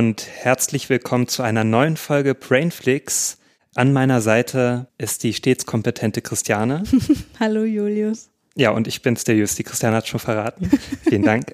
Und herzlich willkommen zu einer neuen Folge Brainflix. An meiner Seite ist die stets kompetente Christiane. Hallo Julius. Ja, und ich bin's, der Just. Die Christiane hat schon verraten. Vielen Dank.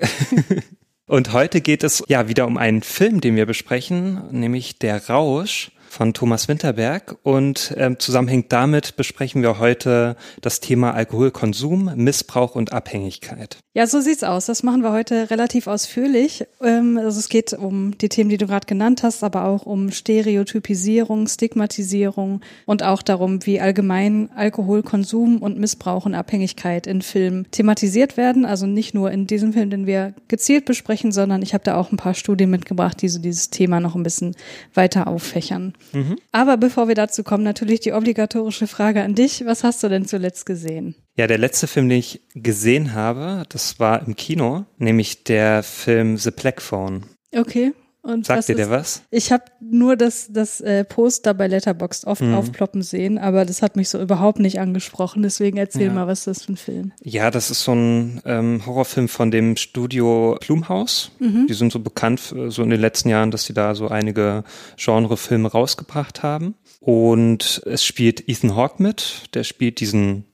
und heute geht es ja wieder um einen Film, den wir besprechen, nämlich Der Rausch von Thomas Winterberg und ähm, zusammenhängt damit besprechen wir heute das Thema Alkoholkonsum, Missbrauch und Abhängigkeit. Ja, so sieht's aus. Das machen wir heute relativ ausführlich. Ähm, also es geht um die Themen, die du gerade genannt hast, aber auch um Stereotypisierung, Stigmatisierung und auch darum, wie allgemein Alkoholkonsum und Missbrauch und Abhängigkeit in Filmen thematisiert werden. Also nicht nur in diesem Film, den wir gezielt besprechen, sondern ich habe da auch ein paar Studien mitgebracht, die so dieses Thema noch ein bisschen weiter auffächern. Mhm. Aber bevor wir dazu kommen, natürlich die obligatorische Frage an dich. Was hast du denn zuletzt gesehen? Ja, der letzte Film, den ich gesehen habe, das war im Kino, nämlich der Film The Black Phone. Okay. Und Sagt dir der was? Ich habe nur das, das äh, Poster bei Letterboxd oft mhm. aufploppen sehen, aber das hat mich so überhaupt nicht angesprochen. Deswegen erzähl ja. mal, was ist das für ein Film? Ja, das ist so ein ähm, Horrorfilm von dem Studio Blumhaus. Mhm. Die sind so bekannt äh, so in den letzten Jahren, dass sie da so einige Genrefilme rausgebracht haben. Und es spielt Ethan Hawke mit. Der spielt diesen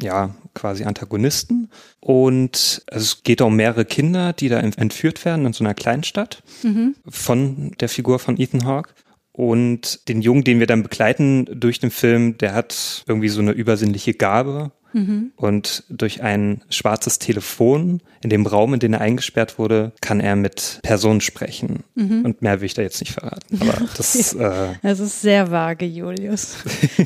ja, quasi Antagonisten. Und es geht um mehrere Kinder, die da entführt werden in so einer Kleinstadt mhm. von der Figur von Ethan Hawke. Und den Jungen, den wir dann begleiten durch den Film, der hat irgendwie so eine übersinnliche Gabe. Mhm. Und durch ein schwarzes Telefon in dem Raum, in den er eingesperrt wurde, kann er mit Personen sprechen. Mhm. Und mehr will ich da jetzt nicht verraten. Aber das, äh das ist sehr vage, Julius.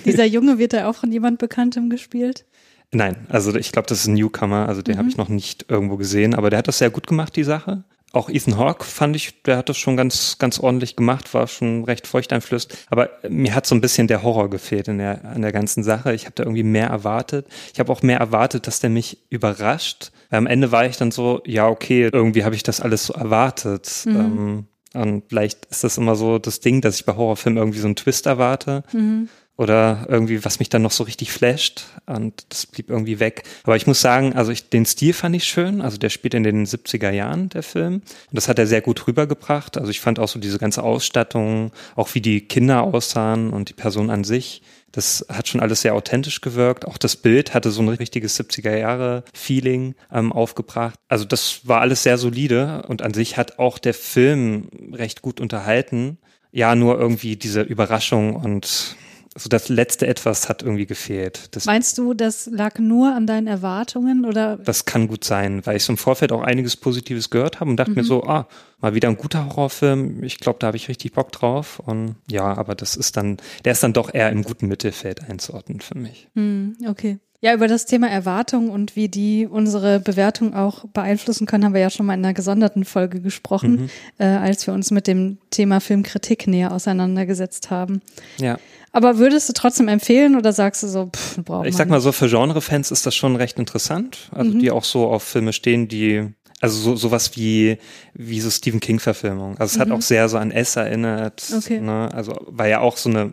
Dieser Junge wird da auch von jemand Bekanntem gespielt? Nein, also ich glaube, das ist ein Newcomer, also den mhm. habe ich noch nicht irgendwo gesehen, aber der hat das sehr gut gemacht, die Sache. Auch Ethan Hawke fand ich, der hat das schon ganz, ganz ordentlich gemacht, war schon recht feuchteinflößt. Aber mir hat so ein bisschen der Horror gefehlt in der, an der ganzen Sache. Ich habe da irgendwie mehr erwartet. Ich habe auch mehr erwartet, dass der mich überrascht. Am Ende war ich dann so, ja, okay, irgendwie habe ich das alles so erwartet. Mhm. Ähm, und vielleicht ist das immer so das Ding, dass ich bei Horrorfilmen irgendwie so einen Twist erwarte. Mhm oder irgendwie, was mich dann noch so richtig flasht und das blieb irgendwie weg. Aber ich muss sagen, also ich, den Stil fand ich schön, also der spielt in den 70er Jahren, der Film. Und das hat er sehr gut rübergebracht. Also ich fand auch so diese ganze Ausstattung, auch wie die Kinder aussahen und die Person an sich. Das hat schon alles sehr authentisch gewirkt. Auch das Bild hatte so ein richtiges 70er Jahre Feeling ähm, aufgebracht. Also das war alles sehr solide und an sich hat auch der Film recht gut unterhalten. Ja, nur irgendwie diese Überraschung und so das letzte Etwas hat irgendwie gefehlt. Das Meinst du, das lag nur an deinen Erwartungen oder? Das kann gut sein, weil ich so im Vorfeld auch einiges Positives gehört habe und dachte mhm. mir so, ah, mal wieder ein guter Horrorfilm. Ich glaube, da habe ich richtig Bock drauf. Und ja, aber das ist dann, der ist dann doch eher im guten Mittelfeld einzuordnen für mich. Mhm, okay. Ja, über das Thema Erwartung und wie die unsere Bewertung auch beeinflussen können, haben wir ja schon mal in einer gesonderten Folge gesprochen, mhm. äh, als wir uns mit dem Thema Filmkritik näher auseinandergesetzt haben. Ja. Aber würdest du trotzdem empfehlen oder sagst du so, pff, brauchen Ich sag mal so, für Genrefans ist das schon recht interessant. Also mhm. die auch so auf Filme stehen, die also so sowas wie wie so Stephen King Verfilmung. Also es mhm. hat auch sehr so an S erinnert. Okay. Ne? Also weil ja auch so eine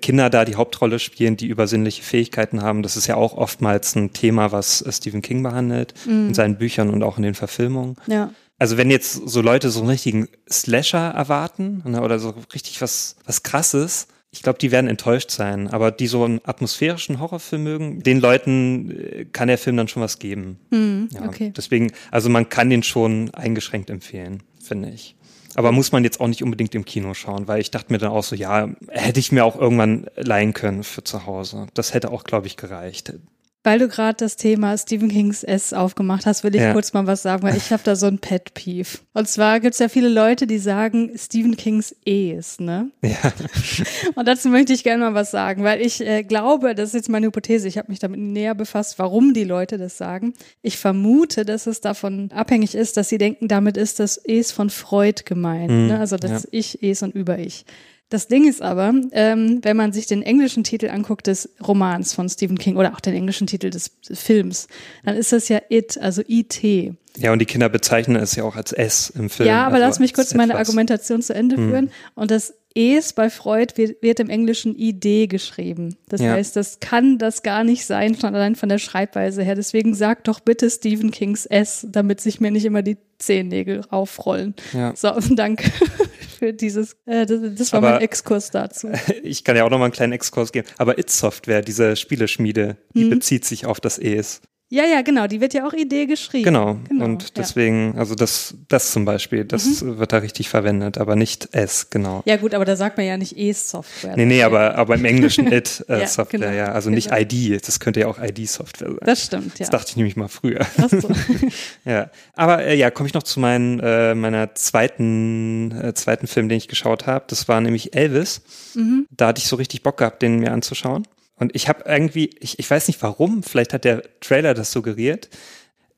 Kinder da die Hauptrolle spielen, die übersinnliche Fähigkeiten haben. Das ist ja auch oftmals ein Thema, was Stephen King behandelt mhm. in seinen Büchern und auch in den Verfilmungen. Ja. Also wenn jetzt so Leute so einen richtigen Slasher erwarten ne, oder so richtig was was krasses, ich glaube, die werden enttäuscht sein, aber die so einen atmosphärischen Horrorfilm mögen, den Leuten äh, kann der Film dann schon was geben. Mm, ja, okay. Deswegen, also man kann den schon eingeschränkt empfehlen, finde ich. Aber muss man jetzt auch nicht unbedingt im Kino schauen, weil ich dachte mir dann auch so, ja, hätte ich mir auch irgendwann leihen können für zu Hause. Das hätte auch, glaube ich, gereicht. Weil du gerade das Thema Stephen Kings S aufgemacht hast, will ich Ja. kurz mal was sagen, weil ich habe da so ein Pet Peeve. Und zwar gibt's ja viele Leute, die sagen Stephen Kings Es, ne? Ja. Und dazu möchte ich gerne mal was sagen, weil ich äh, glaube, das ist jetzt meine Hypothese, ich habe mich damit näher befasst, warum die Leute das sagen. Ich vermute, dass es davon abhängig ist, dass sie denken, damit ist das Es von Freud gemeint, ne? also das ja. Ich, Es und Über-Ich. Das Ding ist aber, ähm, wenn man sich den englischen Titel anguckt des Romans von Stephen King oder auch den englischen Titel des Films, dann ist das ja It, also IT. Ja, und die Kinder bezeichnen es ja auch als S im Film. Ja, aber also lass mich kurz meine etwas. Argumentation zu Ende führen. Und das Es bei Freud wird, wird im Englischen ID geschrieben. Das Ja. heißt, das kann das gar nicht sein, schon allein von der Schreibweise her. Deswegen sag doch bitte Stephen Kings S, damit sich mir nicht immer die Zehennägel aufrollen. Ja. So, danke für dieses, äh, das, das war Aber- mein Exkurs dazu. Ich kann ja auch noch mal einen kleinen Exkurs geben. Aber It Software, diese Spieleschmiede, die Mhm. bezieht sich auf das Es. Ja, ja, genau, die wird ja auch ID geschrieben. Genau. Genau, und ja. Mhm. deswegen, also das, das zum Beispiel, das wird da richtig verwendet, aber nicht S, genau. Ja gut, aber da sagt man ja nicht E-Software. Nee, nee, aber, aber im Englischen It äh, Ja, Software, genau. ja. Also nicht Genau. ID, das könnte ja auch ID-Software sein. Das stimmt, ja. Das dachte ich nämlich mal früher. Ach so. Ja, aber äh, ja, komme ich noch zu meinen, äh, meiner zweiten, äh, zweiten Film, den ich geschaut habe. Das war nämlich Elvis. Mhm. Da hatte ich so richtig Bock gehabt, den mir anzuschauen. Und ich habe irgendwie, ich, ich weiß nicht warum, vielleicht hat der Trailer das suggeriert.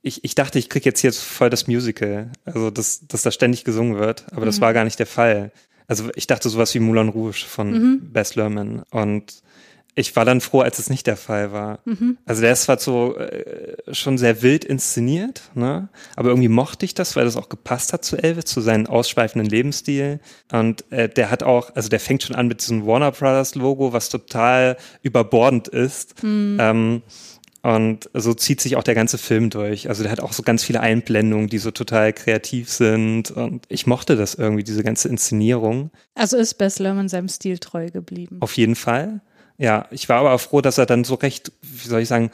Ich, ich dachte, ich krieg jetzt hier voll das Musical, also dass, dass da ständig gesungen wird, aber das war gar nicht der Fall. Also ich dachte sowas wie Moulin Rouge von Bess Luhrmann und ich war dann froh, als es nicht der Fall war. Also der ist zwar so äh, schon sehr wild inszeniert, ne? aber irgendwie mochte ich das, weil das auch gepasst hat zu Elvis, zu seinem ausschweifenden Lebensstil. Und äh, der hat auch, also der fängt schon an mit diesem Warner Brothers Logo, was total überbordend ist. Ähm, und so zieht sich auch der ganze Film durch. Also der hat auch so ganz viele Einblendungen, die so total kreativ sind. Und ich mochte das irgendwie, diese ganze Inszenierung. Also ist Bess Lerman seinem Stil treu geblieben. Auf jeden Fall. Ja, ich war aber auch froh, dass er dann so recht, wie soll ich sagen,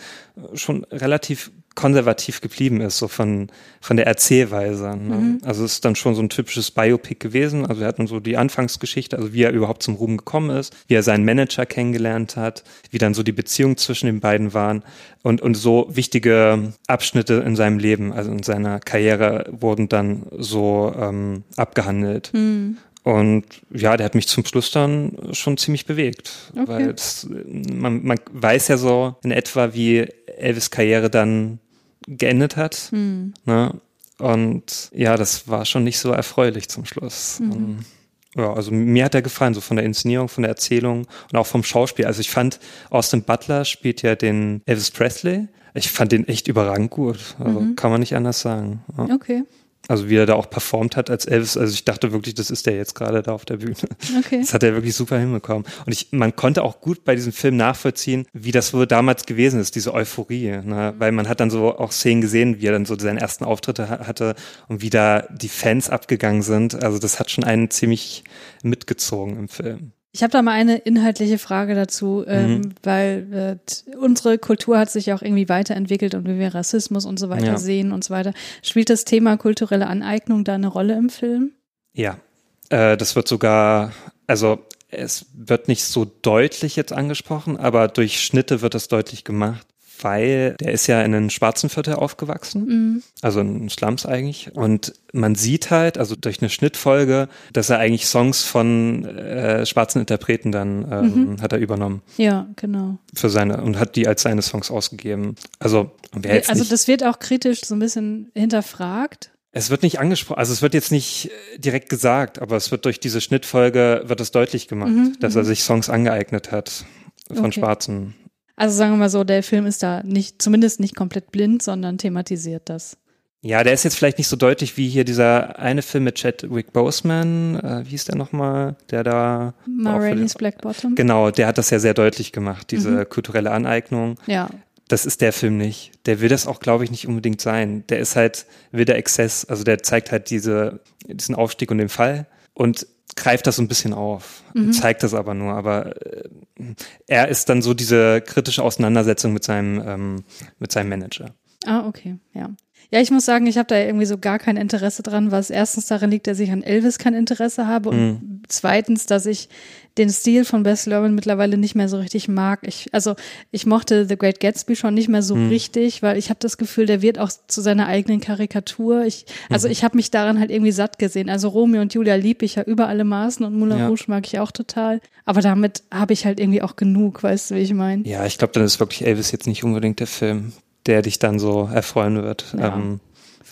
schon relativ konservativ geblieben ist, so von, von der Erzählweise. Ne? Also es ist dann schon so ein typisches Biopic gewesen. Also er hat dann so die Anfangsgeschichte, also wie er überhaupt zum Ruhm gekommen ist, wie er seinen Manager kennengelernt hat, wie dann so die Beziehung zwischen den beiden waren und, und so wichtige Abschnitte in seinem Leben, also in seiner Karriere wurden dann so ähm, abgehandelt. Und ja, der hat mich zum Schluss dann schon ziemlich bewegt. Okay. Weil das, man, man weiß ja so in etwa, wie Elvis Karriere dann geendet hat. Ne? Und ja, das war schon nicht so erfreulich zum Schluss. Und, ja, also mir hat er gefallen, so von der Inszenierung, von der Erzählung und auch vom Schauspiel. Also ich fand, Austin Butler spielt ja den Elvis Presley. Ich fand den echt überragend gut. Also kann man nicht anders sagen. Ja. Okay, Also wie er da auch performt hat als Elvis, also ich dachte wirklich, das ist der jetzt gerade da auf der Bühne. okay. Das hat er wirklich super hinbekommen. Und ich, man konnte auch gut bei diesem Film nachvollziehen, wie das wohl damals gewesen ist, diese Euphorie. Ne? Weil man hat dann so auch Szenen gesehen, wie er dann so seinen ersten Auftritte ha- hatte und wie da die Fans abgegangen sind. Also das hat schon einen ziemlich mitgezogen im Film. Ich habe da mal eine inhaltliche Frage dazu, ähm, Mhm. weil äh, unsere Kultur hat sich auch irgendwie weiterentwickelt und wie wir Rassismus und so weiter Ja. sehen und so weiter. Spielt das Thema kulturelle Aneignung da eine Rolle im Film? Ja, äh, das wird sogar, also es wird nicht so deutlich jetzt angesprochen, aber durch Schnitte wird das deutlich gemacht, weil der ist ja in einem schwarzen Viertel aufgewachsen, also in Slums eigentlich. Und man sieht halt, also durch eine Schnittfolge, dass er eigentlich Songs von äh, schwarzen Interpreten dann ähm, hat er übernommen Ja, genau. für seine und hat die als seine Songs ausgegeben. Also wer jetzt Also das wird auch kritisch so ein bisschen hinterfragt. Es wird nicht angesprochen, also es wird jetzt nicht äh, direkt gesagt, aber es wird durch diese Schnittfolge wird es deutlich gemacht, dass er sich Songs angeeignet hat von Mhm, Okay. Schwarzen. Also sagen wir mal so, der Film ist da nicht, zumindest nicht komplett blind, sondern thematisiert das. Ja, der ist jetzt vielleicht nicht so deutlich wie hier dieser eine Film mit Chadwick Boseman, äh, wie hieß der nochmal, der da Ma auch für Rainey's den- Black Bottom. Genau, der hat das ja sehr deutlich gemacht, diese Mhm. kulturelle Aneignung. Ja, Das ist der Film nicht. Der will das auch, glaube ich, nicht unbedingt sein. Der ist halt wilder Exzess. Also der zeigt halt diese, diesen Aufstieg und den Fall und greift das so ein bisschen auf. Zeigt das aber nur. Aber äh, er ist dann so diese kritische Auseinandersetzung mit seinem, ähm, mit seinem Manager. Ah, okay, ja. Ja, ich muss sagen, ich habe da irgendwie so gar kein Interesse dran, was erstens darin liegt, dass ich an Elvis kein Interesse habe und Mhm. zweitens, dass ich den Stil von Bess Lerman mittlerweile nicht mehr so richtig mag. Ich, also ich mochte The Great Gatsby schon nicht mehr so Mhm. richtig, weil ich habe das Gefühl, der wird auch zu seiner eigenen Karikatur. Ich, also Mhm. ich habe mich daran halt irgendwie satt gesehen. Also Romeo und Julia lieb ich ja über alle Maßen und Moulin Ja. Rouge mag ich auch total. Aber damit habe ich halt irgendwie auch genug, weißt du, wie ich meine? Ja, ich glaube, dann ist wirklich Elvis jetzt nicht unbedingt der Film, der dich dann so erfreuen wird. Ja. Ähm,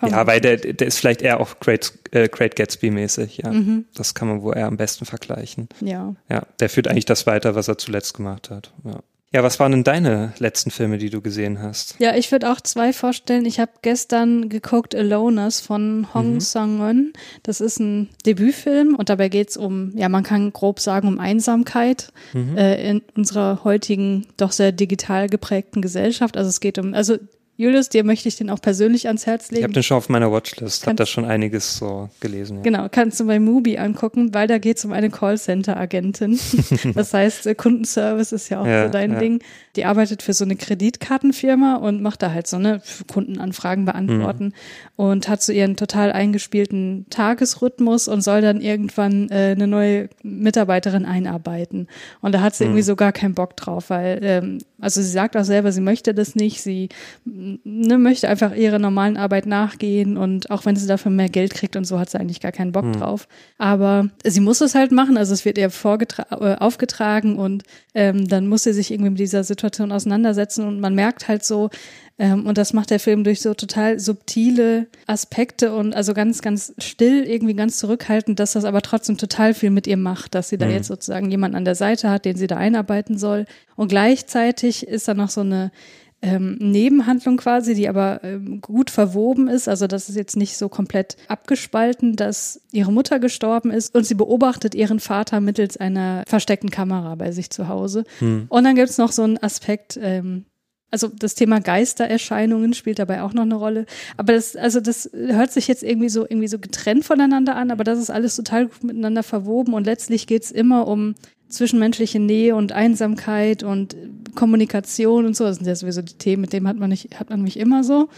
ja weil der, der ist vielleicht eher auch Great, äh, Great Gatsby-mäßig, ja. Mhm. Das kann man wohl eher am besten vergleichen. Ja. Ja, der führt eigentlich das weiter, was er zuletzt gemacht hat. Ja, ja was waren denn deine letzten Filme, die du gesehen hast? Ja, ich würde auch zwei vorstellen. Ich habe gestern geguckt Aloners von Hong Mhm. Sang-eun. Das ist ein Debütfilm und dabei geht's um, ja, man kann grob sagen, um Einsamkeit Mhm. äh, in unserer heutigen, doch sehr digital geprägten Gesellschaft. Also es geht um, also Julius, dir möchte ich den auch persönlich ans Herz Ich habe legen. den schon auf meiner Watchlist, habe da schon einiges so gelesen. Ja. Genau, kannst du bei Mubi angucken, weil da geht's um eine Callcenter-Agentin. das heißt, äh, Kundenservice ist ja auch Ja, so dein ja. Ding. Die arbeitet für so eine Kreditkartenfirma und macht da halt so eine Kundenanfragen beantworten Mhm. und hat so ihren total eingespielten Tagesrhythmus und soll dann irgendwann äh, eine neue Mitarbeiterin einarbeiten. Und da hat sie Mhm. irgendwie so gar keinen Bock drauf, weil, ähm, also sie sagt auch selber, sie möchte das nicht, sie ne, möchte einfach ihrer normalen Arbeit nachgehen. Und auch wenn sie dafür mehr Geld kriegt und so hat sie eigentlich gar keinen Bock drauf. Aber sie muss es halt machen, also es wird ihr äh, aufgetragen. Und ähm, dann muss sie sich irgendwie mit dieser Situation auseinandersetzen. Und man merkt halt so, ähm, und das macht der Film durch so total subtile Aspekte und also ganz, ganz still, irgendwie ganz zurückhaltend, dass das aber trotzdem total viel mit ihr macht, dass sie da jetzt sozusagen jemanden an der Seite hat, den sie da einarbeiten soll. Und gleichzeitig ist da noch so eine ähm, Nebenhandlung quasi, die aber ähm, gut verwoben ist. Also das ist jetzt nicht so komplett abgespalten, dass ihre Mutter gestorben ist und sie beobachtet ihren Vater mittels einer versteckten Kamera bei sich zu Hause. Und dann gibt's noch so einen Aspekt, ähm, also das Thema Geistererscheinungen spielt dabei auch noch eine Rolle. Aber das, also das hört sich jetzt irgendwie so, irgendwie so getrennt voneinander an, aber das ist alles total gut miteinander verwoben und letztlich geht's immer um zwischenmenschliche Nähe und Einsamkeit und Kommunikation und so. Das sind ja sowieso die Themen, mit denen hat man nicht, hat man mich immer so.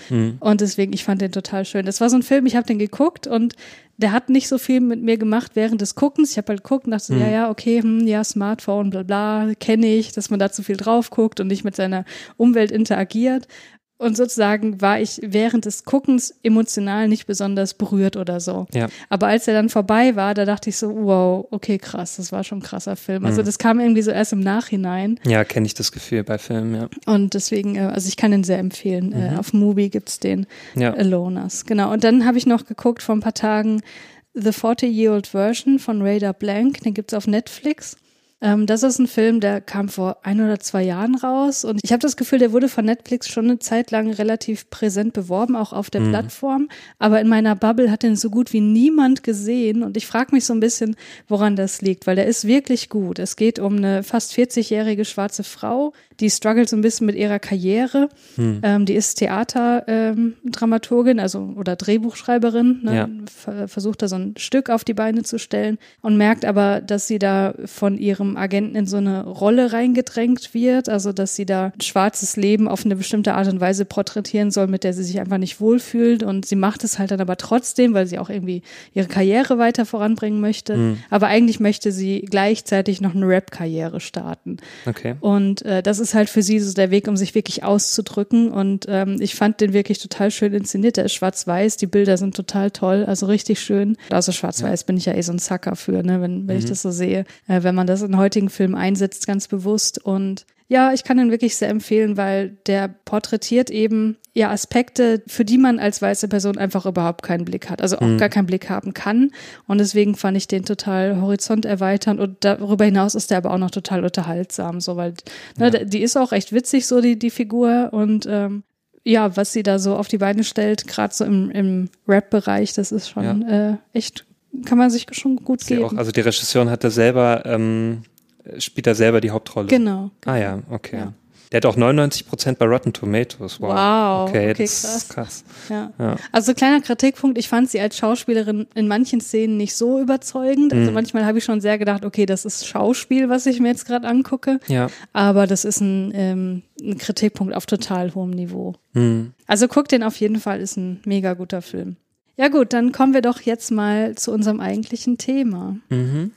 Und deswegen, ich fand den total schön. Das war so ein Film, ich habe den geguckt und der hat nicht so viel mit mir gemacht während des Guckens. Ich habe halt geguckt und dachte, so, ja, ja, okay, hm, ja, Smartphone, bla bla, kenne ich, dass man da zu viel drauf guckt und nicht mit seiner Umwelt interagiert. Und sozusagen war ich während des Guckens emotional nicht besonders berührt oder so. Ja. Aber als er dann vorbei war, da dachte ich so, wow, okay, krass, das war schon ein krasser Film. Also das kam irgendwie so erst im Nachhinein. Ja, kenne ich das Gefühl bei Filmen, ja. Und deswegen, äh, also ich kann den sehr empfehlen. Äh, auf Mubi gibt's den Ja. Aloners. Genau. Und dann habe ich noch geguckt vor ein paar Tagen The 40-Year-Old Version von Radar Blank. Den gibt's auf Netflix. Ähm, das ist ein Film, der kam vor ein oder zwei Jahren raus. Und ich habe das Gefühl, der wurde von Netflix schon eine Zeit lang relativ präsent beworben, auch auf der Plattform. Aber in meiner Bubble hat den so gut wie niemand gesehen. Und ich frage mich so ein bisschen, woran das liegt, weil der ist wirklich gut. Es geht um eine fast 40-jährige schwarze Frau, die struggelt so ein bisschen mit ihrer Karriere. Ähm, die ist Theaterdramaturgin, also oder Drehbuchschreiberin, ne? Ja. Ver- versucht da so ein Stück auf die Beine zu stellen und merkt aber, dass sie da von ihrem Agenten in so eine Rolle reingedrängt wird, also dass sie da ein schwarzes Leben auf eine bestimmte Art und Weise porträtieren soll, mit der sie sich einfach nicht wohlfühlt und sie macht es halt dann aber trotzdem, weil sie auch irgendwie ihre Karriere weiter voranbringen möchte, aber eigentlich möchte sie gleichzeitig noch eine Rap-Karriere starten. Okay. Und äh, das ist halt für sie so der Weg, um sich wirklich auszudrücken. Und ähm, ich fand den wirklich total schön inszeniert. Der ist schwarz-weiß, die Bilder sind total toll, also richtig schön. Außer schwarz-weiß bin ich ja eh so ein Sucker für, ne, wenn, wenn ich das so sehe. Äh, wenn man das in heutigen Filmen einsetzt, ganz bewusst. Und ja, ich kann den wirklich sehr empfehlen, weil der porträtiert eben ja Aspekte, für die man als weiße Person einfach überhaupt keinen Blick hat, also auch gar keinen Blick haben kann. Und deswegen fand ich den total horizont erweiternd und darüber hinaus ist der aber auch noch total unterhaltsam, so weil ne, die ist auch recht witzig, so die, die Figur und ähm, ja, was sie da so auf die Beine stellt, gerade so im, im Rap-Bereich, das ist schon äh, echt, kann man sich schon gut ja geben. auch, also die Regisseurin hat da selber, ähm, spielt da selber die Hauptrolle. genau. Ah ja, okay. Ja. Der hat auch 99 Prozent bei Rotten Tomatoes. Wow. Wow, Okay, okay, das ist krass. Ja. Ja. Also kleiner Kritikpunkt, ich fand sie als Schauspielerin in manchen Szenen nicht so überzeugend. Also Mhm. manchmal habe ich schon sehr gedacht, okay, das ist Schauspiel, was ich mir jetzt gerade angucke. Ja. Aber das ist ein, ähm, ein Kritikpunkt auf total hohem Niveau. Hm. Also guck den auf jeden Fall, ist ein mega guter Film. Ja gut, dann kommen wir doch jetzt mal zu unserem eigentlichen Thema. Mhm.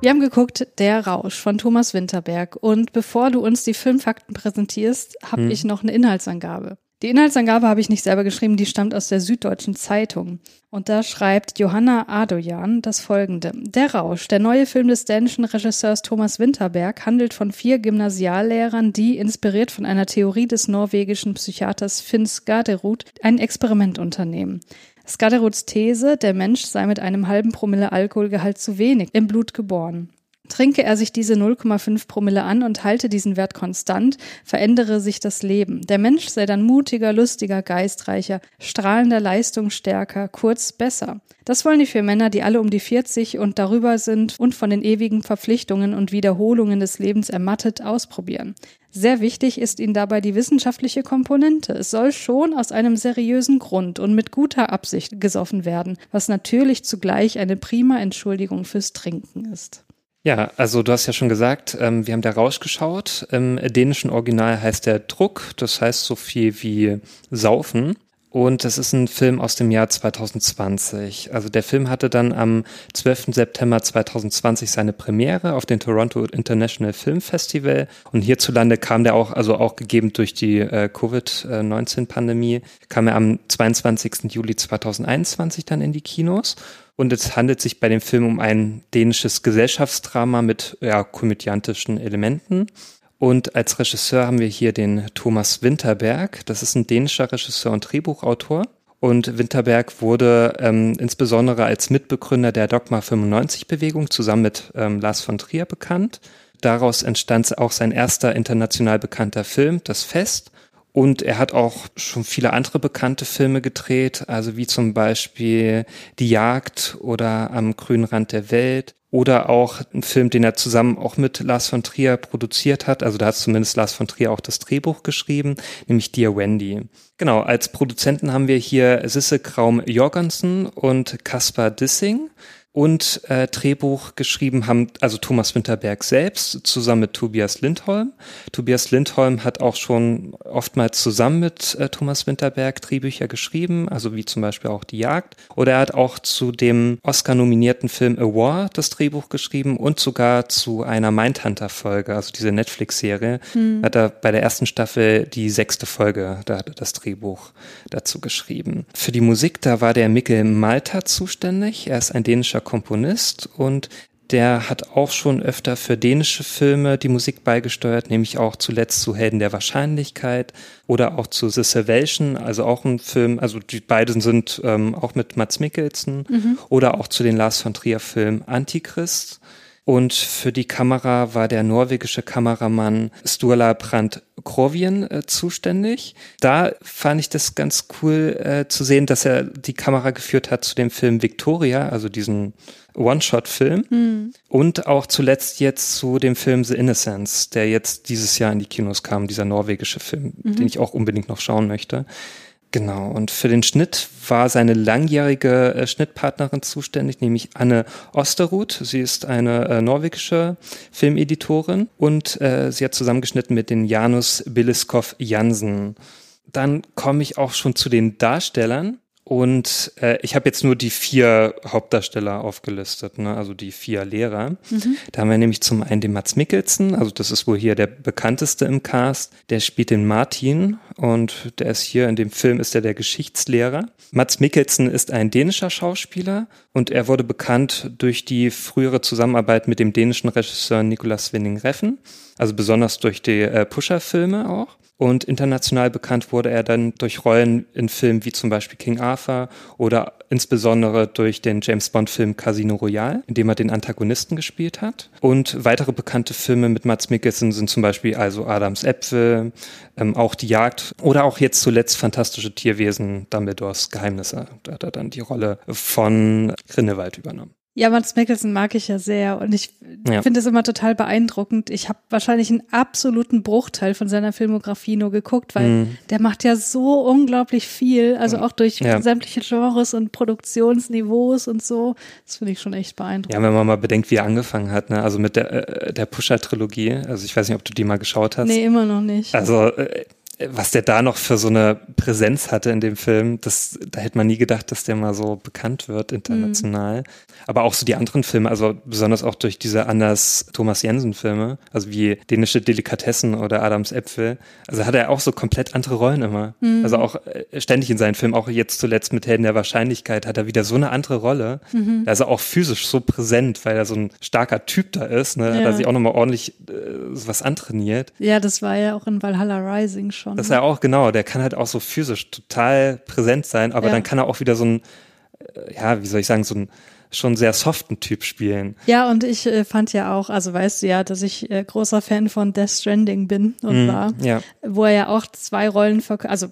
Wir haben geguckt, Der Rausch von Thomas Winterberg. Und bevor du uns die Filmfakten präsentierst, habe hm. ich noch eine Inhaltsangabe. Die Inhaltsangabe habe ich nicht selber geschrieben, die stammt aus der Süddeutschen Zeitung. Und da schreibt Johanna Adoyan das folgende. Der Rausch, der neue Film des dänischen Regisseurs Thomas Winterberg, handelt von vier Gymnasiallehrern, die, inspiriert von einer Theorie des norwegischen Psychiaters Finn Skaderud, ein Experiment unternehmen. Skaderuds These, der Mensch sei mit einem halben Promille Alkoholgehalt zu wenig im Blut geboren. Trinke er sich diese 0,5 Promille an und halte diesen Wert konstant, verändere sich das Leben. Der Mensch sei dann mutiger, lustiger, geistreicher, strahlender, leistungsstärker, kurz besser. Das wollen die vier Männer, die alle um die 40 und darüber sind und von den ewigen Verpflichtungen und Wiederholungen des Lebens ermattet ausprobieren. Sehr wichtig ist ihnen dabei die wissenschaftliche Komponente. Es soll schon aus einem seriösen Grund und mit guter Absicht gesoffen werden, was natürlich zugleich eine prima Entschuldigung fürs Trinken ist. Ja, also du hast ja schon gesagt, ähm, wir haben da Rausch geschaut. Im dänischen Original heißt der Druck, das heißt so viel wie Saufen. Und das ist ein Film aus dem Jahr 2020. Also der Film hatte dann am 12. September 2020 seine Premiere auf dem Toronto International Film Festival. Und hierzulande kam der auch, also auch gegeben durch die äh, Covid-19-Pandemie, kam er am 22. Juli 2021 dann in die Kinos. Und es handelt sich bei dem Film um ein dänisches Gesellschaftsdrama mit ja, komödiantischen Elementen. Und als Regisseur haben wir hier den Thomas Winterberg. Das ist ein dänischer Regisseur und Drehbuchautor. Und Winterberg wurde ähm, insbesondere als Mitbegründer der Dogma 95-Bewegung zusammen mit ähm, Lars von Trier bekannt. Daraus entstand auch sein erster international bekannter Film, Das Fest. Und er hat auch schon viele andere bekannte Filme gedreht, also wie zum Beispiel Die Jagd oder Am grünen Rand der Welt oder auch ein Film, den er zusammen auch mit Lars von Trier produziert hat. Also da hat zumindest Lars von Trier auch das Drehbuch geschrieben, nämlich Dear Wendy. Genau, als Produzenten haben wir hier Sisse Kraum Jorgensen und Kaspar Dissing und äh, Drehbuch geschrieben haben, also Thomas Winterberg selbst zusammen mit Tobias Lindholm. Tobias Lindholm hat auch schon oftmals zusammen mit äh, Thomas Winterberg Drehbücher geschrieben, also wie zum Beispiel auch Die Jagd. Oder er hat auch zu dem Oscar-nominierten Film A War das Drehbuch geschrieben und sogar zu einer Mindhunter-Folge, also diese Netflix-Serie, hm. hat er bei der ersten Staffel die sechste Folge, da hat er das Drehbuch dazu geschrieben. Für die Musik, da war der Mikkel Malta zuständig. Er ist ein dänischer Komponist und der hat auch schon öfter für dänische Filme die Musik beigesteuert, nämlich auch zuletzt zu Helden der Wahrscheinlichkeit oder auch zu The Salvation, also auch ein Film, also die beiden sind ähm, auch mit Mats Mikkelsen mhm. oder auch zu den Lars von Trier Film Antichrist. Und für die Kamera war der norwegische Kameramann Sturla Brandt Krovien äh, zuständig. Da fand ich das ganz cool äh, zu sehen, dass er die Kamera geführt hat zu dem Film Victoria, also diesen One-Shot-Film. Mhm. Und auch zuletzt jetzt zu dem Film The Innocence, der jetzt dieses Jahr in die Kinos kam, dieser norwegische Film, mhm. den ich auch unbedingt noch schauen möchte. Genau, und für den Schnitt war seine langjährige äh, Schnittpartnerin zuständig, nämlich Anne Osterud. Sie ist eine äh, norwegische Filmeditorin und äh, sie hat zusammengeschnitten mit den Janus Billiskov Jansen. Dann komme ich auch schon zu den Darstellern. Und äh, ich habe jetzt nur die vier Hauptdarsteller aufgelistet, ne? also die vier Lehrer. Mhm. Da haben wir nämlich zum einen den Mats Mikkelsen, also das ist wohl hier der bekannteste im Cast. Der spielt den Martin und der ist hier in dem Film ist er der Geschichtslehrer. Mats Mikkelsen ist ein dänischer Schauspieler und er wurde bekannt durch die frühere Zusammenarbeit mit dem dänischen Regisseur Nicolas Winding Reffen, also besonders durch die äh, Pusher-Filme auch. Und international bekannt wurde er dann durch Rollen in Filmen wie zum Beispiel King Arthur oder insbesondere durch den James Bond-Film Casino Royale, in dem er den Antagonisten gespielt hat. Und weitere bekannte Filme mit Mats Mikkelsen sind zum Beispiel also Adams Äpfel, ähm, auch Die Jagd oder auch jetzt zuletzt Fantastische Tierwesen, Dumbledores Geheimnisse. Da hat er dann die Rolle von Grindelwald übernommen. Ja, Mats Mikkelsen mag ich ja sehr und ich ja. finde es immer total beeindruckend. Ich habe wahrscheinlich einen absoluten Bruchteil von seiner Filmografie nur geguckt, weil mhm. der macht ja so unglaublich viel, also auch durch ja. sämtliche Genres und Produktionsniveaus und so. Das finde ich schon echt beeindruckend. Ja, wenn man mal bedenkt, wie er angefangen hat, ne? also mit der, äh, der Pusher-Trilogie. Also ich weiß nicht, ob du die mal geschaut hast. Nee, immer noch nicht. Also äh, was der da noch für so eine Präsenz hatte in dem Film, das, da hätte man nie gedacht, dass der mal so bekannt wird international. Mhm. Aber auch so die anderen Filme, also besonders auch durch diese Anders Thomas Jensen Filme, also wie Dänische Delikatessen oder Adams Äpfel, also hat er auch so komplett andere Rollen immer. Mhm. Also auch äh, ständig in seinen Filmen, auch jetzt zuletzt mit Helden der Wahrscheinlichkeit hat er wieder so eine andere Rolle. Mhm. Da ist er auch physisch so präsent, weil er so ein starker Typ da ist, ne? Ja. Hat er sich auch nochmal ordentlich äh, was antrainiert. Ja, das war ja auch in Valhalla Rising schon schon. Das ist ja auch, genau, der kann halt auch so physisch total präsent sein, aber ja. dann kann er auch wieder so ein, äh, ja, wie soll ich sagen, so ein schon sehr soften Typ spielen. Ja, und ich äh, fand ja auch, also weißt du ja, dass ich äh, großer Fan von Death Stranding bin und mm, war, ja. wo er ja auch zwei Rollen verkörpert, also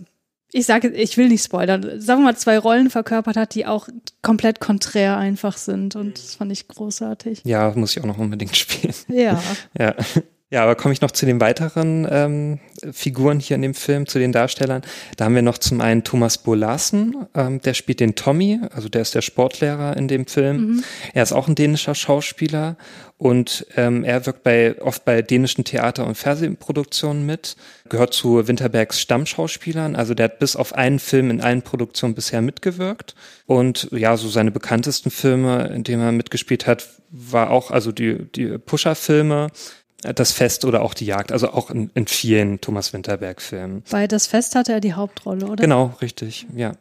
ich sage, ich will nicht spoilern, sagen wir mal zwei Rollen verkörpert hat, die auch komplett konträr einfach sind und das fand ich großartig. Ja, muss ich auch noch unbedingt spielen. Ja. ja. Ja, aber komme ich noch zu den weiteren ähm, Figuren hier in dem Film, zu den Darstellern. Da haben wir noch zum einen Thomas Bolarsen, ähm, der spielt den Tommy, also der ist der Sportlehrer in dem Film. Mhm. Er ist auch ein dänischer Schauspieler und ähm, er wirkt bei oft bei dänischen Theater- und Fernsehproduktionen mit, gehört zu Winterbergs Stammschauspielern, also der hat bis auf einen Film in allen Produktionen bisher mitgewirkt und ja, so seine bekanntesten Filme, in denen er mitgespielt hat, war auch also die die Pusher-Filme, das Fest oder auch die Jagd, also auch in, in vielen Thomas Winterberg-Filmen. Bei Das Fest hatte er die Hauptrolle, oder? Genau, richtig, ja.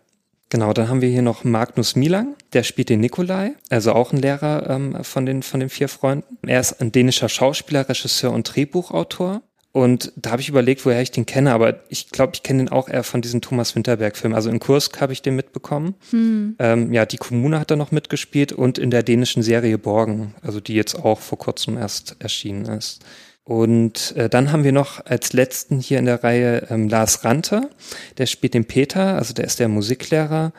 Genau, dann haben wir hier noch Magnus Milang, der spielt den Nikolai, also auch ein Lehrer ähm, von, den, von den vier Freunden. Er ist ein dänischer Schauspieler, Regisseur und Drehbuchautor. Und da habe ich überlegt, woher ich den kenne, aber ich glaube, ich kenne den auch eher von diesen Thomas Winterberg-Filmen. Also in Kursk habe ich den mitbekommen. Hm. Ähm, ja, die Kommune hat da noch mitgespielt und in der dänischen Serie Borgen, also die jetzt auch vor kurzem erst erschienen ist. Und äh, dann haben wir noch als letzten hier in der Reihe ähm, Lars Rante, der spielt den Peter, also der ist der Musiklehrer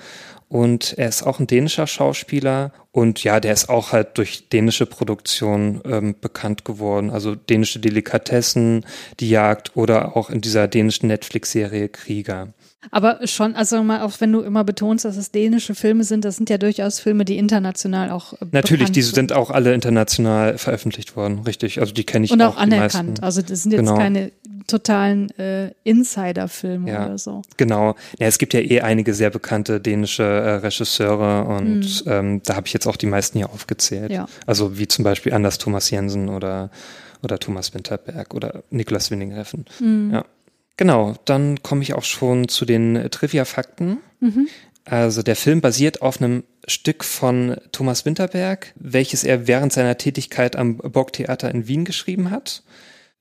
und er ist auch ein dänischer Schauspieler und ja, der ist auch halt durch dänische Produktion ähm, bekannt geworden. Also dänische Delikatessen, die Jagd oder auch in dieser dänischen Netflix-Serie Krieger. Aber schon, also mal, auch wenn du immer betonst, dass es dänische Filme sind, das sind ja durchaus Filme, die international auch. Äh, Natürlich, die sind auch alle international veröffentlicht worden, richtig. Also die kenne ich Und auch, auch anerkannt. Also das sind jetzt genau. keine totalen äh, Insider-Filme ja, oder so. Genau. Ja, es gibt ja eh einige sehr bekannte dänische äh, Regisseure und mhm. ähm, da habe ich jetzt auch die meisten hier aufgezählt. Ja. Also wie zum Beispiel Anders Thomas Jensen oder oder Thomas Winterberg oder Niklas Winninghausen. Mhm. Ja. Genau, dann komme ich auch schon zu den Trivia-Fakten. Mhm. Also der Film basiert auf einem Stück von Thomas Winterberg, welches er während seiner Tätigkeit am Bocktheater in Wien geschrieben hat.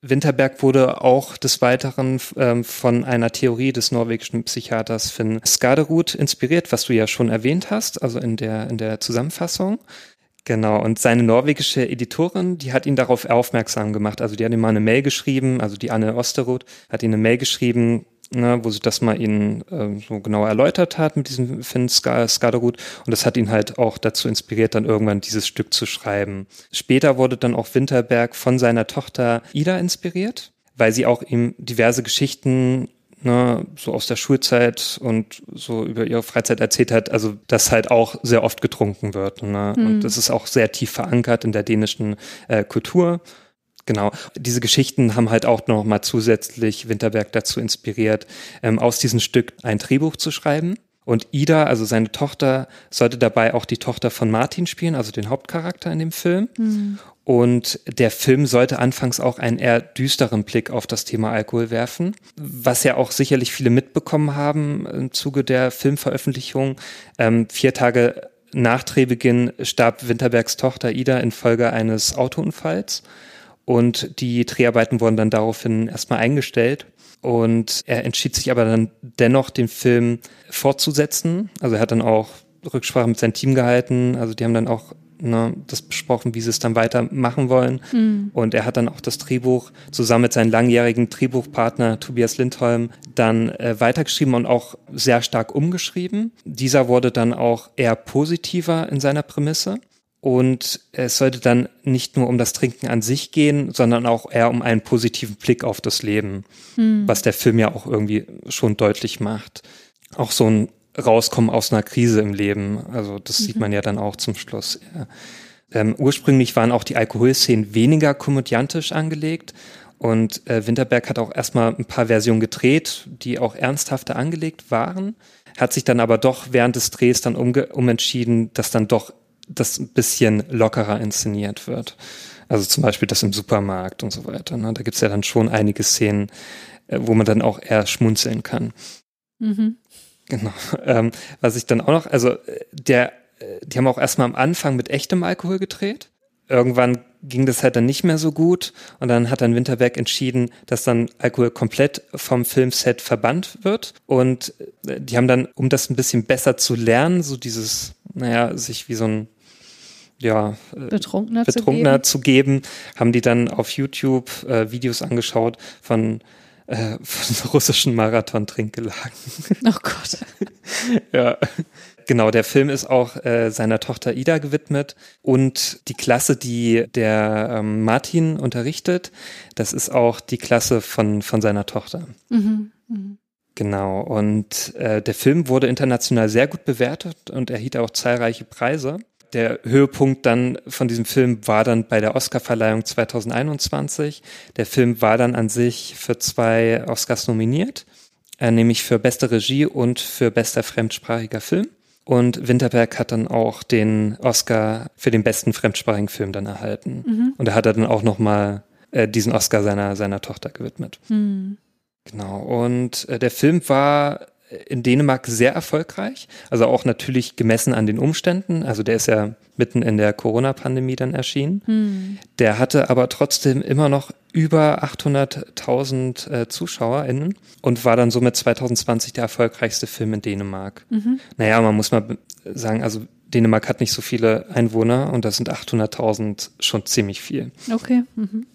Winterberg wurde auch des Weiteren ähm, von einer Theorie des norwegischen Psychiaters Finn Skaderud inspiriert, was du ja schon erwähnt hast, also in der, in der Zusammenfassung. Genau, und seine norwegische Editorin, die hat ihn darauf aufmerksam gemacht. Also die hat ihm mal eine Mail geschrieben, also die Anne Osterroth hat ihm eine Mail geschrieben, ne, wo sie das mal ihnen äh, so genau erläutert hat mit diesem Finn Skaderud. Und das hat ihn halt auch dazu inspiriert, dann irgendwann dieses Stück zu schreiben. Später wurde dann auch Winterberg von seiner Tochter Ida inspiriert, weil sie auch ihm diverse Geschichten ne, so aus der Schulzeit und so über ihre Freizeit erzählt hat, also dass halt auch sehr oft getrunken wird. Ne? Mhm. Und das ist auch sehr tief verankert in der dänischen äh, Kultur. Genau. Diese Geschichten haben halt auch noch mal zusätzlich Winterberg dazu inspiriert, ähm, aus diesem Stück ein Drehbuch zu schreiben. Und Ida, also seine Tochter, sollte dabei auch die Tochter von Martin spielen, also den Hauptcharakter in dem Film. Mhm. Und der Film sollte anfangs auch einen eher düsteren Blick auf das Thema Alkohol werfen, was ja auch sicherlich viele mitbekommen haben im Zuge der Filmveröffentlichung. Ähm, vier Tage nach Drehbeginn starb Winterbergs Tochter Ida infolge eines Autounfalls und die Dreharbeiten wurden dann daraufhin erstmal eingestellt. Und er entschied sich aber dann dennoch, den Film fortzusetzen. Also er hat dann auch Rücksprache mit seinem Team gehalten. Also die haben dann auch ne, das besprochen, wie sie es dann weitermachen wollen. Mhm. Und er hat dann auch das Drehbuch zusammen mit seinem langjährigen Drehbuchpartner Tobias Lindholm dann äh, weitergeschrieben und auch sehr stark umgeschrieben. Dieser wurde dann auch eher positiver in seiner Prämisse. Und es sollte dann nicht nur um das Trinken an sich gehen, sondern auch eher um einen positiven Blick auf das Leben, hm. was der Film ja auch irgendwie schon deutlich macht. Auch so ein Rauskommen aus einer Krise im Leben. Also das mhm. sieht man ja dann auch zum Schluss. Ja. Ähm, ursprünglich waren auch die Alkoholszenen weniger komödiantisch angelegt. Und äh, Winterberg hat auch erstmal ein paar Versionen gedreht, die auch ernsthafter angelegt waren. Hat sich dann aber doch während des Drehs dann umentschieden, dass dann doch das ein bisschen lockerer inszeniert wird. Also zum Beispiel das im Supermarkt und so weiter. Ne? Da gibt's ja dann schon einige Szenen, äh, wo man dann auch eher schmunzeln kann. Mhm. Genau. Ähm, was ich dann auch noch, also äh, der, äh, die haben auch erstmal am Anfang mit echtem Alkohol gedreht. Irgendwann ging das halt dann nicht mehr so gut und dann hat dann Winterberg entschieden, dass dann Alkohol komplett vom Filmset verbannt wird und die haben dann, um das ein bisschen besser zu lernen, so dieses, naja, sich wie so ein ja, äh, Betrunkener, Betrunkener zu, geben. zu, geben. haben die dann auf YouTube äh, Videos angeschaut von, äh, von russischen Marathon-Trinkgelagen. Oh Gott. ja. Genau, der Film ist auch äh, seiner Tochter Ida gewidmet und die Klasse, die der ähm, Martin unterrichtet, das ist auch die Klasse von, von seiner Tochter. Mhm. Mhm. Genau, und äh, der Film wurde international sehr gut bewertet und erhielt auch zahlreiche Preise der Höhepunkt dann von diesem Film war dann bei der Oscarverleihung 2021. Der Film war dann an sich für zwei Oscars nominiert, äh, nämlich für beste Regie und für bester fremdsprachiger Film. Und Winterberg hat dann auch den Oscar für den besten fremdsprachigen Film dann erhalten. Mhm. Und da hat er dann auch nochmal äh, diesen Oscar seiner, seiner Tochter gewidmet. Mhm. Genau. Und äh, der Film war in Dänemark sehr erfolgreich. Also auch natürlich gemessen an den Umständen. Also der ist ja mitten in der Corona-Pandemie dann erschienen. Hm. Der hatte aber trotzdem immer noch über 800.000 äh, ZuschauerInnen und war dann somit 2020 der erfolgreichste Film in Dänemark. Mhm. Naja, man muss mal sagen, also Dänemark hat nicht so viele Einwohner und das sind 800.000 schon ziemlich viel. Okay. Mhm.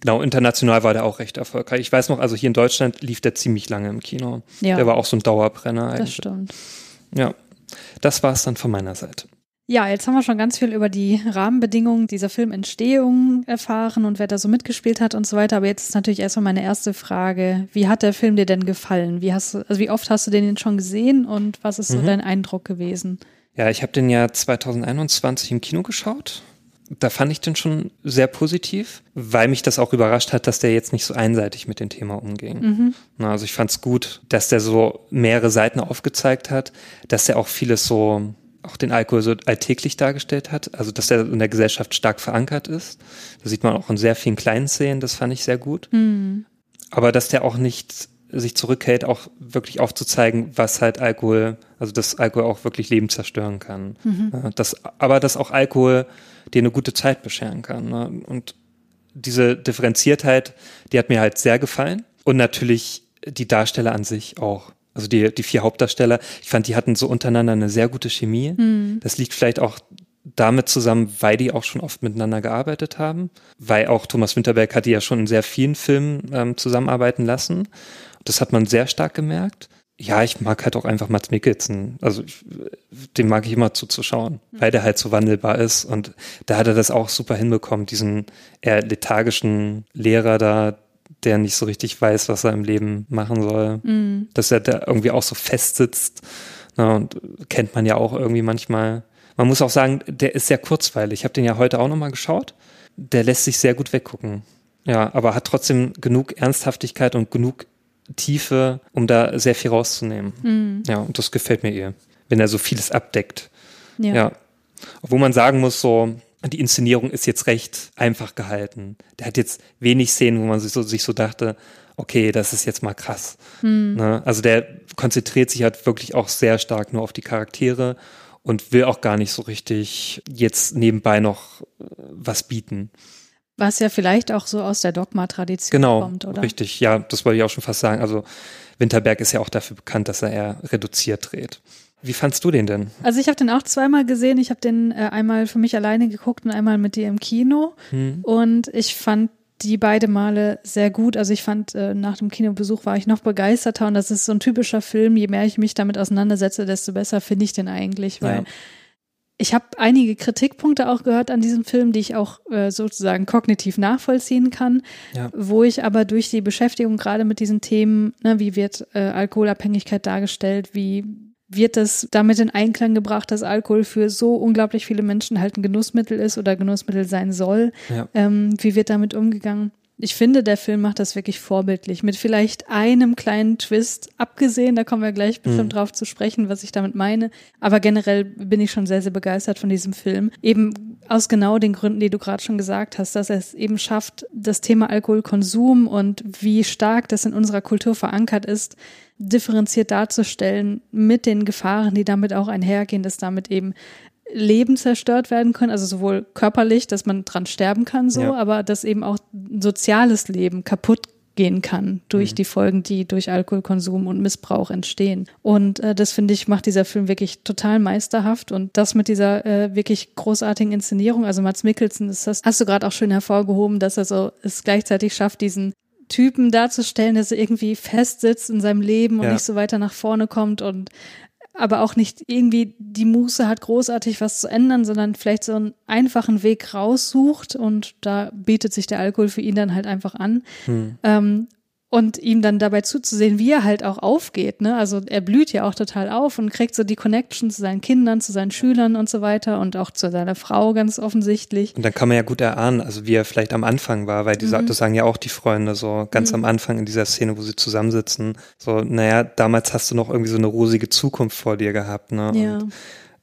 Genau, international war der auch recht erfolgreich. Ich weiß noch, also hier in Deutschland lief der ziemlich lange im Kino. Ja. Der war auch so ein Dauerbrenner eigentlich. Das stimmt. Ja, das war es dann von meiner Seite. Ja, jetzt haben wir schon ganz viel über die Rahmenbedingungen dieser Filmentstehung erfahren und wer da so mitgespielt hat und so weiter. Aber jetzt ist natürlich erstmal meine erste Frage. Wie hat der Film dir denn gefallen? Wie hast du, also wie oft hast du den schon gesehen und was ist so mhm. dein Eindruck gewesen? Ja, ich habe den ja 2021 im Kino geschaut da fand ich den schon sehr positiv, weil mich das auch überrascht hat, dass der jetzt nicht so einseitig mit dem Thema umging. Mhm. also ich fand es gut, dass der so mehrere Seiten aufgezeigt hat, dass er auch vieles so, auch den Alkohol so alltäglich dargestellt hat, also dass er in der Gesellschaft stark verankert ist. Das sieht man auch in sehr vielen kleinen Szenen, das fand ich sehr gut. Mhm. Aber dass der auch nicht sich zurückhält, auch wirklich aufzuzeigen, was halt Alkohol, also dass Alkohol auch wirklich Leben zerstören kann. Mhm. Ja, das, aber dass auch Alkohol dir eine gute Zeit bescheren kann. Ne? Und diese Differenziertheit, die hat mir halt sehr gefallen. Und natürlich die Darsteller an sich auch. Also die, die vier Hauptdarsteller, ich fand, die hatten so untereinander eine sehr gute Chemie. Mhm. Das liegt vielleicht auch damit zusammen, weil die auch schon oft miteinander gearbeitet haben, weil auch Thomas Winterberg hat die ja schon in sehr vielen Filmen ähm, zusammenarbeiten lassen. Das hat man sehr stark gemerkt. Ja, ich mag halt auch einfach Mats Mikkelsen. Also ich, den mag ich immer zuzuschauen, mhm. weil der halt so wandelbar ist. Und da hat er das auch super hinbekommen, diesen eher lethargischen Lehrer da, der nicht so richtig weiß, was er im Leben machen soll. Mhm. Dass er da irgendwie auch so festsitzt. Na, und kennt man ja auch irgendwie manchmal. Man muss auch sagen, der ist sehr kurzweilig. Ich habe den ja heute auch nochmal geschaut. Der lässt sich sehr gut weggucken. Ja, aber hat trotzdem genug Ernsthaftigkeit und genug Tiefe, um da sehr viel rauszunehmen. Mhm. Ja, und das gefällt mir eher, wenn er so vieles abdeckt. Ja. ja. Obwohl man sagen muss, so, die Inszenierung ist jetzt recht einfach gehalten. Der hat jetzt wenig Szenen, wo man sich so, sich so dachte, okay, das ist jetzt mal krass. Mhm. Ne? Also der konzentriert sich halt wirklich auch sehr stark nur auf die Charaktere und will auch gar nicht so richtig jetzt nebenbei noch äh, was bieten. Was ja vielleicht auch so aus der Dogma-Tradition genau, kommt, oder? Richtig, ja, das wollte ich auch schon fast sagen. Also Winterberg ist ja auch dafür bekannt, dass er eher reduziert dreht. Wie fandst du den denn? Also ich habe den auch zweimal gesehen. Ich habe den äh, einmal für mich alleine geguckt und einmal mit dir im Kino. Hm. Und ich fand die beide Male sehr gut. Also ich fand, äh, nach dem Kinobesuch war ich noch begeisterter und das ist so ein typischer Film. Je mehr ich mich damit auseinandersetze, desto besser finde ich den eigentlich, weil ja ich habe einige Kritikpunkte auch gehört an diesem Film, die ich auch äh, sozusagen kognitiv nachvollziehen kann, ja. wo ich aber durch die Beschäftigung gerade mit diesen Themen, ne, wie wird äh, Alkoholabhängigkeit dargestellt, wie wird das damit in Einklang gebracht, dass Alkohol für so unglaublich viele Menschen halt ein Genussmittel ist oder Genussmittel sein soll? Ja. Ähm, wie wird damit umgegangen? Ich finde, der Film macht das wirklich vorbildlich. Mit vielleicht einem kleinen Twist abgesehen, da kommen wir gleich bestimmt mhm. drauf zu sprechen, was ich damit meine. Aber generell bin ich schon sehr, sehr begeistert von diesem Film. Eben aus genau den Gründen, die du gerade schon gesagt hast, dass er es eben schafft, das Thema Alkoholkonsum und wie stark das in unserer Kultur verankert ist, differenziert darzustellen mit den Gefahren, die damit auch einhergehen, dass damit eben Leben zerstört werden können, also sowohl körperlich, dass man dran sterben kann, so, ja. aber dass eben auch soziales Leben kaputt gehen kann durch mhm. die Folgen, die durch Alkoholkonsum und Missbrauch entstehen. Und äh, das finde ich macht dieser Film wirklich total meisterhaft und das mit dieser äh, wirklich großartigen Inszenierung. Also Mats Mikkelsen, das hast, hast du gerade auch schön hervorgehoben, dass er so es gleichzeitig schafft, diesen Typen darzustellen, dass er irgendwie festsitzt in seinem Leben und ja. nicht so weiter nach vorne kommt und aber auch nicht irgendwie die Muße hat, großartig was zu ändern, sondern vielleicht so einen einfachen Weg raussucht und da bietet sich der Alkohol für ihn dann halt einfach an. Hm. Ähm, und ihm dann dabei zuzusehen, wie er halt auch aufgeht. Ne? Also er blüht ja auch total auf und kriegt so die Connection zu seinen Kindern, zu seinen Schülern und so weiter und auch zu seiner Frau ganz offensichtlich. Und dann kann man ja gut erahnen, also wie er vielleicht am Anfang war, weil die mhm. das sagen ja auch die Freunde so ganz mhm. am Anfang in dieser Szene, wo sie zusammensitzen. So, naja, damals hast du noch irgendwie so eine rosige Zukunft vor dir gehabt. Ne? Ja. Und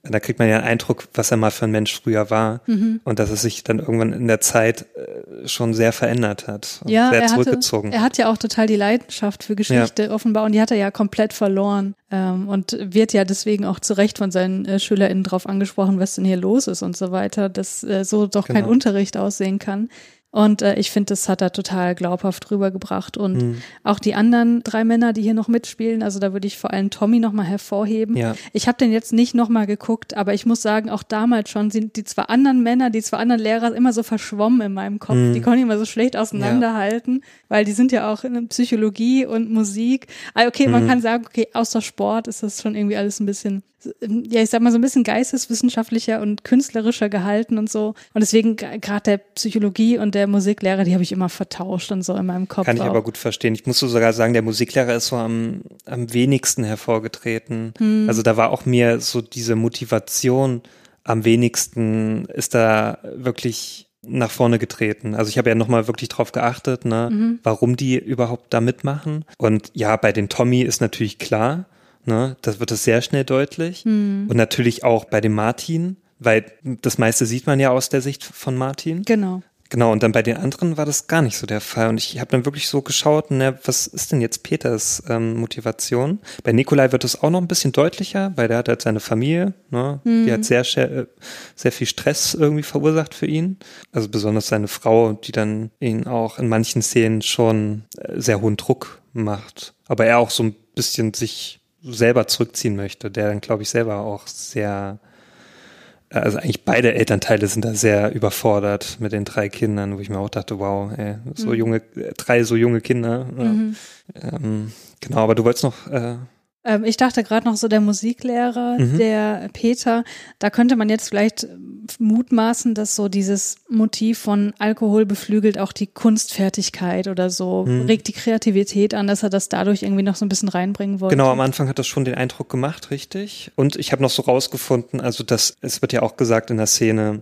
da kriegt man ja einen Eindruck, was er mal für ein Mensch früher war mhm. und dass es sich dann irgendwann in der Zeit äh, schon sehr verändert hat und ja, sehr er zurückgezogen. Hatte, er hat ja auch total die Leidenschaft für Geschichte ja. offenbar und die hat er ja komplett verloren ähm, und wird ja deswegen auch zu Recht von seinen äh, SchülerInnen darauf angesprochen, was denn hier los ist und so weiter, dass äh, so doch genau. kein Unterricht aussehen kann. Und äh, ich finde, das hat er total glaubhaft rübergebracht. Und mhm. auch die anderen drei Männer, die hier noch mitspielen, also da würde ich vor allem Tommy nochmal hervorheben. Ja. Ich habe den jetzt nicht nochmal geguckt, aber ich muss sagen, auch damals schon sind die zwei anderen Männer, die zwei anderen Lehrer immer so verschwommen in meinem Kopf. Mhm. Die konnte ich immer so schlecht auseinanderhalten, ja. weil die sind ja auch in Psychologie und Musik. Also okay, man mhm. kann sagen, okay, außer Sport ist das schon irgendwie alles ein bisschen ja, ich sag mal so ein bisschen geisteswissenschaftlicher und künstlerischer gehalten und so. Und deswegen gerade der Psychologie und der Musiklehrer, die habe ich immer vertauscht und so in meinem Kopf. Kann ich auch. aber gut verstehen. Ich muss sogar sagen, der Musiklehrer ist so am, am wenigsten hervorgetreten. Hm. Also da war auch mir so diese Motivation am wenigsten ist da wirklich nach vorne getreten. Also ich habe ja nochmal wirklich drauf geachtet, ne, mhm. warum die überhaupt da mitmachen. Und ja, bei den Tommy ist natürlich klar, Ne? Das wird es sehr schnell deutlich. Mhm. Und natürlich auch bei dem Martin, weil das meiste sieht man ja aus der Sicht von Martin. Genau. Genau, und dann bei den anderen war das gar nicht so der Fall. Und ich habe dann wirklich so geschaut, ne, was ist denn jetzt Peters ähm, Motivation? Bei Nikolai wird es auch noch ein bisschen deutlicher, weil der hat halt seine Familie, ne, mhm. die hat sehr, sehr, sehr viel Stress irgendwie verursacht für ihn. Also besonders seine Frau, die dann ihn auch in manchen Szenen schon äh, sehr hohen Druck macht. Aber er auch so ein bisschen sich selber zurückziehen möchte, der dann, glaube ich, selber auch sehr, also eigentlich beide Elternteile sind da sehr überfordert mit den drei Kindern, wo ich mir auch dachte, wow, ey, so mhm. junge, drei so junge Kinder. Mhm. Ähm, genau, aber du wolltest noch äh, ähm, ich dachte gerade noch so der Musiklehrer, mhm. der Peter, da könnte man jetzt vielleicht mutmaßen, dass so dieses Motiv von Alkohol beflügelt auch die Kunstfertigkeit oder so, mhm. regt die Kreativität an, dass er das dadurch irgendwie noch so ein bisschen reinbringen wollte. Genau, am Anfang hat das schon den Eindruck gemacht, richtig. Und ich habe noch so rausgefunden, also das, es wird ja auch gesagt in der Szene,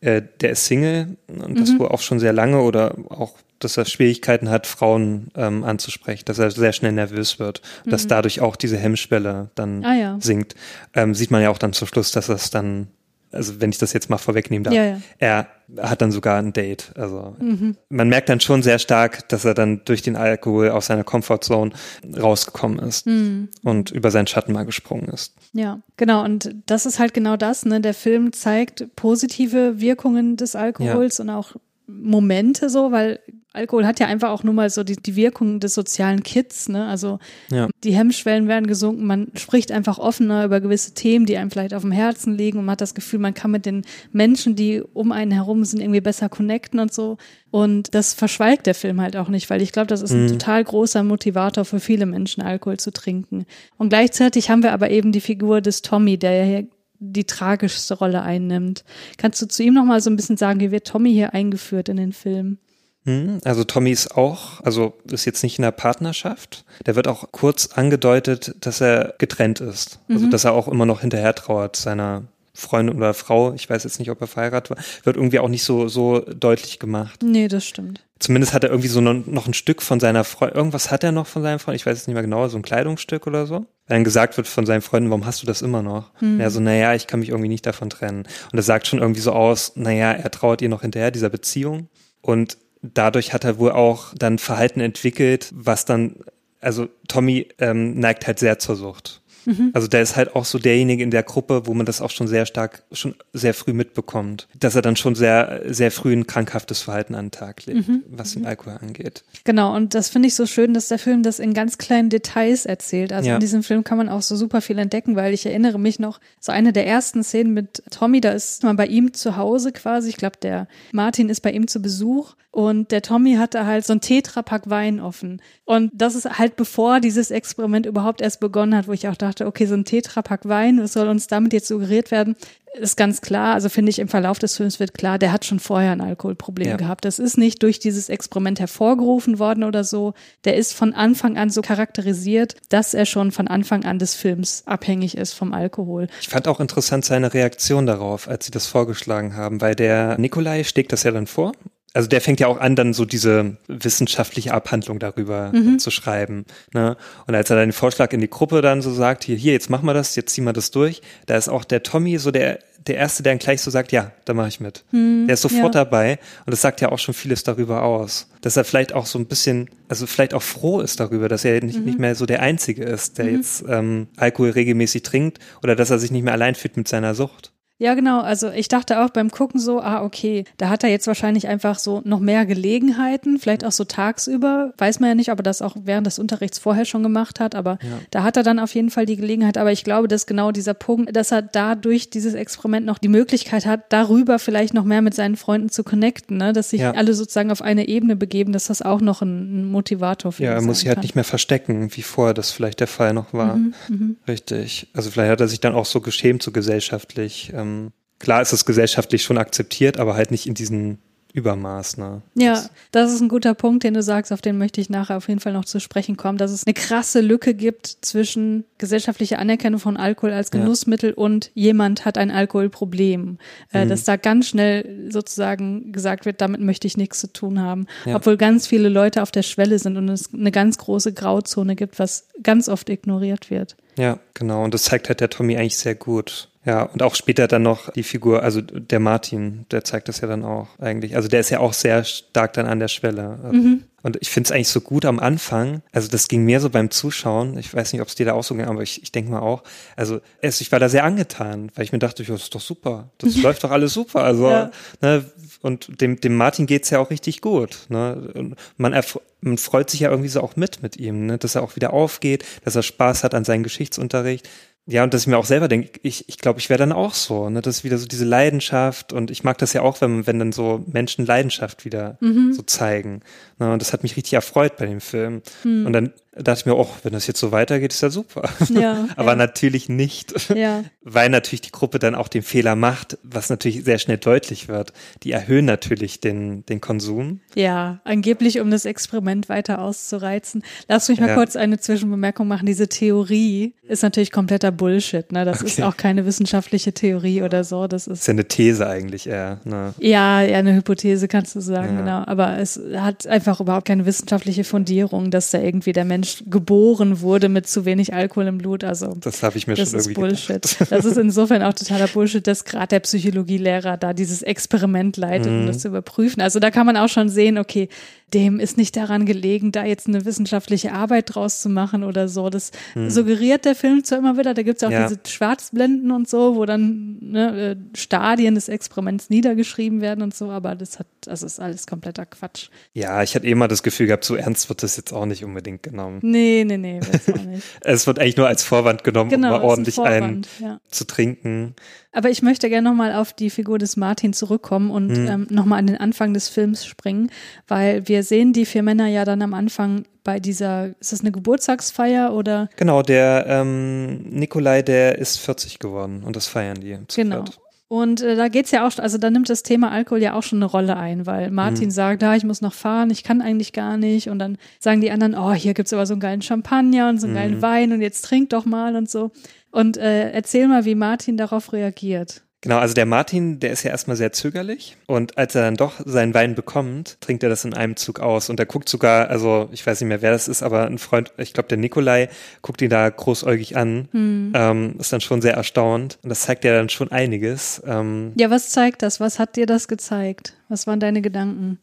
äh, der ist Single und das mhm. wohl auch schon sehr lange oder auch dass er Schwierigkeiten hat, Frauen ähm, anzusprechen, dass er sehr schnell nervös wird, mhm. dass dadurch auch diese Hemmschwelle dann ah, ja. sinkt. Ähm, sieht man ja auch dann zum Schluss, dass das dann, also wenn ich das jetzt mal vorwegnehmen darf, ja, ja. er hat dann sogar ein Date. Also mhm. man merkt dann schon sehr stark, dass er dann durch den Alkohol aus seiner Comfortzone rausgekommen ist mhm. und über seinen Schatten mal gesprungen ist. Ja, genau. Und das ist halt genau das. Ne? Der Film zeigt positive Wirkungen des Alkohols und auch Momente so, weil Alkohol hat ja einfach auch nur mal so die, die Wirkung des sozialen Kits, ne? Also ja. die Hemmschwellen werden gesunken, man spricht einfach offener über gewisse Themen, die einem vielleicht auf dem Herzen liegen und man hat das Gefühl, man kann mit den Menschen, die um einen herum sind, irgendwie besser connecten und so. Und das verschweigt der Film halt auch nicht, weil ich glaube, das ist ein mhm. total großer Motivator für viele Menschen, Alkohol zu trinken. Und gleichzeitig haben wir aber eben die Figur des Tommy, der ja hier die tragischste Rolle einnimmt. Kannst du zu ihm noch mal so ein bisschen sagen, wie wird Tommy hier eingeführt in den Film? Hm, also Tommy ist auch, also ist jetzt nicht in der Partnerschaft. Der wird auch kurz angedeutet, dass er getrennt ist. Also mhm. dass er auch immer noch hinterher trauert seiner Freundin oder Frau. Ich weiß jetzt nicht, ob er verheiratet war. Wird irgendwie auch nicht so, so deutlich gemacht. Nee, das stimmt. Zumindest hat er irgendwie so noch ein Stück von seiner Freundin. Irgendwas hat er noch von seinem Freund. Ich weiß es nicht mehr genau, so ein Kleidungsstück oder so. Dann gesagt wird von seinen Freunden, warum hast du das immer noch? Mhm. Er so, naja, ich kann mich irgendwie nicht davon trennen. Und das sagt schon irgendwie so aus, naja, er trauert ihr noch hinterher, dieser Beziehung. Und dadurch hat er wohl auch dann Verhalten entwickelt, was dann, also Tommy ähm, neigt halt sehr zur Sucht. Mhm. Also der ist halt auch so derjenige in der Gruppe, wo man das auch schon sehr stark, schon sehr früh mitbekommt, dass er dann schon sehr, sehr früh ein krankhaftes Verhalten an den Tag legt, mhm. was den Alkohol angeht. Genau, und das finde ich so schön, dass der Film das in ganz kleinen Details erzählt. Also ja. in diesem Film kann man auch so super viel entdecken, weil ich erinnere mich noch, so eine der ersten Szenen mit Tommy, da ist man bei ihm zu Hause quasi. Ich glaube, der Martin ist bei ihm zu Besuch und der Tommy hatte halt so ein Tetrapack Wein offen. Und das ist halt bevor dieses Experiment überhaupt erst begonnen hat, wo ich auch dachte, okay, so ein Tetrapack Wein, was soll uns damit jetzt suggeriert werden? ist ganz klar, also finde ich im Verlauf des Films wird klar, der hat schon vorher ein Alkoholproblem ja. gehabt. Das ist nicht durch dieses Experiment hervorgerufen worden oder so. Der ist von Anfang an so charakterisiert, dass er schon von Anfang an des Films abhängig ist vom Alkohol. Ich fand auch interessant seine Reaktion darauf, als sie das vorgeschlagen haben, weil der Nikolai steckt das ja dann vor also der fängt ja auch an, dann so diese wissenschaftliche Abhandlung darüber mhm. zu schreiben. Ne? Und als er dann den Vorschlag in die Gruppe dann so sagt, hier, hier, jetzt machen wir das, jetzt ziehen wir das durch, da ist auch der Tommy so der, der Erste, der dann gleich so sagt, ja, da mache ich mit. Mhm, der ist sofort ja. dabei und das sagt ja auch schon vieles darüber aus. Dass er vielleicht auch so ein bisschen, also vielleicht auch froh ist darüber, dass er nicht, mhm. nicht mehr so der Einzige ist, der mhm. jetzt ähm, Alkohol regelmäßig trinkt oder dass er sich nicht mehr allein fühlt mit seiner Sucht. Ja, genau. Also ich dachte auch beim Gucken so, ah, okay, da hat er jetzt wahrscheinlich einfach so noch mehr Gelegenheiten, vielleicht auch so tagsüber. Weiß man ja nicht, ob er das auch während des Unterrichts vorher schon gemacht hat, aber ja. da hat er dann auf jeden Fall die Gelegenheit. Aber ich glaube, dass genau dieser Punkt, dass er dadurch dieses Experiment noch die Möglichkeit hat, darüber vielleicht noch mehr mit seinen Freunden zu connecten, ne? dass sich ja. alle sozusagen auf eine Ebene begeben, dass das auch noch ein, Motivator für ihn ist. Ja, er muss sich halt nicht mehr verstecken, wie vorher das vielleicht der Fall noch war. Mhm, mhm, Richtig. Also vielleicht hat er sich dann auch so geschämt, so gesellschaftlich. Ähm, ähm, klar ist es gesellschaftlich schon akzeptiert, aber halt nicht in diesem Übermaß. Ne? Ja, das ist ein guter Punkt, den du sagst, auf den möchte ich nachher auf jeden Fall noch zu sprechen kommen, dass es eine krasse Lücke gibt zwischen gesellschaftlicher Anerkennung von Alkohol als Genussmittel ja. und jemand hat ein Alkoholproblem. Äh, mhm. Dass da ganz schnell sozusagen gesagt wird, damit möchte ich nichts zu tun haben. Ja. Obwohl ganz viele Leute auf der Schwelle sind und es eine ganz große Grauzone gibt, was ganz oft ignoriert wird. Ja, genau. Und das zeigt halt der Tommy eigentlich sehr gut. Ja, und auch später dann noch die Figur, also der Martin, der zeigt das ja dann auch eigentlich. Also der ist ja auch sehr stark dann an der Schwelle. Mhm. Und ich finde es eigentlich so gut am Anfang. Also das ging mir so beim Zuschauen. Ich weiß nicht, ob es dir da auch so ging, aber ich, ich denke mal auch. Also es, ich war da sehr angetan, weil ich mir dachte, das ist doch super. Das läuft doch alles super. Also ja. ne, und dem, dem Martin geht's ja auch richtig gut. Ne? Und man, man freut sich ja irgendwie so auch mit mit ihm, ne? dass er auch wieder aufgeht, dass er Spaß hat an seinem Geschichtsunterricht. Ja, und dass ich mir auch selber denke, ich, ich glaube, ich wäre dann auch so, ne? Das ist wieder so diese Leidenschaft und ich mag das ja auch, wenn, wenn dann so Menschen Leidenschaft wieder mhm. so zeigen. Ne? Und das hat mich richtig erfreut bei dem Film. Mhm. Und dann dachte ich mir, oh, wenn das jetzt so weitergeht, ist ja super. Ja, Aber ja. natürlich nicht, ja. weil natürlich die Gruppe dann auch den Fehler macht, was natürlich sehr schnell deutlich wird. Die erhöhen natürlich den, den Konsum. Ja, angeblich, um das Experiment weiter auszureizen. Lass mich mal kurz eine Zwischenbemerkung machen. Diese Theorie ist natürlich kompletter Bullshit. Ne? Das okay. ist auch keine wissenschaftliche Theorie oder so. Das ist, ist ja eine These eigentlich eher. Ne? Ja, ja, eine Hypothese kannst du sagen, genau. Aber es hat einfach überhaupt keine wissenschaftliche Fundierung, dass da irgendwie der Mensch Mensch geboren wurde mit zu wenig Alkohol im Blut. Also das habe ich mir das schon ist Bullshit. Gedacht. Das ist insofern auch totaler Bullshit, dass gerade der Psychologielehrer da dieses Experiment leitet, mhm. um das zu überprüfen. Also da kann man auch schon sehen, okay, dem ist nicht daran gelegen, da jetzt eine wissenschaftliche Arbeit draus zu machen oder so. Das hm. suggeriert der Film zwar immer wieder, da gibt es auch ja. diese Schwarzblenden und so, wo dann ne, äh, Stadien des Experiments niedergeschrieben werden und so, aber das hat, das ist alles kompletter Quatsch. Ja, ich hatte eh mal das Gefühl gehabt, so ernst wird das jetzt auch nicht unbedingt genommen. Nee, nee, nee, wird's auch nicht. es wird eigentlich nur als Vorwand genommen, genau, um mal ordentlich ein, ja. zu trinken. Aber ich möchte gerne nochmal auf die Figur des Martin zurückkommen und mhm. ähm, nochmal an den Anfang des Films springen, weil wir sehen die vier Männer ja dann am Anfang bei dieser, ist das eine Geburtstagsfeier oder? Genau, der ähm, Nikolai, der ist 40 geworden und das feiern die. Genau. Viert. Und äh, da geht's ja auch, also da nimmt das Thema Alkohol ja auch schon eine Rolle ein, weil Martin mhm. sagt, da, ah, ich muss noch fahren, ich kann eigentlich gar nicht. Und dann sagen die anderen, oh, hier gibt's aber so einen geilen Champagner und so einen mhm. geilen Wein und jetzt trink doch mal und so. Und äh, erzähl mal, wie Martin darauf reagiert. Genau, also der Martin, der ist ja erstmal sehr zögerlich und als er dann doch seinen Wein bekommt, trinkt er das in einem Zug aus und er guckt sogar, also ich weiß nicht mehr, wer das ist, aber ein Freund, ich glaube der Nikolai, guckt ihn da großäugig an, hm. ähm, ist dann schon sehr erstaunt und das zeigt ja dann schon einiges. Ähm, ja, was zeigt das? Was hat dir das gezeigt? Was waren deine Gedanken?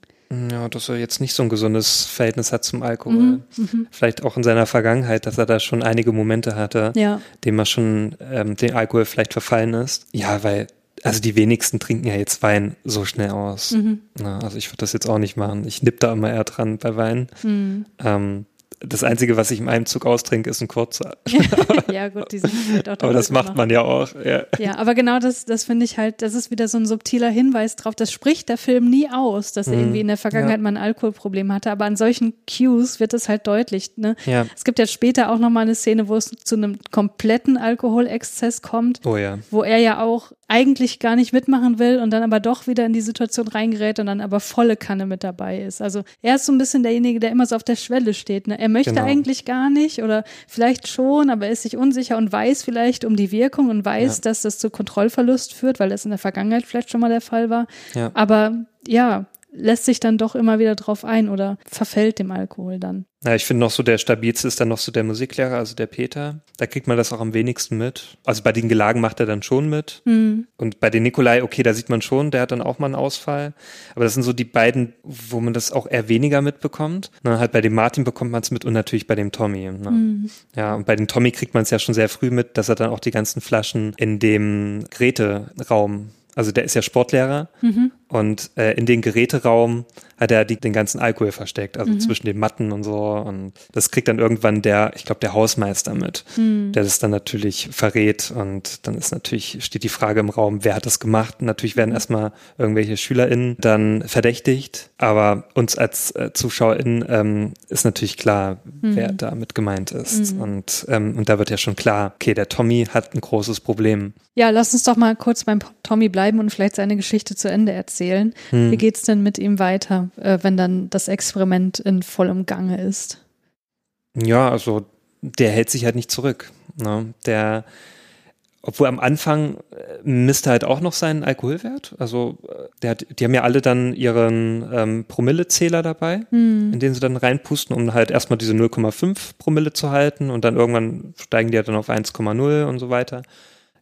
Ja, dass er jetzt nicht so ein gesundes Verhältnis hat zum Alkohol. Mhm, mhm, vielleicht auch in seiner Vergangenheit, dass er da schon einige Momente hatte, ja. dem er schon ähm, den Alkohol vielleicht verfallen ist. Ja, weil also die wenigsten trinken ja jetzt Wein so schnell aus. Mhm. Na, also ich würde das jetzt auch nicht machen. Ich nipp da immer eher dran bei Wein. Mhm. Ähm, das Einzige, was ich in einem Zug austrinke, ist ein kurzer. ja, gut, die sind halt auch Aber das macht man ja auch. Ja, ja aber genau das, das finde ich halt, das ist wieder so ein subtiler Hinweis drauf. Das spricht der Film nie aus, dass er mhm. irgendwie in der Vergangenheit ja. mal ein Alkoholproblem hatte. Aber an solchen Cues wird es halt deutlich. Ne? Ja. Es gibt ja später auch nochmal eine Szene, wo es zu einem kompletten Alkoholexzess kommt. Oh ja. Wo er ja auch eigentlich gar nicht mitmachen will und dann aber doch wieder in die Situation reingerät und dann aber volle Kanne mit dabei ist. Also er ist so ein bisschen derjenige, der immer so auf der Schwelle steht. Ne? Er möchte genau. eigentlich gar nicht oder vielleicht schon, aber er ist sich unsicher und weiß vielleicht um die Wirkung und weiß, ja. dass das zu Kontrollverlust führt, weil das in der Vergangenheit vielleicht schon mal der Fall war. Ja. Aber ja, lässt sich dann doch immer wieder drauf ein oder verfällt dem Alkohol dann. Ja, ich finde noch so der stabilste ist dann noch so der Musiklehrer, also der Peter. Da kriegt man das auch am wenigsten mit. Also bei den Gelagen macht er dann schon mit. Mhm. Und bei den Nikolai, okay, da sieht man schon, der hat dann auch mal einen Ausfall. Aber das sind so die beiden, wo man das auch eher weniger mitbekommt. Na, halt bei dem Martin bekommt man es mit und natürlich bei dem Tommy. Ne? Mhm. Ja, und bei dem Tommy kriegt man es ja schon sehr früh mit, dass er dann auch die ganzen Flaschen in dem Geräteraum also der ist ja Sportlehrer mhm. Und äh, in den Geräteraum hat er die, den ganzen Alkohol versteckt, also mhm. zwischen den Matten und so. Und das kriegt dann irgendwann der, ich glaube, der Hausmeister mit, mhm. der das dann natürlich verrät. Und dann ist natürlich, steht die Frage im Raum, wer hat das gemacht? Und natürlich werden mhm. erstmal irgendwelche SchülerInnen dann verdächtigt. Aber uns als äh, ZuschauerInnen ähm, ist natürlich klar, wer mhm. damit gemeint ist. Mhm. Und, ähm, und da wird ja schon klar, okay, der Tommy hat ein großes Problem. Ja, lass uns doch mal kurz beim Tommy bleiben und vielleicht seine Geschichte zu Ende erzählen. Hm. Wie geht's denn mit ihm weiter, äh, wenn dann das Experiment in vollem Gange ist? Ja, also der hält sich halt nicht zurück. Ne? Der, obwohl am Anfang äh, misst er halt auch noch seinen Alkoholwert. Also äh, der hat, die haben ja alle dann ihren ähm, Promillezähler dabei, hm. in den sie dann reinpusten, um halt erstmal diese 0,5 Promille zu halten und dann irgendwann steigen die ja dann auf 1,0 und so weiter.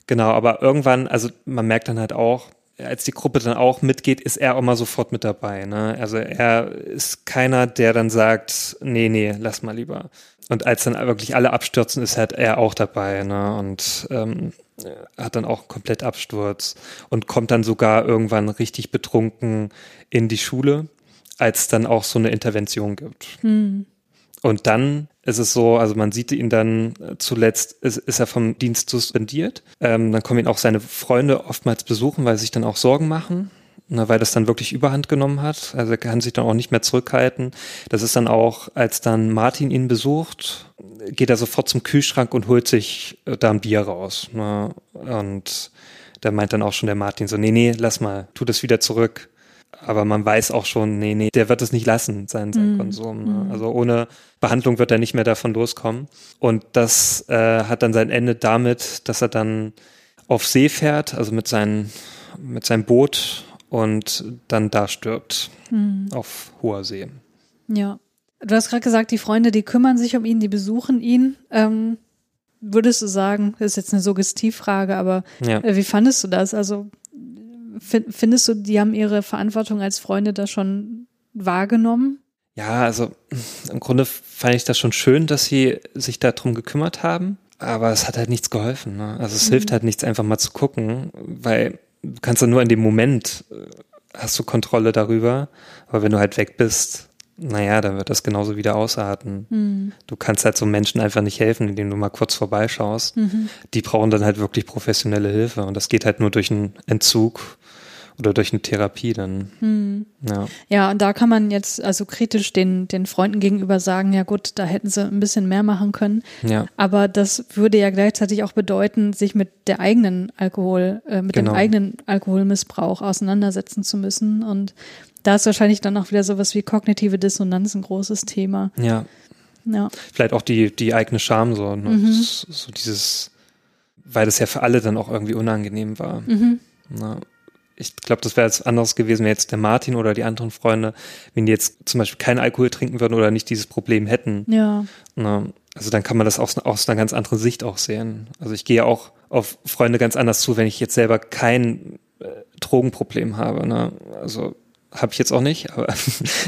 Genau, aber irgendwann, also man merkt dann halt auch, als die Gruppe dann auch mitgeht, ist er auch mal sofort mit dabei. Ne? Also er ist keiner, der dann sagt, nee, nee, lass mal lieber. Und als dann wirklich alle abstürzen, ist halt er auch dabei. Ne? Und ähm, hat dann auch komplett Absturz und kommt dann sogar irgendwann richtig betrunken in die Schule, als dann auch so eine Intervention gibt. Hm. Und dann ist es so, also man sieht ihn dann äh, zuletzt, ist, ist er vom Dienst suspendiert. Ähm, dann kommen ihn auch seine Freunde oftmals besuchen, weil sie sich dann auch Sorgen machen, ne, weil das dann wirklich Überhand genommen hat. Also er kann sich dann auch nicht mehr zurückhalten. Das ist dann auch, als dann Martin ihn besucht, geht er sofort zum Kühlschrank und holt sich äh, da ein Bier raus. Ne? Und da meint dann auch schon der Martin so, nee, nee, lass mal, tu das wieder zurück aber man weiß auch schon, nee, nee, der wird es nicht lassen, sein, sein mm. Konsum. Ne? Mm. Also ohne Behandlung wird er nicht mehr davon loskommen. Und das äh, hat dann sein Ende damit, dass er dann auf See fährt, also mit, seinen, mit seinem Boot und dann da stirbt mm. auf hoher See. Ja. Du hast gerade gesagt, die Freunde, die kümmern sich um ihn, die besuchen ihn. Ähm, würdest du sagen, das ist jetzt eine Suggestivfrage, aber ja. äh, wie fandest du das? Also Findest du, die haben ihre Verantwortung als Freunde da schon wahrgenommen? Ja, also im Grunde fand ich das schon schön, dass sie sich darum gekümmert haben, aber es hat halt nichts geholfen. Ne? Also es mhm. hilft halt nichts, einfach mal zu gucken, weil du kannst ja nur in dem Moment äh, hast du Kontrolle darüber, aber wenn du halt weg bist, naja, dann wird das genauso wieder ausarten. Mhm. Du kannst halt so Menschen einfach nicht helfen, indem du mal kurz vorbeischaust. Mhm. Die brauchen dann halt wirklich professionelle Hilfe und das geht halt nur durch einen Entzug oder durch eine Therapie dann. Mhm. Ja. Ja, und da kann man jetzt also kritisch den, den Freunden gegenüber sagen, ja gut, da hätten sie ein bisschen mehr machen können. Ja. Aber das würde ja gleichzeitig auch bedeuten, sich mit der eigenen Alkohol, äh, mit Genau. dem eigenen Alkoholmissbrauch auseinandersetzen zu müssen. Und da ist wahrscheinlich dann auch wieder sowas wie kognitive Dissonanz ein großes Thema. Ja. Ja. Vielleicht auch die, die eigene Scham so, ne? Mhm. so, dieses, weil das ja für alle dann auch irgendwie unangenehm war. Mhm. Na, ich glaube, das wäre jetzt anders gewesen, wenn jetzt der Martin oder die anderen Freunde, wenn die jetzt zum Beispiel keinen Alkohol trinken würden oder nicht dieses Problem hätten. Ja. Na, also dann kann man das aus, aus einer ganz anderen Sicht auch sehen. Also ich gehe auch auf Freunde ganz anders zu, wenn ich jetzt selber kein äh, Drogenproblem habe. Ne? Also habe ich jetzt auch nicht, aber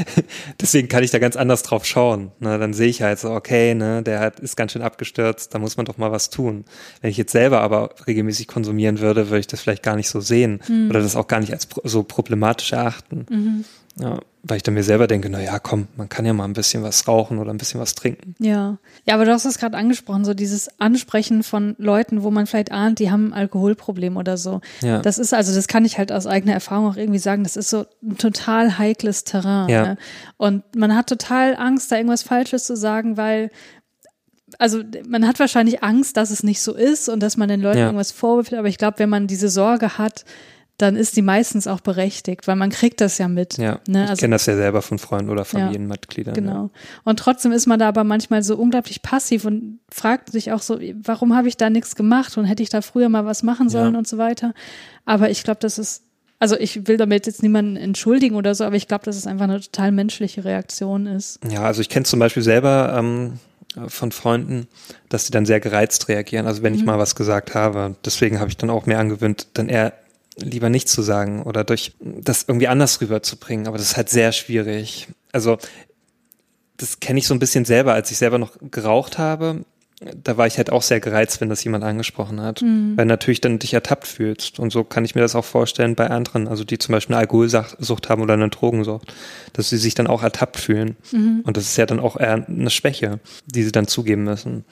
deswegen kann ich da ganz anders drauf schauen. Ne? Dann sehe ich halt so, okay, ne, der hat, ist ganz schön abgestürzt, da muss man doch mal was tun. Wenn ich jetzt selber aber regelmäßig konsumieren würde, würde ich das vielleicht gar nicht so sehen oder das auch gar nicht als pro so problematisch erachten. Mhm. Ja, weil ich dann mir selber denke, na ja, komm, man kann ja mal ein bisschen was rauchen oder ein bisschen was trinken. Ja. Ja, aber du hast es gerade angesprochen, so dieses Ansprechen von Leuten, wo man vielleicht ahnt, die haben ein Alkoholproblem oder so. Ja. Das ist also, das kann ich halt aus eigener Erfahrung auch irgendwie sagen, das ist so ein total heikles Terrain. Ja. Ne? Und man hat total Angst, da irgendwas Falsches zu sagen, weil also man hat wahrscheinlich Angst, dass es nicht so ist und dass man den Leuten Ja. irgendwas vorwirft, aber ich glaube, wenn man diese Sorge hat, dann ist die meistens auch berechtigt, weil man kriegt das ja mit. Ja, Ne? ich Also kenne das ja selber von Freunden oder Familienmitgliedern. Genau. Und trotzdem ist man da aber manchmal so unglaublich passiv und fragt sich auch so, warum habe ich da nichts gemacht und hätte ich da früher mal was machen sollen Ja. und so weiter. Aber ich glaube, das ist, also ich will damit jetzt niemanden entschuldigen oder so, aber ich glaube, dass es einfach eine total menschliche Reaktion ist. Ja, also ich kenne zum Beispiel selber ähm, von Freunden, dass die dann sehr gereizt reagieren. Also wenn ich mal was gesagt habe, deswegen habe ich dann auch mir angewöhnt, dann eher lieber nicht zu sagen oder durch das irgendwie anders rüberzubringen. Aber das ist halt sehr schwierig. Also das kenne ich so ein bisschen selber, als ich selber noch geraucht habe. Da war ich halt auch sehr gereizt, wenn das jemand angesprochen hat, weil natürlich dann dich ertappt fühlst. Und so kann ich mir das auch vorstellen bei anderen, also die zum Beispiel eine Alkoholsucht haben oder eine Drogensucht, dass sie sich dann auch ertappt fühlen. Und das ist ja dann auch eher eine Schwäche, die sie dann zugeben müssen.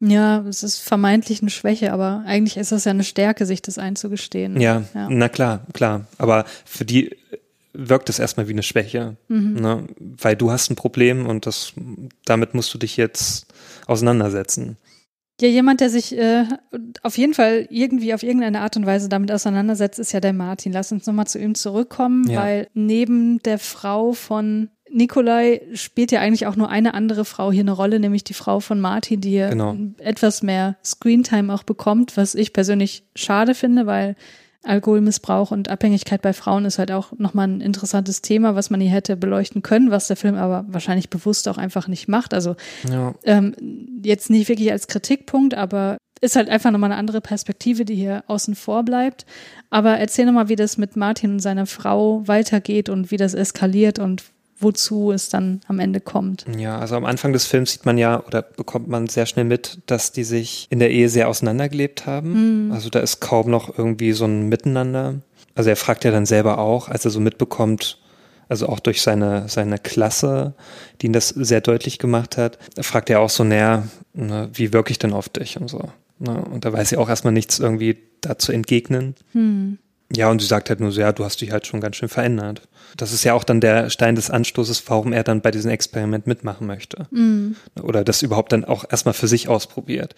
Ja, es ist vermeintlich eine Schwäche, aber eigentlich ist das ja eine Stärke, sich das einzugestehen. Ja, Ja. na klar, klar. Aber für die wirkt es erstmal wie eine Schwäche, ne? weil du hast ein Problem und das, damit musst du dich jetzt auseinandersetzen. Ja, jemand, der sich äh, auf jeden Fall irgendwie auf irgendeine Art und Weise damit auseinandersetzt, ist ja der Martin. Lass uns nochmal zu ihm zurückkommen, Ja. weil neben der Frau von Nikolai spielt ja eigentlich auch nur eine andere Frau hier eine Rolle, nämlich die Frau von Martin, die hier Genau. etwas mehr Screentime auch bekommt, was ich persönlich schade finde, weil Alkoholmissbrauch und Abhängigkeit bei Frauen ist halt auch nochmal ein interessantes Thema, was man hier hätte beleuchten können, was der Film aber wahrscheinlich bewusst auch einfach nicht macht. Also Ja, ähm, jetzt nicht wirklich als Kritikpunkt, aber ist halt einfach nochmal eine andere Perspektive, die hier außen vor bleibt. Aber erzähl nochmal, wie das mit Martin und seiner Frau weitergeht und wie das eskaliert und wozu es dann am Ende kommt. ja, also am Anfang des Films sieht man ja oder bekommt man sehr schnell mit, dass die sich in der Ehe sehr auseinandergelebt haben. Also da ist kaum noch irgendwie so ein Miteinander. Also er fragt ja dann selber auch, als er so mitbekommt, also auch durch seine, seine Klasse, die ihn das sehr deutlich gemacht hat, fragt er auch so näher, ne, wie wirke ich denn auf dich und so. Ne? Und da weiß sie auch erstmal nichts irgendwie dazu entgegnen. Ja, und sie sagt halt nur so, ja, du hast dich halt schon ganz schön verändert. Das ist ja auch dann der Stein des Anstoßes, warum er dann bei diesem Experiment mitmachen möchte. Oder das überhaupt dann auch erstmal für sich ausprobiert.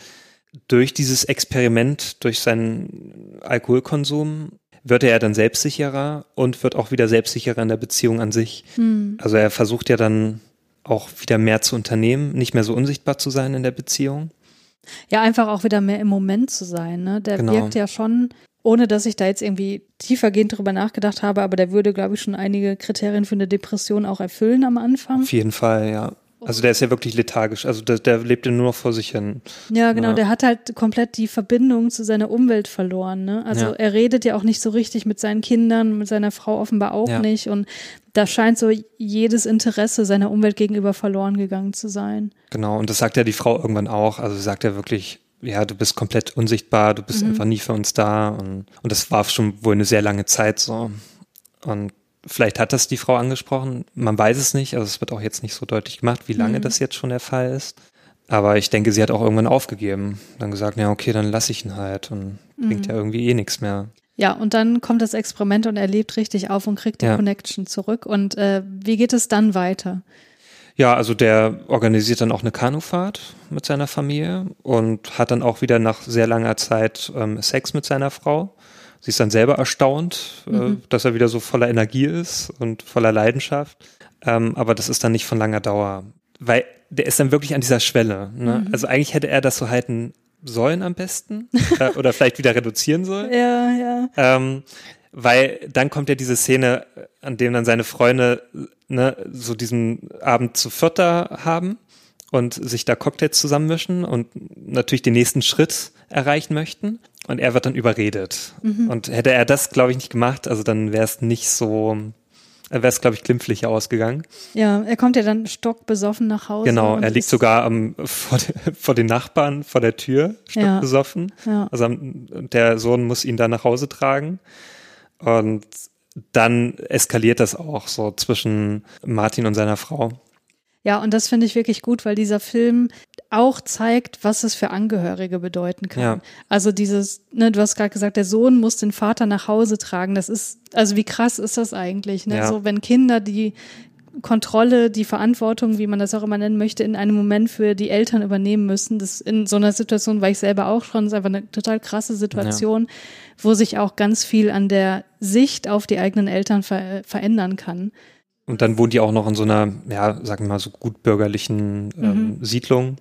Durch dieses Experiment, durch seinen Alkoholkonsum, wird er dann selbstsicherer und wird auch wieder selbstsicherer in der Beziehung an sich. Also er versucht ja dann auch wieder mehr zu unternehmen, nicht mehr so unsichtbar zu sein in der Beziehung. Ja, einfach auch wieder mehr im Moment zu sein. Ne? Der Genau. wirkt ja schon, ohne dass ich da jetzt irgendwie tiefergehend drüber nachgedacht habe, aber der würde, glaube ich, schon einige Kriterien für eine Depression auch erfüllen am Anfang. Auf jeden Fall, ja. Also der ist ja wirklich lethargisch. Also der, der lebt ja nur noch vor sich hin. Ja, genau. Ja. Der hat halt komplett die Verbindung zu seiner Umwelt verloren. Ne? Also Ja. er redet ja auch nicht so richtig mit seinen Kindern, mit seiner Frau offenbar auch Ja. nicht. Und da scheint so jedes Interesse seiner Umwelt gegenüber verloren gegangen zu sein. Genau, und das sagt ja die Frau irgendwann auch. Also sie sagt ja wirklich, ja, du bist komplett unsichtbar, du bist einfach nie für uns da. Und, und das war schon wohl eine sehr lange Zeit so. Und Vielleicht hat das die Frau angesprochen. Man weiß es nicht. Also es wird auch jetzt nicht so deutlich gemacht, wie lange mhm. das jetzt schon der Fall ist. Aber ich denke, sie hat auch irgendwann aufgegeben. Dann gesagt, ja, okay, dann lasse ich ihn halt und mhm. bringt ja irgendwie eh nichts mehr. Ja, und dann kommt das Experiment und er lebt richtig auf und kriegt die ja. Connection zurück. Und äh, wie geht es dann weiter? Ja, also der organisiert dann auch eine Kanufahrt mit seiner Familie und hat dann auch wieder nach sehr langer Zeit ähm, Sex mit seiner Frau. Sie ist dann selber erstaunt, äh, mhm. äh, dass er wieder so voller Energie ist und voller Leidenschaft. Ähm, aber das ist dann nicht von langer Dauer. Weil der ist dann wirklich an dieser Schwelle. Ne? Mhm. Also eigentlich hätte er das so halten sollen am besten äh, oder vielleicht wieder reduzieren sollen. Ja, ja. Ähm, weil dann kommt ja diese Szene, an dem dann seine Freunde ne, so diesen Abend zu vierter haben und sich da Cocktails zusammenmischen und natürlich den nächsten Schritt erreichen möchten. Und er wird dann überredet. Mhm. Und hätte er das, glaube ich, nicht gemacht, also dann wäre es nicht so, wäre es, glaube ich, glimpflicher ausgegangen. Ja, er kommt ja dann stockbesoffen nach Hause. Genau, er liegt sogar am, vor, de, vor, den Nachbarn vor der Tür, stockbesoffen. Ja, ja. Also der Sohn muss ihn da nach Hause tragen. Und dann eskaliert das auch so zwischen Martin und seiner Frau. Ja, und das finde ich wirklich gut, weil dieser Film auch zeigt, was es für Angehörige bedeuten kann. Ja. Also dieses, ne, du hast gerade gesagt, der Sohn muss den Vater nach Hause tragen. Das ist, also wie krass ist das eigentlich? Ne? Ja. So, wenn Kinder die Kontrolle, die Verantwortung, wie man das auch immer nennen möchte, in einem Moment für die Eltern übernehmen müssen. Das in so einer Situation war ich selber auch schon. Das ist einfach eine total krasse Situation, ja. wo sich auch ganz viel an der Sicht auf die eigenen Eltern ver verändern kann. Und dann wohnen die auch noch in so einer, ja, sagen wir mal so gut bürgerlichen ähm, mhm. Siedlung,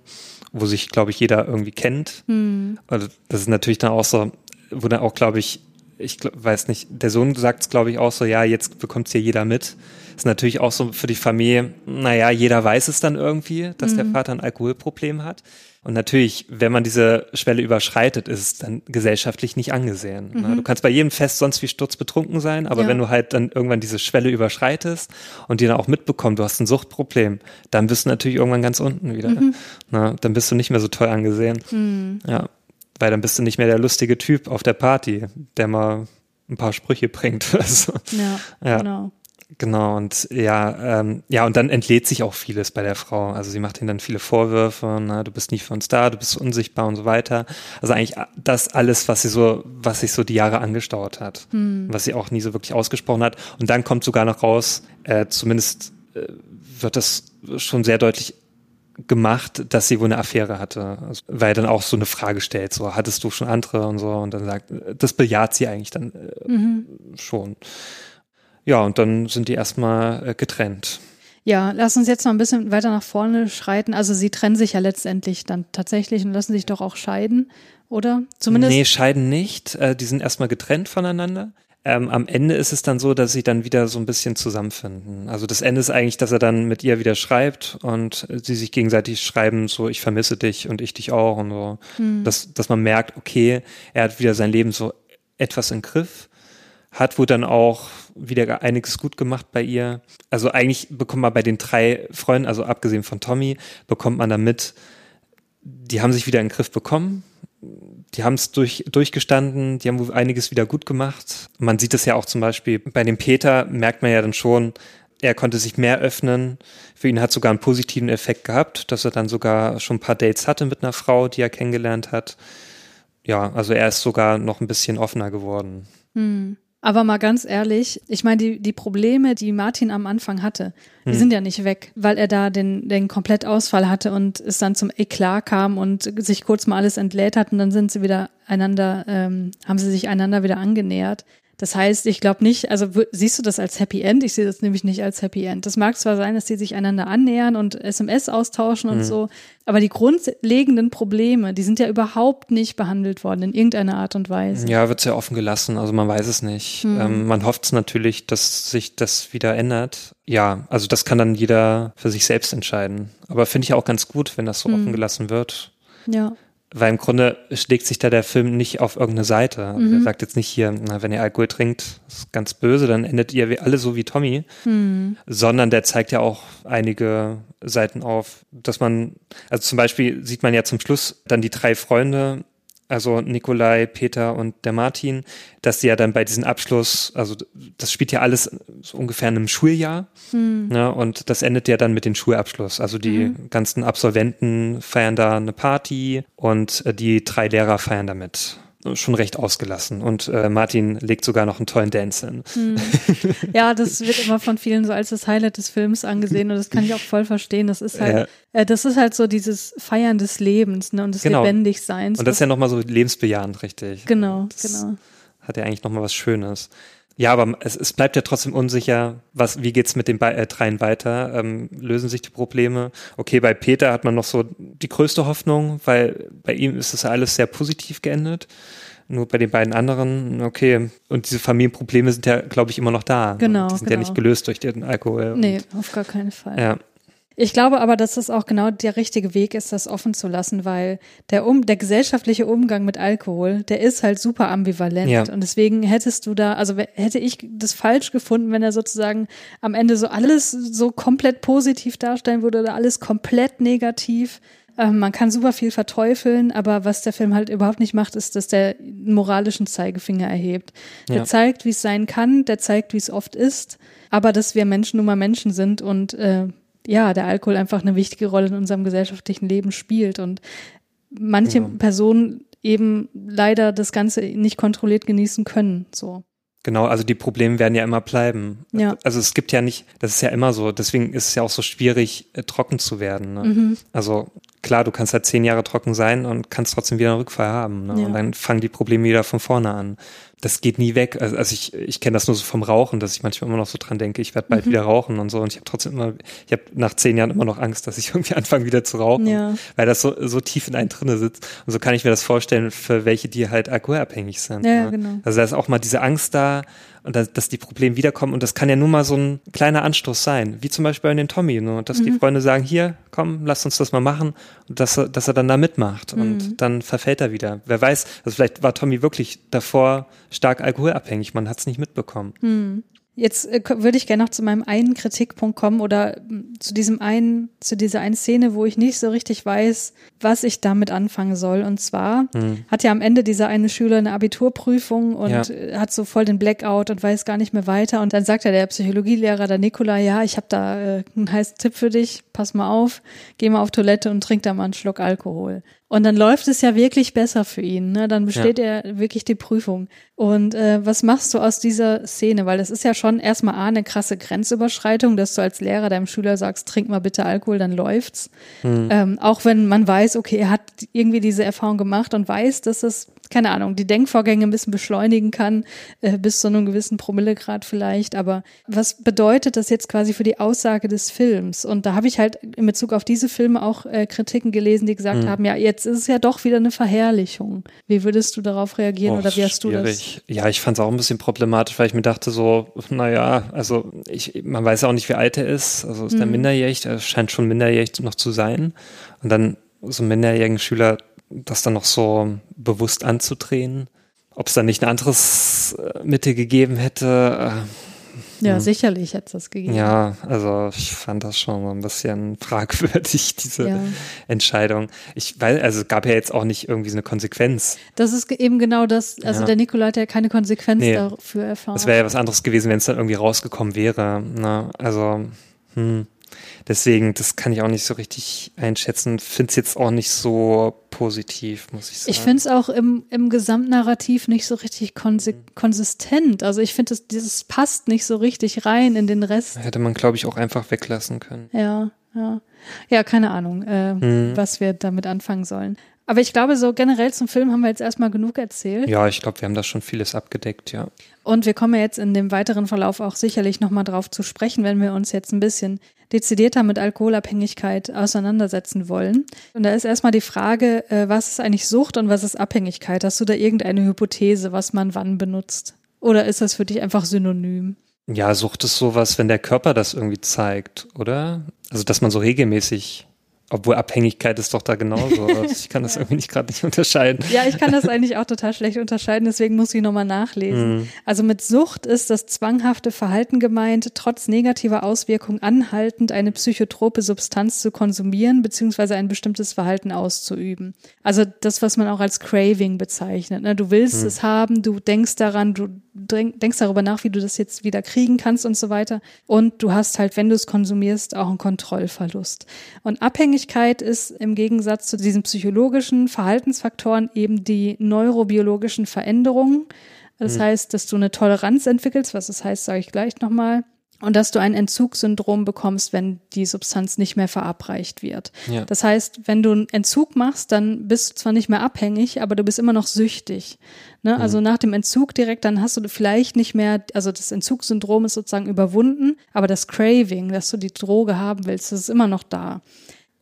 wo sich, glaube ich, jeder irgendwie kennt. Mhm. Also das ist natürlich dann auch so, wo dann auch, glaube ich, ich glaub, weiß nicht, der Sohn sagt es, glaube ich, auch so, ja, jetzt bekommt es hier jeder mit. Ist natürlich auch so für die Familie, naja, jeder weiß es dann irgendwie, dass mhm. der Vater ein Alkoholproblem hat. Und natürlich, wenn man diese Schwelle überschreitet, ist es dann gesellschaftlich nicht angesehen. Ne? Mhm. Du kannst bei jedem Fest sonst wie sturzbetrunken sein, aber ja. wenn du halt dann irgendwann diese Schwelle überschreitest und die dann auch mitbekommen, du hast ein Suchtproblem, dann bist du natürlich irgendwann ganz unten wieder. Mhm. Ne? dann bist du nicht mehr so toll angesehen. Mhm. Ja, weil dann bist du nicht mehr der lustige Typ auf der Party, der mal ein paar Sprüche bringt. Also, ja, ja, genau. Genau, und ja, ähm, ja, und dann entlädt sich auch vieles bei der Frau. Also sie macht ihnen dann viele Vorwürfe, na, du bist nicht für uns da, du bist unsichtbar und so weiter. Also eigentlich das alles, was sie so, was sich so die Jahre angestaut hat, hm. was sie auch nie so wirklich ausgesprochen hat. Und dann kommt sogar noch raus, äh, zumindest äh, wird das schon sehr deutlich gemacht, dass sie wohl eine Affäre hatte, also, weil dann auch so eine Frage stellt, so hattest du schon andere und so und dann sagt, das bejaht sie eigentlich dann äh, mhm. schon. Ja, und dann sind die erstmal äh, getrennt. Ja, lass uns jetzt noch ein bisschen weiter nach vorne schreiten. Also sie trennen sich ja letztendlich dann tatsächlich und lassen sich doch auch scheiden, oder? Zumindest. Nee, scheiden nicht. Äh, die sind erstmal getrennt voneinander. Ähm, am Ende ist es dann so, dass sie dann wieder so ein bisschen zusammenfinden. Also das Ende ist eigentlich, dass er dann mit ihr wieder schreibt und sie sich gegenseitig schreiben, so ich vermisse dich und ich dich auch und so. Hm. Dass, dass man merkt, okay, er hat wieder sein Leben so etwas im Griff hat wohl dann auch wieder einiges gut gemacht bei ihr. Also eigentlich bekommt man bei den drei Freunden, also abgesehen von Tommy, bekommt man damit, die haben sich wieder in den Griff bekommen. Die haben es durch, durchgestanden, die haben einiges wieder gut gemacht. Man sieht es ja auch zum Beispiel bei dem Peter, merkt man ja dann schon, er konnte sich mehr öffnen. Für ihn hat sogar einen positiven Effekt gehabt, dass er dann sogar schon ein paar Dates hatte mit einer Frau, die er kennengelernt hat. Ja, also er ist sogar noch ein bisschen offener geworden. Hm. Aber mal ganz ehrlich, ich meine, die, die Probleme, die Martin am Anfang hatte, die hm. sind ja nicht weg, weil er da den, den Komplettausfall hatte und es dann zum Eklat kam und sich kurz mal alles entlädt hat und dann sind sie wieder einander, ähm, haben sie sich einander wieder angenähert. Das heißt, ich glaube nicht, also siehst du das als Happy End? Ich sehe das nämlich nicht als Happy End. Das mag zwar sein, dass sie sich einander annähern und SMS austauschen und mhm. so, aber die grundlegenden Probleme, die sind ja überhaupt nicht behandelt worden in irgendeiner Art und Weise. Ja, wird sehr offen gelassen, also man weiß es nicht. Mhm. Ähm, man hofft es natürlich, dass sich das wieder ändert. Ja, also das kann dann jeder für sich selbst entscheiden. Aber finde ich auch ganz gut, wenn das so mhm. offen gelassen wird. Ja weil im Grunde schlägt sich da der Film nicht auf irgendeine Seite. Mhm. Er sagt jetzt nicht hier, na, wenn ihr Alkohol trinkt, ist ganz böse, dann endet ihr alle so wie Tommy, mhm. sondern der zeigt ja auch einige Seiten auf, dass man, also zum Beispiel sieht man ja zum Schluss dann die drei Freunde, also Nikolai, Peter und der Martin, dass sie ja dann bei diesem Abschluss, also das spielt ja alles so ungefähr in einem Schuljahr hm. ne, und das endet ja dann mit dem Schulabschluss. Also die mhm. ganzen Absolventen feiern da eine Party und äh, die drei Lehrer feiern damit schon recht ausgelassen und äh, Martin legt sogar noch einen tollen Dance hin. Hm. Ja, das wird immer von vielen so als das Highlight des Films angesehen und das kann ich auch voll verstehen. Das ist halt, ja. äh, das ist halt so dieses Feiern des Lebens ne, und des genau. Lebendigseins. Und das ist ja nochmal so lebensbejahend, richtig. Genau, das genau. Hat ja eigentlich nochmal was Schönes. Ja, aber es, es bleibt ja trotzdem unsicher, was, wie geht's mit den Be äh, dreien weiter? Ähm, lösen sich die Probleme? Okay, bei Peter hat man noch so die größte Hoffnung, weil bei ihm ist das alles sehr positiv geendet. Nur bei den beiden anderen, okay. Und diese Familienprobleme sind ja, glaube ich, immer noch da. Genau. Die sind genau. ja nicht gelöst durch den Alkohol. Nee, auf gar keinen Fall. Ja. Ich glaube aber, dass das auch genau der richtige Weg ist, das offen zu lassen, weil der, um, der gesellschaftliche Umgang mit Alkohol, der ist halt super ambivalent. Ja. Und deswegen hättest du da, also hätte ich das falsch gefunden, wenn er sozusagen am Ende so alles so komplett positiv darstellen würde oder alles komplett negativ. Ähm, man kann super viel verteufeln, aber was der Film halt überhaupt nicht macht, ist, dass der einen moralischen Zeigefinger erhebt. Ja. Der zeigt, wie es sein kann, der zeigt, wie es oft ist, aber dass wir Menschen nun mal Menschen sind und äh, ja, der Alkohol einfach eine wichtige Rolle in unserem gesellschaftlichen Leben spielt und manche ja. Personen eben leider das Ganze nicht kontrolliert genießen können, so. Genau, also die Probleme werden ja immer bleiben. Ja. Also es gibt ja nicht, das ist ja immer so, deswegen ist es ja auch so schwierig, äh, trocken zu werden. Ne? Mhm. Also klar, du kannst halt zehn Jahre trocken sein und kannst trotzdem wieder einen Rückfall haben. Ne? Ja. Und dann fangen die Probleme wieder von vorne an das geht nie weg. Also, also ich, ich kenne das nur so vom Rauchen, dass ich manchmal immer noch so dran denke, ich werde bald mhm. wieder rauchen und so. Und ich habe trotzdem immer, ich habe nach zehn Jahren immer noch Angst, dass ich irgendwie anfange wieder zu rauchen, ja. weil das so, so tief in einen drinne sitzt. Und so kann ich mir das vorstellen für welche, die halt alkoholabhängig sind. Ja, ne? genau. Also da ist auch mal diese Angst da, und dass, dass die Probleme wiederkommen. Und das kann ja nur mal so ein kleiner Anstoß sein, wie zum Beispiel bei den Tommy, ne? dass mhm. die Freunde sagen, hier, komm, lass uns das mal machen und dass er, dass er dann da mitmacht mhm. und dann verfällt er wieder. Wer weiß, also vielleicht war Tommy wirklich davor stark alkoholabhängig, man hat es nicht mitbekommen. Mhm. Jetzt äh, würde ich gerne noch zu meinem einen Kritikpunkt kommen oder zu diesem einen, zu dieser einen Szene, wo ich nicht so richtig weiß, was ich damit anfangen soll. Und zwar hm. hat ja am Ende dieser eine Schüler eine Abiturprüfung und ja. Äh, hat so voll den Blackout und weiß gar nicht mehr weiter. Und dann sagt ja der Psychologielehrer, der Nikola, ja, ich habe da äh, einen heißen Tipp für dich, pass mal auf, geh mal auf Toilette und trink da mal einen Schluck Alkohol. Und dann läuft es ja wirklich besser für ihn. Ne? Dann besteht ja. er wirklich die Prüfung. Und äh, was machst du aus dieser Szene? Weil das ist ja schon erstmal A, eine krasse Grenzüberschreitung, dass du als Lehrer deinem Schüler sagst, trink mal bitte Alkohol, dann läuft's. Mhm. Ähm, auch wenn man weiß, okay, er hat irgendwie diese Erfahrung gemacht und weiß, dass es keine Ahnung, die Denkvorgänge ein bisschen beschleunigen kann, äh, bis zu einem gewissen Promillegrad vielleicht. Aber was bedeutet das jetzt quasi für die Aussage des Films? Und da habe ich halt in Bezug auf diese Filme auch äh, Kritiken gelesen, die gesagt mhm. haben, ja, jetzt ist es ja doch wieder eine Verherrlichung. Wie würdest du darauf reagieren oh, oder wie hast schwierig. du das? Ja, ich fand es auch ein bisschen problematisch, weil ich mir dachte so, naja, also ich, man weiß ja auch nicht, wie alt er ist. Also ist mhm. er minderjährig, er scheint schon minderjährig noch zu sein. Und dann so einen minderjährigen Schüler das dann noch so bewusst anzudrehen. Ob es da nicht ein anderes äh, Mittel gegeben hätte. Äh, ja, hm. sicherlich hätte es das gegeben. Ja, also ich fand das schon ein bisschen fragwürdig, diese ja. Entscheidung. Ich weiß, also es gab ja jetzt auch nicht irgendwie so eine Konsequenz. Das ist eben genau das, also ja. der Nikolai hat ja keine Konsequenz nee, dafür erfahren. Das wäre ja was anderes gewesen, wenn es dann irgendwie rausgekommen wäre. Ne? Also, hm. Deswegen, das kann ich auch nicht so richtig einschätzen. Finde es jetzt auch nicht so positiv, muss ich sagen. Ich finde es auch im, im Gesamtnarrativ nicht so richtig konsi konsistent. Also ich finde, dieses passt nicht so richtig rein in den Rest. Hätte man, glaube ich, auch einfach weglassen können. Ja, ja. Ja, keine Ahnung, äh, hm. was wir damit anfangen sollen. Aber ich glaube, so generell zum Film haben wir jetzt erstmal genug erzählt. Ja, ich glaube, wir haben da schon vieles abgedeckt, ja. Und wir kommen jetzt in dem weiteren Verlauf auch sicherlich nochmal drauf zu sprechen, wenn wir uns jetzt ein bisschen dezidierter mit Alkoholabhängigkeit auseinandersetzen wollen. Und da ist erstmal die Frage, äh, was ist eigentlich Sucht und was ist Abhängigkeit? Hast du da irgendeine Hypothese, was man wann benutzt? Oder ist das für dich einfach synonym? Ja, Sucht ist sowas, wenn der Körper das irgendwie zeigt, oder? Also, dass man so regelmäßig Obwohl Abhängigkeit ist doch da genauso. ich kann das irgendwie nicht gerade nicht unterscheiden. Ja, ich kann das eigentlich auch total schlecht unterscheiden, deswegen muss ich nochmal nachlesen. Mhm. Also mit Sucht ist das zwanghafte Verhalten gemeint, trotz negativer Auswirkungen anhaltend eine psychotrope Substanz zu konsumieren beziehungsweise ein bestimmtes Verhalten auszuüben. Also das, was man auch als Craving bezeichnet. Ne? Du willst mhm. es haben, du denkst daran, du denkst darüber nach, wie du das jetzt wieder kriegen kannst und so weiter. Und du hast halt, wenn du es konsumierst, auch einen Kontrollverlust. Und Abhängigkeit ist im Gegensatz zu diesen psychologischen Verhaltensfaktoren eben die neurobiologischen Veränderungen. Das mhm. heißt, dass du eine Toleranz entwickelst, was das heißt, sage ich gleich nochmal und dass du ein Entzugssyndrom bekommst, wenn die Substanz nicht mehr verabreicht wird. Ja. Das heißt, wenn du einen Entzug machst, dann bist du zwar nicht mehr abhängig, aber du bist immer noch süchtig. Ne? Mhm. Also nach dem Entzug direkt, dann hast du vielleicht nicht mehr, also das Entzugssyndrom ist sozusagen überwunden, aber das Craving, dass du die Droge haben willst, das ist immer noch da.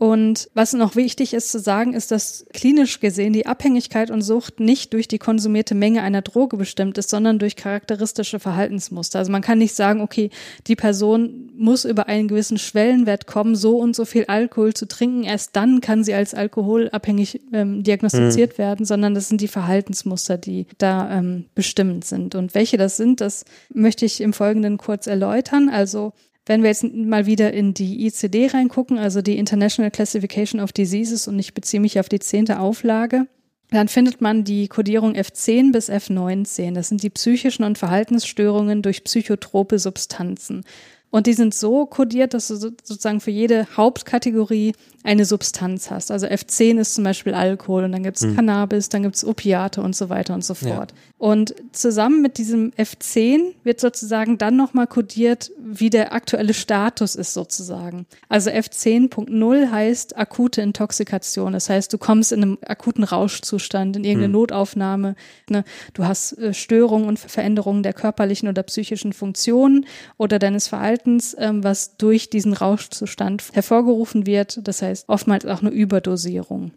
Und was noch wichtig ist zu sagen, ist, dass klinisch gesehen die Abhängigkeit und Sucht nicht durch die konsumierte Menge einer Droge bestimmt ist, sondern durch charakteristische Verhaltensmuster. Also man kann nicht sagen, okay, die Person muss über einen gewissen Schwellenwert kommen, so und so viel Alkohol zu trinken, erst dann kann sie als alkoholabhängig ähm, diagnostiziert mhm. werden, sondern das sind die Verhaltensmuster, die da ähm, bestimmend sind. Und welche das sind, das möchte ich im Folgenden kurz erläutern. Also wenn wir jetzt mal wieder in die ICD reingucken, also die International Classification of Diseases, und ich beziehe mich auf die zehnte Auflage, dann findet man die Kodierung F10 bis F19. Das sind die psychischen und Verhaltensstörungen durch psychotrope Substanzen. Und die sind so kodiert, dass du sozusagen für jede Hauptkategorie eine Substanz hast. Also F10 ist zum Beispiel Alkohol und dann gibt's hm. Cannabis, dann gibt's Opiate und so weiter und so fort. Ja. Und zusammen mit diesem F10 wird sozusagen dann nochmal kodiert, wie der aktuelle Status ist sozusagen. Also F10.0 heißt akute Intoxikation. Das heißt, du kommst in einem akuten Rauschzustand, in irgendeine hm. Notaufnahme. Ne? Du hast äh, Störungen und Veränderungen der körperlichen oder psychischen Funktionen oder deines Verhaltens, ähm, was durch diesen Rauschzustand hervorgerufen wird. Das heißt, heißt oftmals auch eine Überdosierung.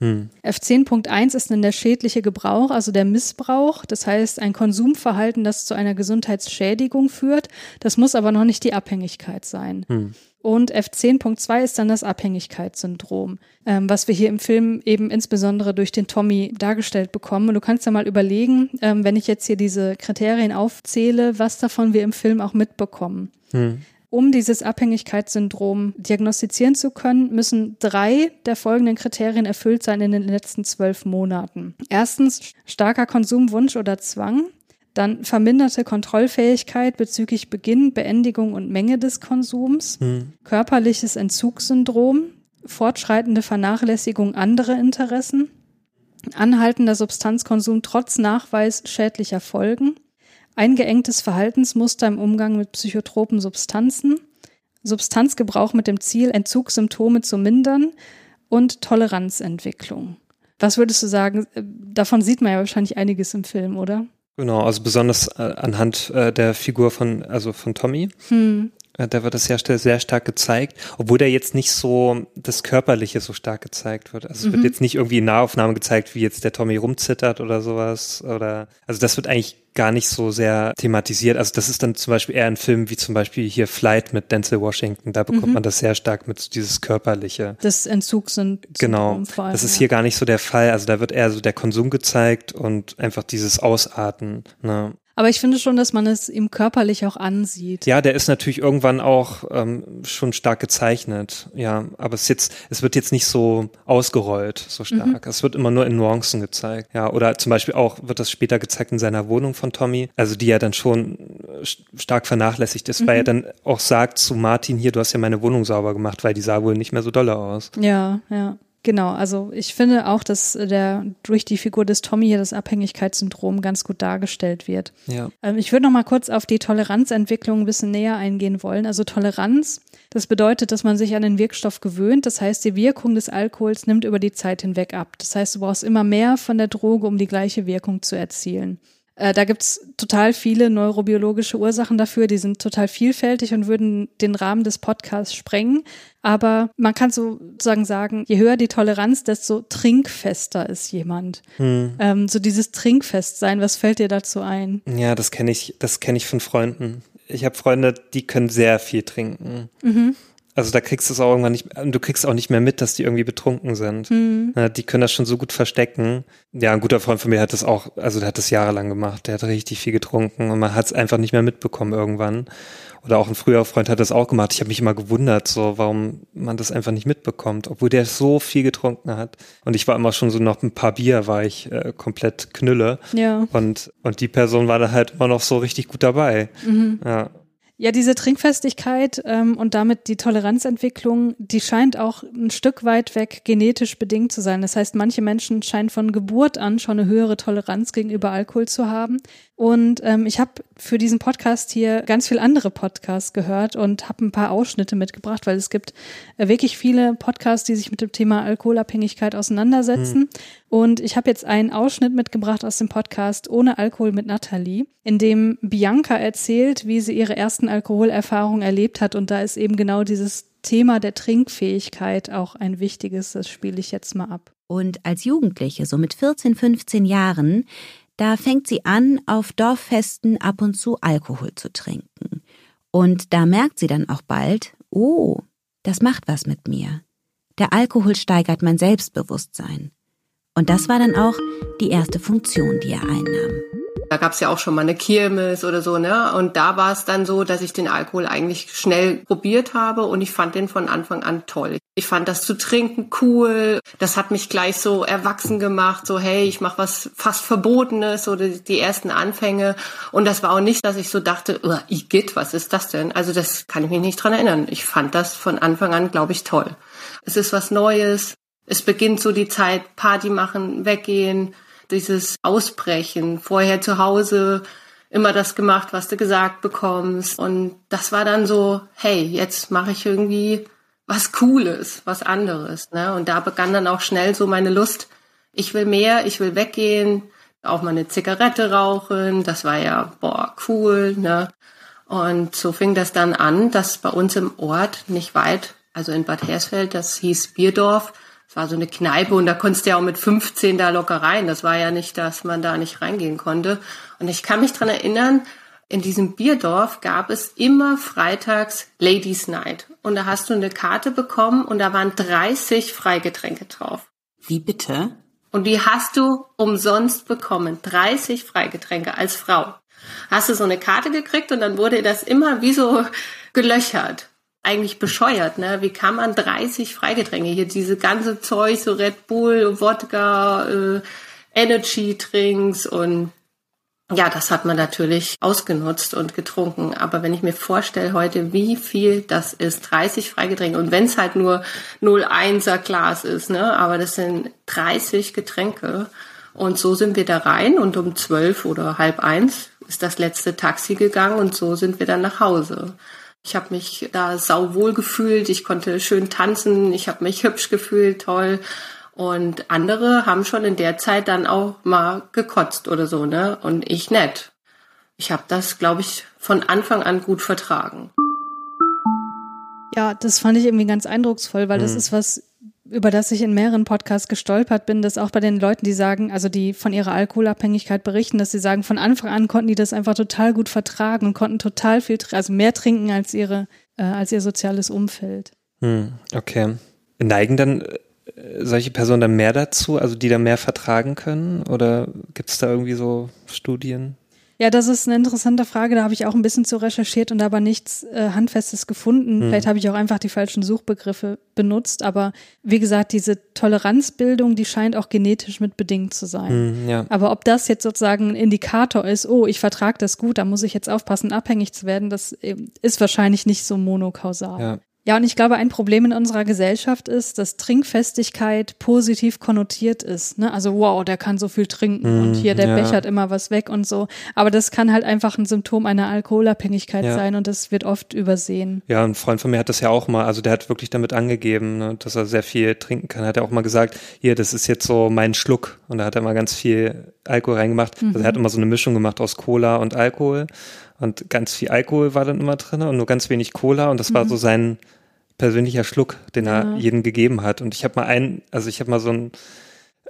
Hm. F10.1 ist dann der schädliche Gebrauch, also der Missbrauch. Das heißt, ein Konsumverhalten, das zu einer Gesundheitsschädigung führt. Das muss aber noch nicht die Abhängigkeit sein. Hm. Und F10.2 ist dann das Abhängigkeitssyndrom, ähm, was wir hier im Film eben insbesondere durch den Tommy dargestellt bekommen. Und du kannst ja mal überlegen, ähm, wenn ich jetzt hier diese Kriterien aufzähle, was davon wir im Film auch mitbekommen. Hm. Um dieses Abhängigkeitssyndrom diagnostizieren zu können, müssen drei der folgenden Kriterien erfüllt sein in den letzten zwölf Monaten. Erstens starker Konsumwunsch oder Zwang. Dann verminderte Kontrollfähigkeit bezüglich Beginn, Beendigung und Menge des Konsums. Hm. Körperliches Entzugssyndrom. Fortschreitende Vernachlässigung anderer Interessen. Anhaltender Substanzkonsum trotz Nachweis schädlicher Folgen eingeengtes Verhaltensmuster im Umgang mit psychotropen Substanzen, Substanzgebrauch mit dem Ziel, Entzugssymptome zu mindern und Toleranzentwicklung. Was würdest du sagen? Davon sieht man ja wahrscheinlich einiges im Film, oder? Genau, also besonders äh, anhand äh, der Figur von, also von Tommy. Hm. Da wird das sehr, sehr stark gezeigt, obwohl der jetzt nicht so das Körperliche so stark gezeigt wird. Also es mhm. wird jetzt nicht irgendwie in Nahaufnahme gezeigt, wie jetzt der Tommy rumzittert oder sowas. Oder also das wird eigentlich gar nicht so sehr thematisiert. Also das ist dann zum Beispiel eher ein Film wie zum Beispiel hier Flight mit Denzel Washington. Da bekommt mhm. man das sehr stark mit dieses körperliche. Das Entzug sind genau. Allem, das ist ja. hier gar nicht so der Fall. Also da wird eher so der Konsum gezeigt und einfach dieses Ausarten. Ne? Aber ich finde schon, dass man es ihm körperlich auch ansieht. Ja, der ist natürlich irgendwann auch ähm, schon stark gezeichnet. Ja, aber es jetzt, es wird jetzt nicht so ausgerollt, so stark. Mhm. Es wird immer nur in Nuancen gezeigt. Ja, oder zum Beispiel auch wird das später gezeigt in seiner Wohnung von Tommy, also die ja dann schon stark vernachlässigt ist, mhm. weil er dann auch sagt zu Martin hier, du hast ja meine Wohnung sauber gemacht, weil die sah wohl nicht mehr so dolle aus. Ja, ja. Genau, also ich finde auch, dass der durch die Figur des Tommy hier das Abhängigkeitssyndrom ganz gut dargestellt wird. Ja. Ähm, ich würde noch mal kurz auf die Toleranzentwicklung ein bisschen näher eingehen wollen. Also Toleranz, das bedeutet, dass man sich an den Wirkstoff gewöhnt. Das heißt, die Wirkung des Alkohols nimmt über die Zeit hinweg ab. Das heißt, du brauchst immer mehr von der Droge, um die gleiche Wirkung zu erzielen. Äh, da gibt's total viele neurobiologische Ursachen dafür, die sind total vielfältig und würden den Rahmen des Podcasts sprengen. Aber man kann sozusagen sagen, je höher die Toleranz, desto trinkfester ist jemand. Hm. Ähm, so dieses Trinkfestsein, was fällt dir dazu ein? Ja, das kenne ich, das kenne ich von Freunden. Ich habe Freunde, die können sehr viel trinken. Mhm. Also da kriegst du es auch irgendwann nicht, du kriegst auch nicht mehr mit, dass die irgendwie betrunken sind. Mhm. Ja, die können das schon so gut verstecken. Ja, ein guter Freund von mir hat das auch, also der hat das jahrelang gemacht. Der hat richtig viel getrunken und man hat es einfach nicht mehr mitbekommen irgendwann. Oder auch ein früherer Freund hat das auch gemacht. Ich habe mich immer gewundert, so warum man das einfach nicht mitbekommt, obwohl der so viel getrunken hat. Und ich war immer schon so noch ein paar Bier, war ich äh, komplett Knülle. Ja. Und und die Person war da halt immer noch so richtig gut dabei. Mhm. Ja. Ja, diese Trinkfestigkeit ähm, und damit die Toleranzentwicklung, die scheint auch ein Stück weit weg genetisch bedingt zu sein. Das heißt, manche Menschen scheinen von Geburt an schon eine höhere Toleranz gegenüber Alkohol zu haben. Und ähm, ich habe für diesen Podcast hier ganz viel andere Podcasts gehört und habe ein paar Ausschnitte mitgebracht, weil es gibt äh, wirklich viele Podcasts, die sich mit dem Thema Alkoholabhängigkeit auseinandersetzen. Mhm. Und ich habe jetzt einen Ausschnitt mitgebracht aus dem Podcast Ohne Alkohol mit Nathalie, in dem Bianca erzählt, wie sie ihre ersten Alkoholerfahrungen erlebt hat. Und da ist eben genau dieses Thema der Trinkfähigkeit auch ein wichtiges. Das spiele ich jetzt mal ab. Und als Jugendliche, so mit 14, 15 Jahren, da fängt sie an, auf Dorffesten ab und zu Alkohol zu trinken. Und da merkt sie dann auch bald, oh, das macht was mit mir. Der Alkohol steigert mein Selbstbewusstsein. Und das war dann auch die erste Funktion, die er einnahm. Da gab's ja auch schon mal eine Kirmes oder so, ne? Und da war es dann so, dass ich den Alkohol eigentlich schnell probiert habe und ich fand den von Anfang an toll. Ich fand das zu trinken cool. Das hat mich gleich so erwachsen gemacht, so hey, ich mache was fast Verbotenes oder die ersten Anfänge. Und das war auch nicht, dass ich so dachte, oh, Igitt, was ist das denn? Also das kann ich mich nicht dran erinnern. Ich fand das von Anfang an, glaube ich, toll. Es ist was Neues. Es beginnt so die Zeit, Party machen, weggehen dieses Ausbrechen. Vorher zu Hause immer das gemacht, was du gesagt bekommst. Und das war dann so, hey, jetzt mache ich irgendwie was Cooles, was anderes. Ne? Und da begann dann auch schnell so meine Lust, ich will mehr, ich will weggehen, auch mal eine Zigarette rauchen. Das war ja, boah, cool. Ne? Und so fing das dann an, dass bei uns im Ort, nicht weit, also in Bad Hersfeld, das hieß Bierdorf, es war so eine Kneipe und da konntest du ja auch mit 15 da locker rein. Das war ja nicht, dass man da nicht reingehen konnte. Und ich kann mich dran erinnern, in diesem Bierdorf gab es immer freitags Ladies Night. Und da hast du eine Karte bekommen und da waren 30 Freigetränke drauf. Wie bitte? Und die hast du umsonst bekommen. 30 Freigetränke als Frau. Hast du so eine Karte gekriegt und dann wurde das immer wie so gelöchert eigentlich bescheuert, ne? Wie kann man 30 Freigetränke hier, diese ganze Zeug, so Red Bull, Wodka, äh, Energy Drinks und ja, das hat man natürlich ausgenutzt und getrunken. Aber wenn ich mir vorstelle heute, wie viel das ist, 30 Freigetränke und wenn es halt nur 0,1er Glas ist, ne? Aber das sind 30 Getränke. Und so sind wir da rein und um zwölf oder halb eins ist das letzte Taxi gegangen und so sind wir dann nach Hause. Ich habe mich da sauwohl gefühlt, ich konnte schön tanzen, ich habe mich hübsch gefühlt, toll. Und andere haben schon in der Zeit dann auch mal gekotzt oder so, ne? Und ich nett. Ich habe das, glaube ich, von Anfang an gut vertragen. Ja, das fand ich irgendwie ganz eindrucksvoll, weil das mhm. ist was, über das ich in mehreren Podcasts gestolpert bin, dass auch bei den Leuten, die sagen, also die von ihrer Alkoholabhängigkeit berichten, dass sie sagen, von Anfang an konnten die das einfach total gut vertragen und konnten total viel, also mehr trinken als ihre, äh, als ihr soziales Umfeld. Hm, okay. Neigen dann äh, solche Personen dann mehr dazu, also die da mehr vertragen können? Oder gibt es da irgendwie so Studien? Ja, das ist eine interessante Frage. Da habe ich auch ein bisschen zu recherchiert und aber nichts äh, Handfestes gefunden. Mhm. Vielleicht habe ich auch einfach die falschen Suchbegriffe benutzt. Aber wie gesagt, diese Toleranzbildung, die scheint auch genetisch mit bedingt zu sein. Mhm, ja. Aber ob das jetzt sozusagen ein Indikator ist, oh, ich vertrage das gut, da muss ich jetzt aufpassen, abhängig zu werden, das äh, ist wahrscheinlich nicht so monokausal. Ja. Ja, und ich glaube, ein Problem in unserer Gesellschaft ist, dass Trinkfestigkeit positiv konnotiert ist. Ne? Also, wow, der kann so viel trinken mm, und hier, der ja. bechert immer was weg und so. Aber das kann halt einfach ein Symptom einer Alkoholabhängigkeit ja. sein und das wird oft übersehen. Ja, ein Freund von mir hat das ja auch mal, also der hat wirklich damit angegeben, ne, dass er sehr viel trinken kann. Hat er auch mal gesagt, hier, das ist jetzt so mein Schluck. Und da hat er mal ganz viel Alkohol reingemacht. Mhm. Also er hat immer so eine Mischung gemacht aus Cola und Alkohol. Und ganz viel Alkohol war dann immer drin und nur ganz wenig Cola. Und das mhm. war so sein persönlicher Schluck, den er ja. jedem gegeben hat. Und ich habe mal einen, also ich habe mal so ein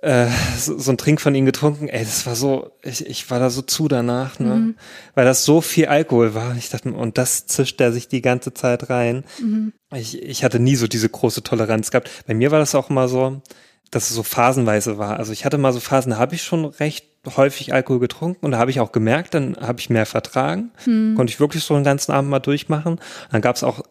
äh, so, so ein Trink von ihm getrunken. Ey, das war so, ich, ich war da so zu danach, ne? Mhm. Weil das so viel Alkohol war. Ich dachte, und das zischt er sich die ganze Zeit rein. Mhm. Ich, ich hatte nie so diese große Toleranz gehabt. Bei mir war das auch immer so, dass es so phasenweise war. Also ich hatte mal so Phasen, da habe ich schon recht häufig Alkohol getrunken und da habe ich auch gemerkt, dann habe ich mehr vertragen. Hm. Konnte ich wirklich so einen ganzen Abend mal durchmachen. Dann gab es auch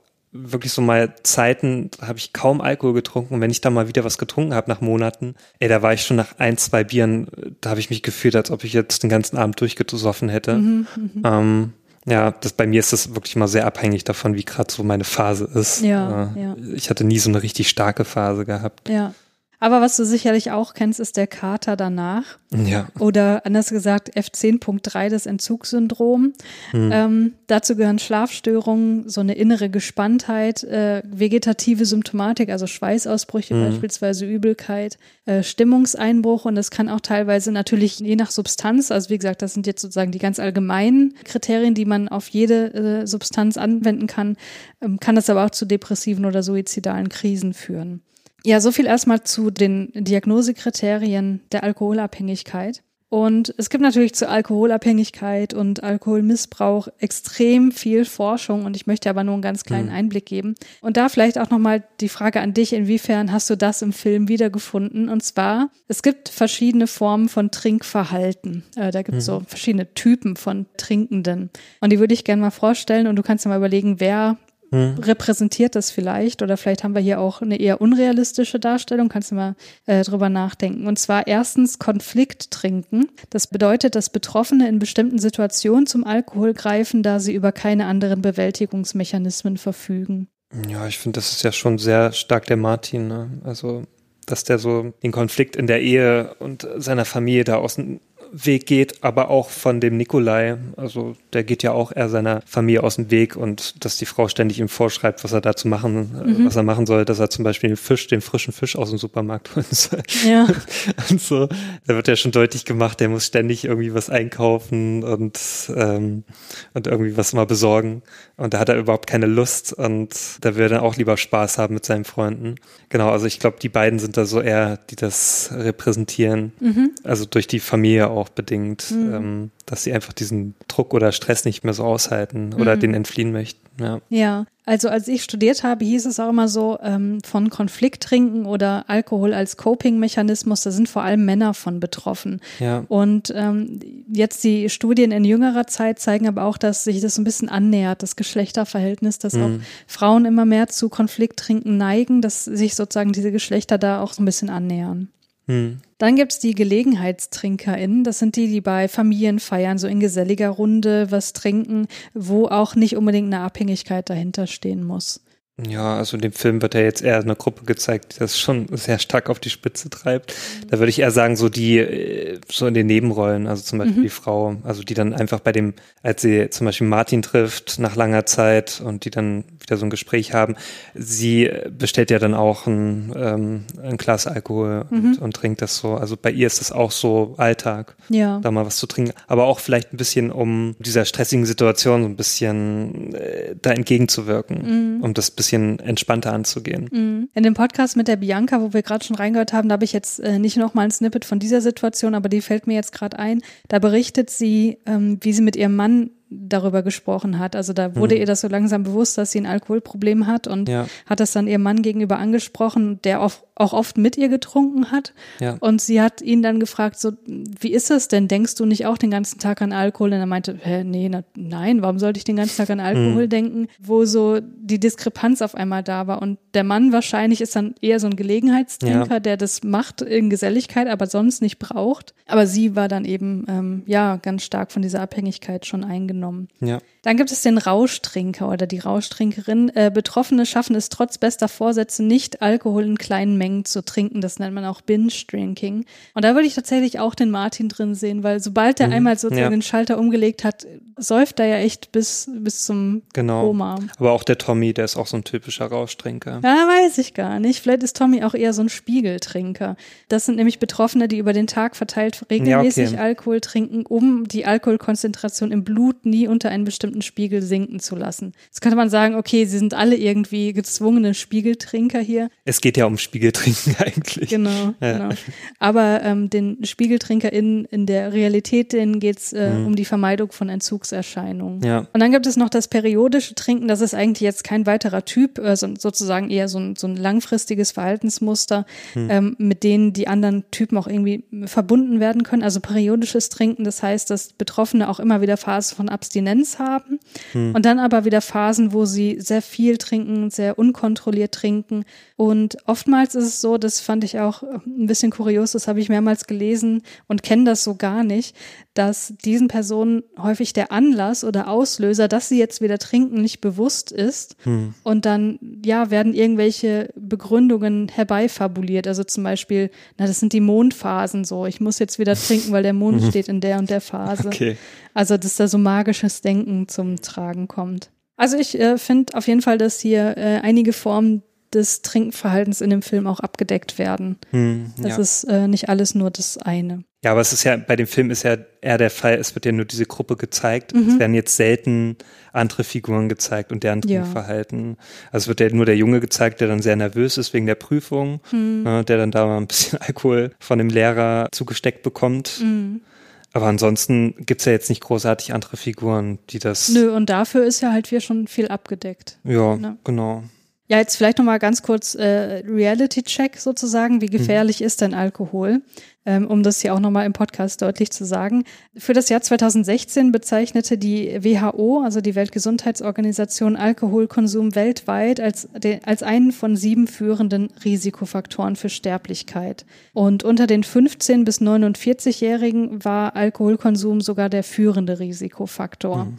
wirklich so mal Zeiten, da habe ich kaum Alkohol getrunken und wenn ich da mal wieder was getrunken habe nach Monaten, ey, da war ich schon nach ein, zwei Bieren, da habe ich mich gefühlt, als ob ich jetzt den ganzen Abend durchgesoffen hätte. Mhm, mhm. ähm, ja, das bei mir ist das wirklich mal sehr abhängig davon, wie gerade so meine Phase ist. Ja, äh, ja. Ich hatte nie so eine richtig starke Phase gehabt. Ja. Aber was du sicherlich auch kennst, ist der Kater danach. Ja. Oder anders gesagt F10.3, das Entzugssyndrom. Mhm. Ähm, dazu gehören Schlafstörungen, so eine innere Gespanntheit, äh, vegetative Symptomatik, also Schweißausbrüche mhm. beispielsweise, Übelkeit, äh, Stimmungseinbruch und das kann auch teilweise natürlich je nach Substanz, also wie gesagt, das sind jetzt sozusagen die ganz allgemeinen Kriterien, die man auf jede äh, Substanz anwenden kann, ähm, kann das aber auch zu depressiven oder suizidalen Krisen führen. Ja, so viel erstmal zu den Diagnosekriterien der Alkoholabhängigkeit. Und es gibt natürlich zur Alkoholabhängigkeit und Alkoholmissbrauch extrem viel Forschung und ich möchte aber nur einen ganz kleinen mhm. Einblick geben. Und da vielleicht auch nochmal die Frage an dich, inwiefern hast du das im Film wiedergefunden? Und zwar, es gibt verschiedene Formen von Trinkverhalten. Äh, da gibt es mhm. so verschiedene Typen von Trinkenden. Und die würde ich gerne mal vorstellen und du kannst dir mal überlegen, wer hm. repräsentiert das vielleicht oder vielleicht haben wir hier auch eine eher unrealistische Darstellung, kannst du mal äh, drüber nachdenken. Und zwar erstens Konflikt trinken. Das bedeutet, dass Betroffene in bestimmten Situationen zum Alkohol greifen, da sie über keine anderen Bewältigungsmechanismen verfügen. Ja, ich finde, das ist ja schon sehr stark der Martin. Ne? Also, dass der so den Konflikt in der Ehe und seiner Familie da außen Weg geht, aber auch von dem Nikolai. Also der geht ja auch eher seiner Familie aus dem Weg und dass die Frau ständig ihm vorschreibt, was er da zu machen, äh, mhm. was er machen soll, dass er zum Beispiel den Fisch, den frischen Fisch aus dem Supermarkt holen soll. Ja. und so, da wird ja schon deutlich gemacht, der muss ständig irgendwie was einkaufen und, ähm, und irgendwie was mal besorgen. Und da hat er überhaupt keine Lust und da will er dann auch lieber Spaß haben mit seinen Freunden. Genau, also ich glaube, die beiden sind da so eher, die das repräsentieren. Mhm. Also durch die Familie auch bedingt, mhm. ähm, dass sie einfach diesen Druck oder Stress nicht mehr so aushalten oder mhm. den entfliehen möchten. Ja. ja, also als ich studiert habe, hieß es auch immer so, ähm, von Konflikttrinken oder Alkohol als Coping-Mechanismus, da sind vor allem Männer von betroffen. Ja. Und ähm, jetzt die Studien in jüngerer Zeit zeigen aber auch, dass sich das ein bisschen annähert, das Geschlechterverhältnis, dass mhm. auch Frauen immer mehr zu Konflikttrinken neigen, dass sich sozusagen diese Geschlechter da auch so ein bisschen annähern. Hm. Dann gibt's die GelegenheitstrinkerInnen. Das sind die, die bei Familienfeiern so in geselliger Runde was trinken, wo auch nicht unbedingt eine Abhängigkeit dahinter stehen muss. Ja, also in dem Film wird ja jetzt eher eine Gruppe gezeigt, die das schon sehr stark auf die Spitze treibt. Da würde ich eher sagen, so die, äh, so in den Nebenrollen, also zum Beispiel mhm. die Frau, also die dann einfach bei dem, als sie zum Beispiel Martin trifft nach langer Zeit und die dann wieder so ein Gespräch haben, sie bestellt ja dann auch ein, ähm, ein Glas Alkohol mhm. und, und, trinkt das so. Also bei ihr ist das auch so Alltag, ja. da mal was zu trinken. Aber auch vielleicht ein bisschen, um dieser stressigen Situation so ein bisschen äh, da entgegenzuwirken, mhm. um das bisschen bisschen entspannter anzugehen. Mhm. In dem Podcast mit der Bianca, wo wir gerade schon reingehört haben, da habe ich jetzt äh, nicht noch mal ein Snippet von dieser Situation, aber die fällt mir jetzt gerade ein. Da berichtet sie, ähm, wie sie mit ihrem Mann darüber gesprochen hat. Also da wurde mhm. ihr das so langsam bewusst, dass sie ein Alkoholproblem hat und ja. hat das dann ihrem Mann gegenüber angesprochen, der auch, auch oft mit ihr getrunken hat. Ja. Und sie hat ihn dann gefragt, so, wie ist es denn? Denkst du nicht auch den ganzen Tag an Alkohol? Und er meinte, hä, nee, na, nein, warum sollte ich den ganzen Tag an Alkohol mhm. denken? Wo so die Diskrepanz auf einmal da war. Und der Mann wahrscheinlich ist dann eher so ein Gelegenheitstrinker, ja. der das macht in Geselligkeit, aber sonst nicht braucht. Aber sie war dann eben, ähm, ja, ganz stark von dieser Abhängigkeit schon eingenommen genommen. Ja. Dann gibt es den Rauschtrinker oder die Rauschtrinkerin. Äh, Betroffene schaffen es trotz bester Vorsätze nicht, Alkohol in kleinen Mengen zu trinken. Das nennt man auch Binge-Drinking. Und da würde ich tatsächlich auch den Martin drin sehen, weil sobald er mhm. einmal sozusagen ja. den Schalter umgelegt hat, säuft er ja echt bis, bis zum genau. Koma. Aber auch der Tommy, der ist auch so ein typischer Rauschtrinker. Ja, weiß ich gar nicht. Vielleicht ist Tommy auch eher so ein Spiegeltrinker. Das sind nämlich Betroffene, die über den Tag verteilt regelmäßig ja, okay. Alkohol trinken, um die Alkoholkonzentration im Blut nie unter einen bestimmten Spiegel sinken zu lassen. Jetzt könnte man sagen, okay, sie sind alle irgendwie gezwungene Spiegeltrinker hier. Es geht ja um Spiegeltrinken eigentlich. Genau, ja. genau. Aber ähm, den SpiegeltrinkerInnen in der Realität, denen geht's äh, mhm. um die Vermeidung von Entzugserscheinungen. Ja. Und dann gibt es noch das periodische Trinken, das ist eigentlich jetzt kein weiterer Typ, äh, sozusagen eher so ein, so ein langfristiges Verhaltensmuster, mhm. ähm, mit denen die anderen Typen auch irgendwie verbunden werden können. Also periodisches Trinken, das heißt, dass Betroffene auch immer wieder Phasen von Abstinenz haben mhm. und dann aber wieder Phasen, wo sie sehr viel trinken, sehr unkontrolliert trinken. Und oftmals ist es so, das fand ich auch ein bisschen kurios, das habe ich mehrmals gelesen und kenne das so gar nicht, dass diesen Personen häufig der Anlass oder Auslöser, dass sie jetzt wieder trinken, nicht bewusst ist. Hm. Und dann, ja, werden irgendwelche Begründungen herbeifabuliert. Also zum Beispiel, na, das sind die Mondphasen so. Ich muss jetzt wieder trinken, weil der Mond mhm. steht in der und der Phase. Okay. Also, dass da so magisches Denken zum Tragen kommt. Also ich äh, finde auf jeden Fall, dass hier äh, einige Formen des Trinkverhaltens in dem Film auch abgedeckt werden. Hm, ja. Das ist äh, nicht alles nur das eine. Ja, aber es ist ja, bei dem Film ist ja eher der Fall, es wird ja nur diese Gruppe gezeigt. Mhm. Es werden jetzt selten andere Figuren gezeigt und deren Trinkverhalten. Ja. Also es wird ja nur der Junge gezeigt, der dann sehr nervös ist wegen der Prüfung, mhm. ne, der dann da mal ein bisschen Alkohol von dem Lehrer zugesteckt bekommt. Mhm. Aber ansonsten gibt's ja jetzt nicht großartig andere Figuren, die das. Nö, und dafür ist ja halt hier schon viel abgedeckt. Ja, ne? genau. Ja, jetzt vielleicht nochmal ganz kurz äh, Reality-Check sozusagen. Wie gefährlich mhm. ist denn Alkohol? Ähm, um das hier auch nochmal im Podcast deutlich zu sagen. Für das Jahr 2016 bezeichnete die WHO, also die Weltgesundheitsorganisation, Alkoholkonsum weltweit als, de, als einen von sieben führenden Risikofaktoren für Sterblichkeit. Und unter den 15- bis 49-Jährigen war Alkoholkonsum sogar der führende Risikofaktor. Mhm.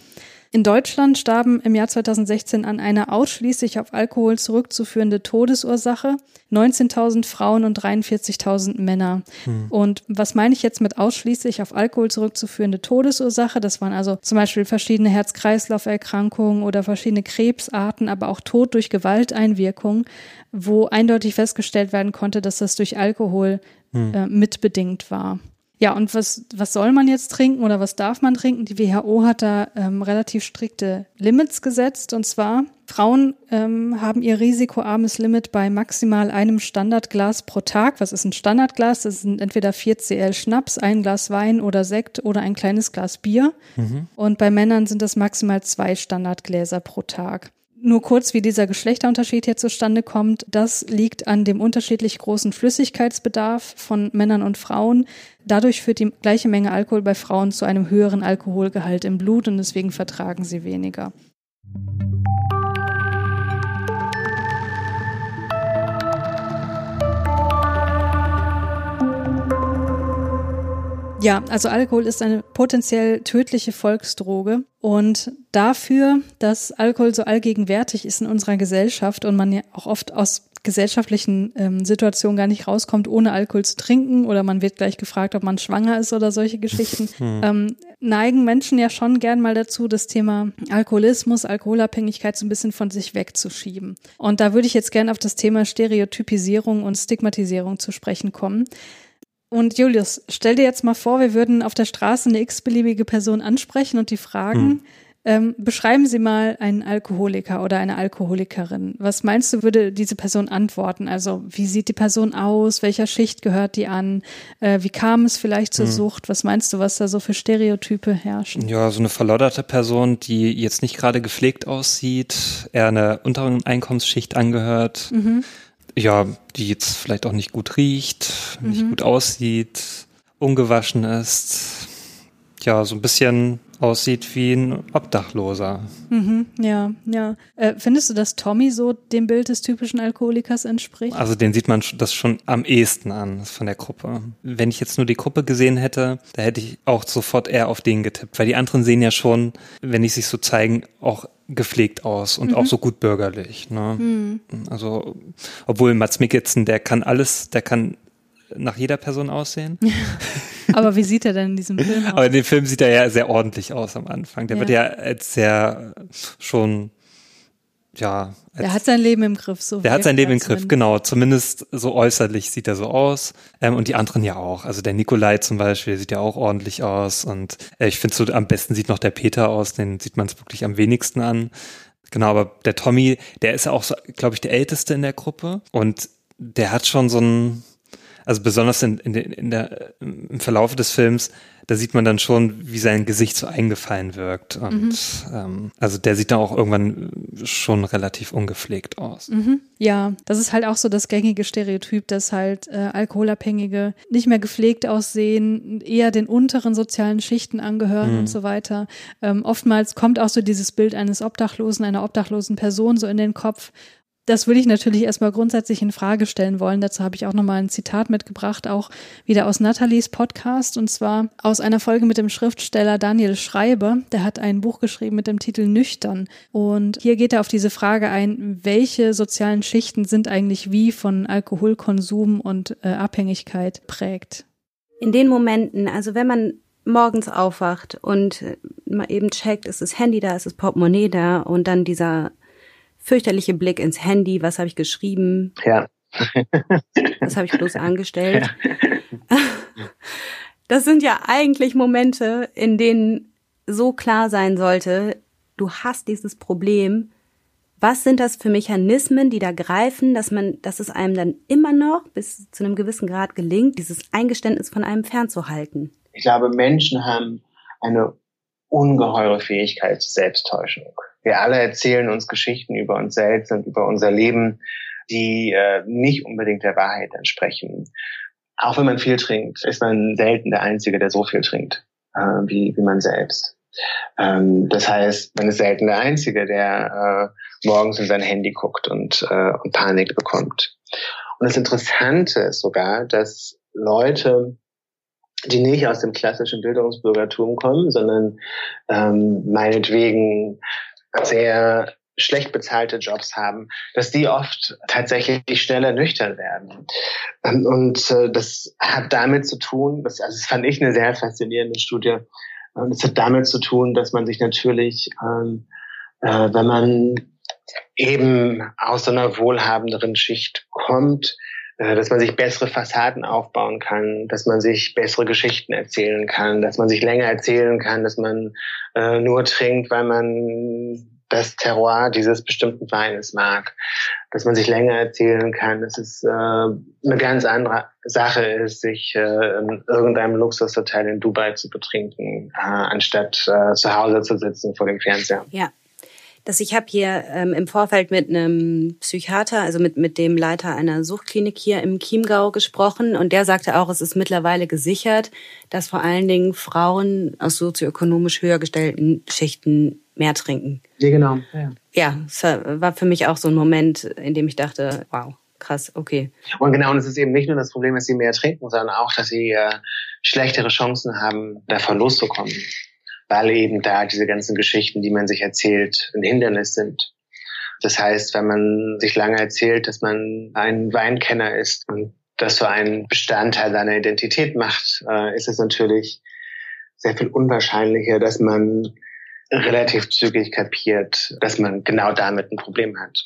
In Deutschland starben im Jahr 2016 an einer ausschließlich auf Alkohol zurückzuführende Todesursache 19.000 Frauen und 43.000 Männer. Hm. Und was meine ich jetzt mit ausschließlich auf Alkohol zurückzuführende Todesursache? Das waren also zum Beispiel verschiedene Herz-Kreislauf-Erkrankungen oder verschiedene Krebsarten, aber auch Tod durch Gewalteinwirkung, wo eindeutig festgestellt werden konnte, dass das durch Alkohol hm. äh, mitbedingt war. Ja, und was, was soll man jetzt trinken oder was darf man trinken? Die WHO hat da ähm, relativ strikte Limits gesetzt. Und zwar, Frauen ähm, haben ihr risikoarmes Limit bei maximal einem Standardglas pro Tag. Was ist ein Standardglas? Das sind entweder 4 CL Schnaps, ein Glas Wein oder Sekt oder ein kleines Glas Bier. Mhm. Und bei Männern sind das maximal zwei Standardgläser pro Tag. Nur kurz, wie dieser Geschlechterunterschied hier zustande kommt, das liegt an dem unterschiedlich großen Flüssigkeitsbedarf von Männern und Frauen. Dadurch führt die gleiche Menge Alkohol bei Frauen zu einem höheren Alkoholgehalt im Blut und deswegen vertragen sie weniger. Ja, also Alkohol ist eine potenziell tödliche Volksdroge und dafür, dass Alkohol so allgegenwärtig ist in unserer Gesellschaft und man ja auch oft aus gesellschaftlichen ähm, Situationen gar nicht rauskommt, ohne Alkohol zu trinken oder man wird gleich gefragt, ob man schwanger ist oder solche Geschichten, hm. ähm, neigen Menschen ja schon gern mal dazu, das Thema Alkoholismus, Alkoholabhängigkeit so ein bisschen von sich wegzuschieben. Und da würde ich jetzt gern auf das Thema Stereotypisierung und Stigmatisierung zu sprechen kommen. Und Julius, stell dir jetzt mal vor, wir würden auf der Straße eine x-beliebige Person ansprechen und die fragen, hm. ähm, beschreiben Sie mal einen Alkoholiker oder eine Alkoholikerin. Was meinst du, würde diese Person antworten? Also, wie sieht die Person aus? Welcher Schicht gehört die an? Äh, wie kam es vielleicht zur hm. Sucht? Was meinst du, was da so für Stereotype herrschen? Ja, so eine verlodderte Person, die jetzt nicht gerade gepflegt aussieht, eher einer unteren Einkommensschicht angehört. Mhm ja, die jetzt vielleicht auch nicht gut riecht, mhm. nicht gut aussieht, ungewaschen ist, ja, so ein bisschen aussieht wie ein Obdachloser. Mhm, ja, ja. Äh, findest du, dass Tommy so dem Bild des typischen Alkoholikers entspricht? Also den sieht man das schon am ehesten an von der Gruppe. Wenn ich jetzt nur die Gruppe gesehen hätte, da hätte ich auch sofort eher auf den getippt, weil die anderen sehen ja schon, wenn die sich so zeigen, auch gepflegt aus und mhm. auch so gut bürgerlich. Ne? Mhm. Also, obwohl Mats Mikkelsen, der kann alles, der kann nach jeder Person aussehen. Aber wie sieht er denn in diesem Film aus? Aber in dem Film sieht er ja sehr ordentlich aus am Anfang. Der ja. wird ja als sehr schon ja. Der hat sein Leben im Griff, so. Der hat sein Leben im Griff, genau. Zumindest so äußerlich sieht er so aus. Ähm, und die anderen ja auch. Also der Nikolai zum Beispiel sieht ja auch ordentlich aus. Und äh, ich finde so am besten sieht noch der Peter aus, den sieht man es wirklich am wenigsten an. Genau, aber der Tommy, der ist ja auch, so, glaube ich, der Älteste in der Gruppe. Und der hat schon so ein, also besonders in, in, in der, im Verlauf des Films, da sieht man dann schon, wie sein Gesicht so eingefallen wirkt. Und mhm. ähm, also der sieht dann auch irgendwann schon relativ ungepflegt aus. Mhm. Ja, das ist halt auch so das gängige Stereotyp, dass halt äh, Alkoholabhängige nicht mehr gepflegt aussehen, eher den unteren sozialen Schichten angehören mhm. und so weiter. Ähm, oftmals kommt auch so dieses Bild eines Obdachlosen, einer obdachlosen Person so in den Kopf das würde ich natürlich erstmal grundsätzlich in Frage stellen wollen. Dazu habe ich auch nochmal ein Zitat mitgebracht, auch wieder aus Nathalies Podcast und zwar aus einer Folge mit dem Schriftsteller Daniel Schreiber. Der hat ein Buch geschrieben mit dem Titel Nüchtern. Und hier geht er auf diese Frage ein, welche sozialen Schichten sind eigentlich wie von Alkoholkonsum und äh, Abhängigkeit prägt. In den Momenten, also wenn man morgens aufwacht und mal eben checkt, ist das Handy da, ist das Portemonnaie da und dann dieser fürchterliche Blick ins Handy, was habe ich geschrieben? Ja. was habe ich bloß angestellt? Das sind ja eigentlich Momente, in denen so klar sein sollte, du hast dieses Problem. Was sind das für Mechanismen, die da greifen, dass man, dass es einem dann immer noch bis zu einem gewissen Grad gelingt, dieses Eingeständnis von einem fernzuhalten? Ich glaube, Menschen haben eine ungeheure Fähigkeit zur Selbsttäuschung. Wir alle erzählen uns Geschichten über uns selbst und über unser Leben, die äh, nicht unbedingt der Wahrheit entsprechen. Auch wenn man viel trinkt, ist man selten der Einzige, der so viel trinkt äh, wie, wie man selbst. Ähm, das heißt, man ist selten der Einzige, der äh, morgens in sein Handy guckt und, äh, und Panik bekommt. Und das Interessante ist sogar, dass Leute, die nicht aus dem klassischen Bildungsbürgertum kommen, sondern ähm, meinetwegen sehr schlecht bezahlte Jobs haben, dass die oft tatsächlich schneller nüchtern werden. Ähm, und äh, das hat damit zu tun, das, also das fand ich eine sehr faszinierende Studie, und es hat damit zu tun, dass man sich natürlich, ähm, äh, wenn man eben aus einer wohlhabenderen Schicht kommt, dass man sich bessere Fassaden aufbauen kann, dass man sich bessere Geschichten erzählen kann, dass man sich länger erzählen kann, dass man äh, nur trinkt, weil man das Terroir dieses bestimmten Weines mag, dass man sich länger erzählen kann, dass es äh, eine ganz andere Sache ist, sich äh, in irgendeinem Luxushotel in Dubai zu betrinken, äh, anstatt äh, zu Hause zu sitzen vor dem Fernseher. Ja, dass ich habe hier ähm, im Vorfeld mit einem Psychiater, also mit, mit dem Leiter einer Suchtklinik hier im Chiemgau gesprochen und der sagte auch, es ist mittlerweile gesichert, dass vor allen Dingen Frauen aus sozioökonomisch höher gestellten Schichten mehr trinken. Ja, genau. Ja, ja es war für mich auch so ein Moment, in dem ich dachte, wow, krass, okay. Und genau, und es ist eben nicht nur das Problem, dass sie mehr trinken, sondern auch, dass sie äh, schlechtere Chancen haben, davon loszukommen weil eben da diese ganzen Geschichten, die man sich erzählt, ein Hindernis sind. Das heißt, wenn man sich lange erzählt, dass man ein Weinkenner ist und das so einen Bestandteil seiner Identität macht, äh, ist es natürlich sehr viel unwahrscheinlicher, dass man relativ zügig kapiert, dass man genau damit ein Problem hat.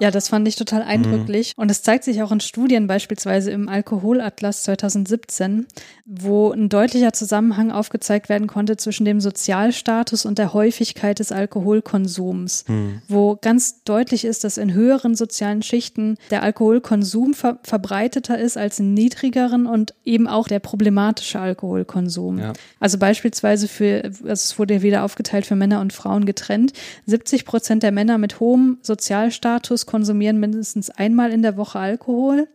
Ja, das fand ich total mhm. eindrücklich. Mhm. Und es zeigt sich auch in Studien, beispielsweise im Alkoholatlas 2017, wo ein deutlicher Zusammenhang aufgezeigt werden konnte zwischen dem Sozialstatus und der Häufigkeit des Alkoholkonsums, mhm. wo ganz deutlich ist, dass in höheren sozialen Schichten der Alkoholkonsum ver verbreiteter ist als in niedrigeren und eben auch der problematische Alkoholkonsum. Ja. Also beispielsweise für, also es wurde wieder aufgeteilt für Männer und Frauen getrennt, 70 Prozent der Männer mit hohem Sozialstatus konsumieren mindestens einmal in der Woche Alkohol.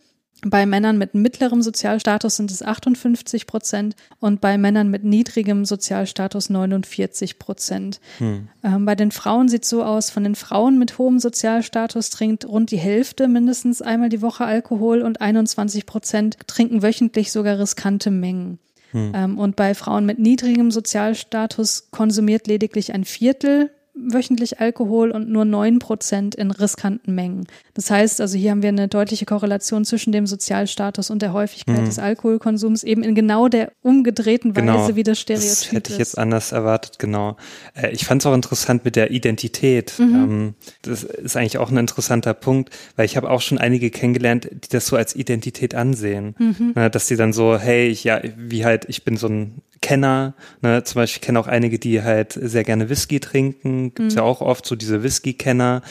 Bei Männern mit mittlerem Sozialstatus sind es 58 Prozent und bei Männern mit niedrigem Sozialstatus 49 Prozent. Hm. Ähm, bei den Frauen sieht es so aus, von den Frauen mit hohem Sozialstatus trinkt rund die Hälfte mindestens einmal die Woche Alkohol und 21 Prozent trinken wöchentlich sogar riskante Mengen. Hm. Ähm, und bei Frauen mit niedrigem Sozialstatus konsumiert lediglich ein Viertel wöchentlich Alkohol und nur neun Prozent in riskanten Mengen. Das heißt, also hier haben wir eine deutliche Korrelation zwischen dem Sozialstatus und der Häufigkeit mhm. des Alkoholkonsums, eben in genau der umgedrehten Weise, genau. wie das Stereotyp das hätte ich jetzt anders erwartet, genau. Äh, ich fand es auch interessant mit der Identität. Mhm. Ähm, das ist eigentlich auch ein interessanter Punkt, weil ich habe auch schon einige kennengelernt, die das so als Identität ansehen. Mhm. Dass die dann so, hey, ich, ja, wie halt, ich bin so ein Kenner, ne, zum Beispiel kenne auch einige, die halt sehr gerne Whisky trinken, gibt's mhm. ja auch oft so diese Whisky-Kenner.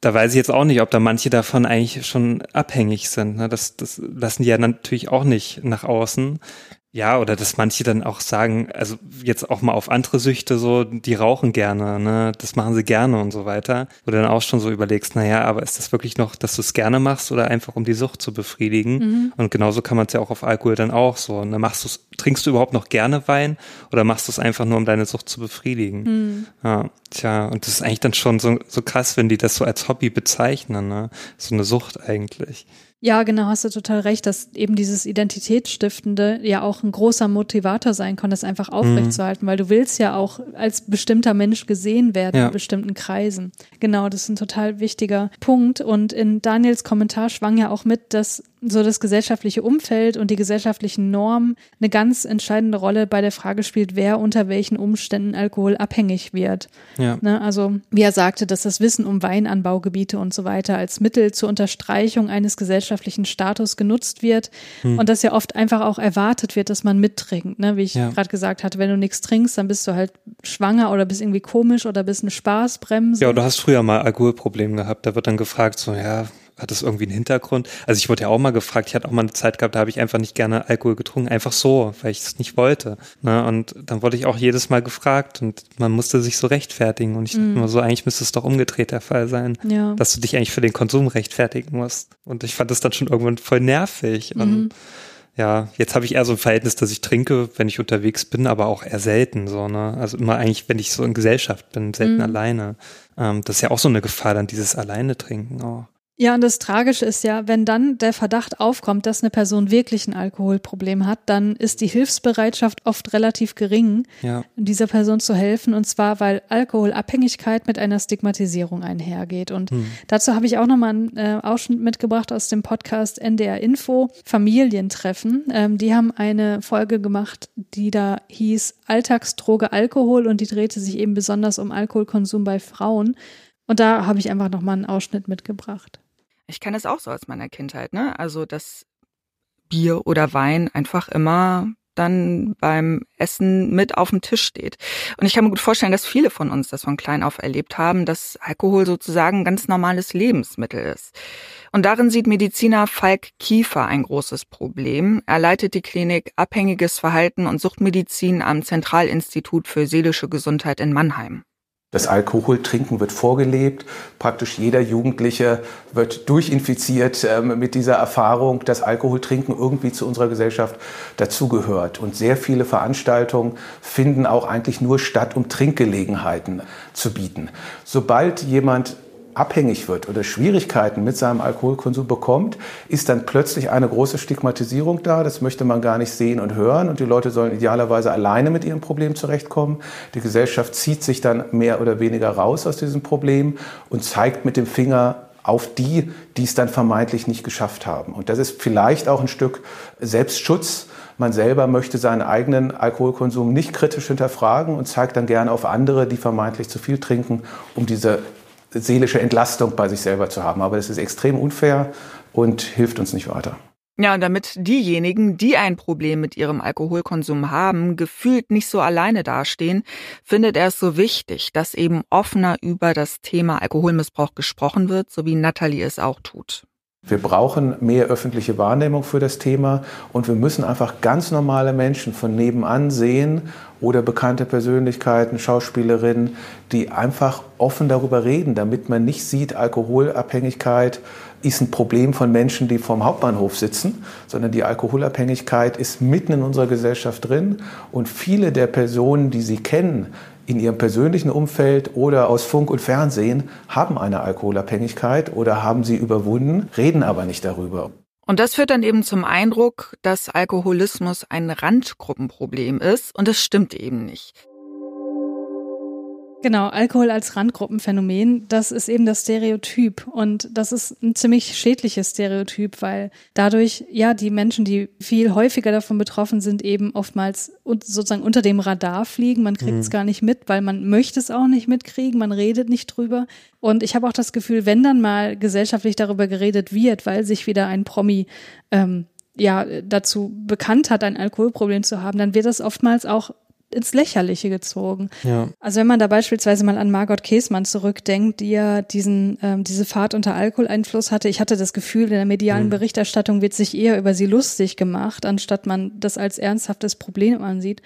Da weiß ich jetzt auch nicht, ob da manche davon eigentlich schon abhängig sind. Ne? Das, das lassen die ja natürlich auch nicht nach außen. Ja, oder dass manche dann auch sagen, also jetzt auch mal auf andere Süchte so, die rauchen gerne, ne, das machen sie gerne und so weiter. Wo du dann auch schon so überlegst, naja, aber ist das wirklich noch, dass du es gerne machst oder einfach um die Sucht zu befriedigen? Mhm. Und genauso kann man es ja auch auf Alkohol dann auch so. Ne? Machst du's, trinkst du überhaupt noch gerne Wein oder machst du es einfach nur, um deine Sucht zu befriedigen? Mhm. Ja, tja, und das ist eigentlich dann schon so, so krass, wenn die das so als Hobby bezeichnen, ne? So eine Sucht eigentlich. Ja, genau, hast du total recht, dass eben dieses Identitätsstiftende ja auch ein großer Motivator sein kann, das einfach aufrechtzuerhalten, mhm. weil du willst ja auch als bestimmter Mensch gesehen werden ja. in bestimmten Kreisen. Genau, das ist ein total wichtiger Punkt. Und in Daniels Kommentar schwang ja auch mit, dass so das gesellschaftliche Umfeld und die gesellschaftlichen Normen eine ganz entscheidende Rolle bei der Frage spielt, wer unter welchen Umständen Alkohol abhängig wird. Ja. Ne, also wie er sagte, dass das Wissen um Weinanbaugebiete und so weiter als Mittel zur Unterstreichung eines gesellschaftlichen Status genutzt wird hm. und dass ja oft einfach auch erwartet wird, dass man mittrinkt. Ne? Wie ich ja. gerade gesagt hatte, wenn du nichts trinkst, dann bist du halt schwanger oder bist irgendwie komisch oder bist eine Spaßbremse. Ja, du hast früher mal Alkoholprobleme gehabt. Da wird dann gefragt, so ja, hat das irgendwie einen Hintergrund? Also ich wurde ja auch mal gefragt, ich hatte auch mal eine Zeit gehabt, da habe ich einfach nicht gerne Alkohol getrunken, einfach so, weil ich es nicht wollte. Ne? Und dann wurde ich auch jedes Mal gefragt und man musste sich so rechtfertigen. Und ich dachte mm. immer so, eigentlich müsste es doch umgedreht der Fall sein, ja. dass du dich eigentlich für den Konsum rechtfertigen musst. Und ich fand das dann schon irgendwann voll nervig. Mm. Und ja, jetzt habe ich eher so ein Verhältnis, dass ich trinke, wenn ich unterwegs bin, aber auch eher selten so, ne? Also immer eigentlich, wenn ich so in Gesellschaft bin, selten mm. alleine. Ähm, das ist ja auch so eine Gefahr, dann dieses alleine trinken auch. Ja, und das Tragische ist ja, wenn dann der Verdacht aufkommt, dass eine Person wirklich ein Alkoholproblem hat, dann ist die Hilfsbereitschaft oft relativ gering, ja. dieser Person zu helfen. Und zwar, weil Alkoholabhängigkeit mit einer Stigmatisierung einhergeht. Und hm. dazu habe ich auch nochmal einen äh, Ausschnitt mitgebracht aus dem Podcast NDR Info Familientreffen. Ähm, die haben eine Folge gemacht, die da hieß Alltagsdroge Alkohol und die drehte sich eben besonders um Alkoholkonsum bei Frauen. Und da habe ich einfach nochmal einen Ausschnitt mitgebracht. Ich kenne es auch so aus meiner Kindheit, ne? Also, dass Bier oder Wein einfach immer dann beim Essen mit auf dem Tisch steht. Und ich kann mir gut vorstellen, dass viele von uns das von klein auf erlebt haben, dass Alkohol sozusagen ganz normales Lebensmittel ist. Und darin sieht Mediziner Falk Kiefer ein großes Problem. Er leitet die Klinik Abhängiges Verhalten und Suchtmedizin am Zentralinstitut für seelische Gesundheit in Mannheim. Das Alkoholtrinken wird vorgelebt. Praktisch jeder Jugendliche wird durchinfiziert ähm, mit dieser Erfahrung, dass Alkoholtrinken irgendwie zu unserer Gesellschaft dazugehört. Und sehr viele Veranstaltungen finden auch eigentlich nur statt, um Trinkgelegenheiten zu bieten. Sobald jemand abhängig wird oder Schwierigkeiten mit seinem Alkoholkonsum bekommt, ist dann plötzlich eine große Stigmatisierung da. Das möchte man gar nicht sehen und hören. Und die Leute sollen idealerweise alleine mit ihrem Problem zurechtkommen. Die Gesellschaft zieht sich dann mehr oder weniger raus aus diesem Problem und zeigt mit dem Finger auf die, die es dann vermeintlich nicht geschafft haben. Und das ist vielleicht auch ein Stück Selbstschutz. Man selber möchte seinen eigenen Alkoholkonsum nicht kritisch hinterfragen und zeigt dann gerne auf andere, die vermeintlich zu viel trinken, um diese seelische Entlastung bei sich selber zu haben. Aber das ist extrem unfair und hilft uns nicht weiter. Ja, und damit diejenigen, die ein Problem mit ihrem Alkoholkonsum haben, gefühlt nicht so alleine dastehen, findet er es so wichtig, dass eben offener über das Thema Alkoholmissbrauch gesprochen wird, so wie Nathalie es auch tut. Wir brauchen mehr öffentliche Wahrnehmung für das Thema und wir müssen einfach ganz normale Menschen von nebenan sehen oder bekannte Persönlichkeiten, Schauspielerinnen, die einfach offen darüber reden, damit man nicht sieht, Alkoholabhängigkeit ist ein Problem von Menschen, die vorm Hauptbahnhof sitzen, sondern die Alkoholabhängigkeit ist mitten in unserer Gesellschaft drin und viele der Personen, die Sie kennen, in ihrem persönlichen Umfeld oder aus Funk und Fernsehen haben eine Alkoholabhängigkeit oder haben sie überwunden, reden aber nicht darüber. Und das führt dann eben zum Eindruck, dass Alkoholismus ein Randgruppenproblem ist und das stimmt eben nicht. Genau, Alkohol als Randgruppenphänomen, das ist eben das Stereotyp und das ist ein ziemlich schädliches Stereotyp, weil dadurch ja die Menschen, die viel häufiger davon betroffen sind, eben oftmals sozusagen unter dem Radar fliegen. Man kriegt es mhm. gar nicht mit, weil man möchte es auch nicht mitkriegen, man redet nicht drüber. Und ich habe auch das Gefühl, wenn dann mal gesellschaftlich darüber geredet wird, weil sich wieder ein Promi ähm, ja dazu bekannt hat, ein Alkoholproblem zu haben, dann wird das oftmals auch ins Lächerliche gezogen. Ja. Also wenn man da beispielsweise mal an Margot Käßmann zurückdenkt, die ja diesen, ähm, diese Fahrt unter Alkoholeinfluss hatte, ich hatte das Gefühl, in der medialen mhm. Berichterstattung wird sich eher über sie lustig gemacht, anstatt man das als ernsthaftes Problem ansieht.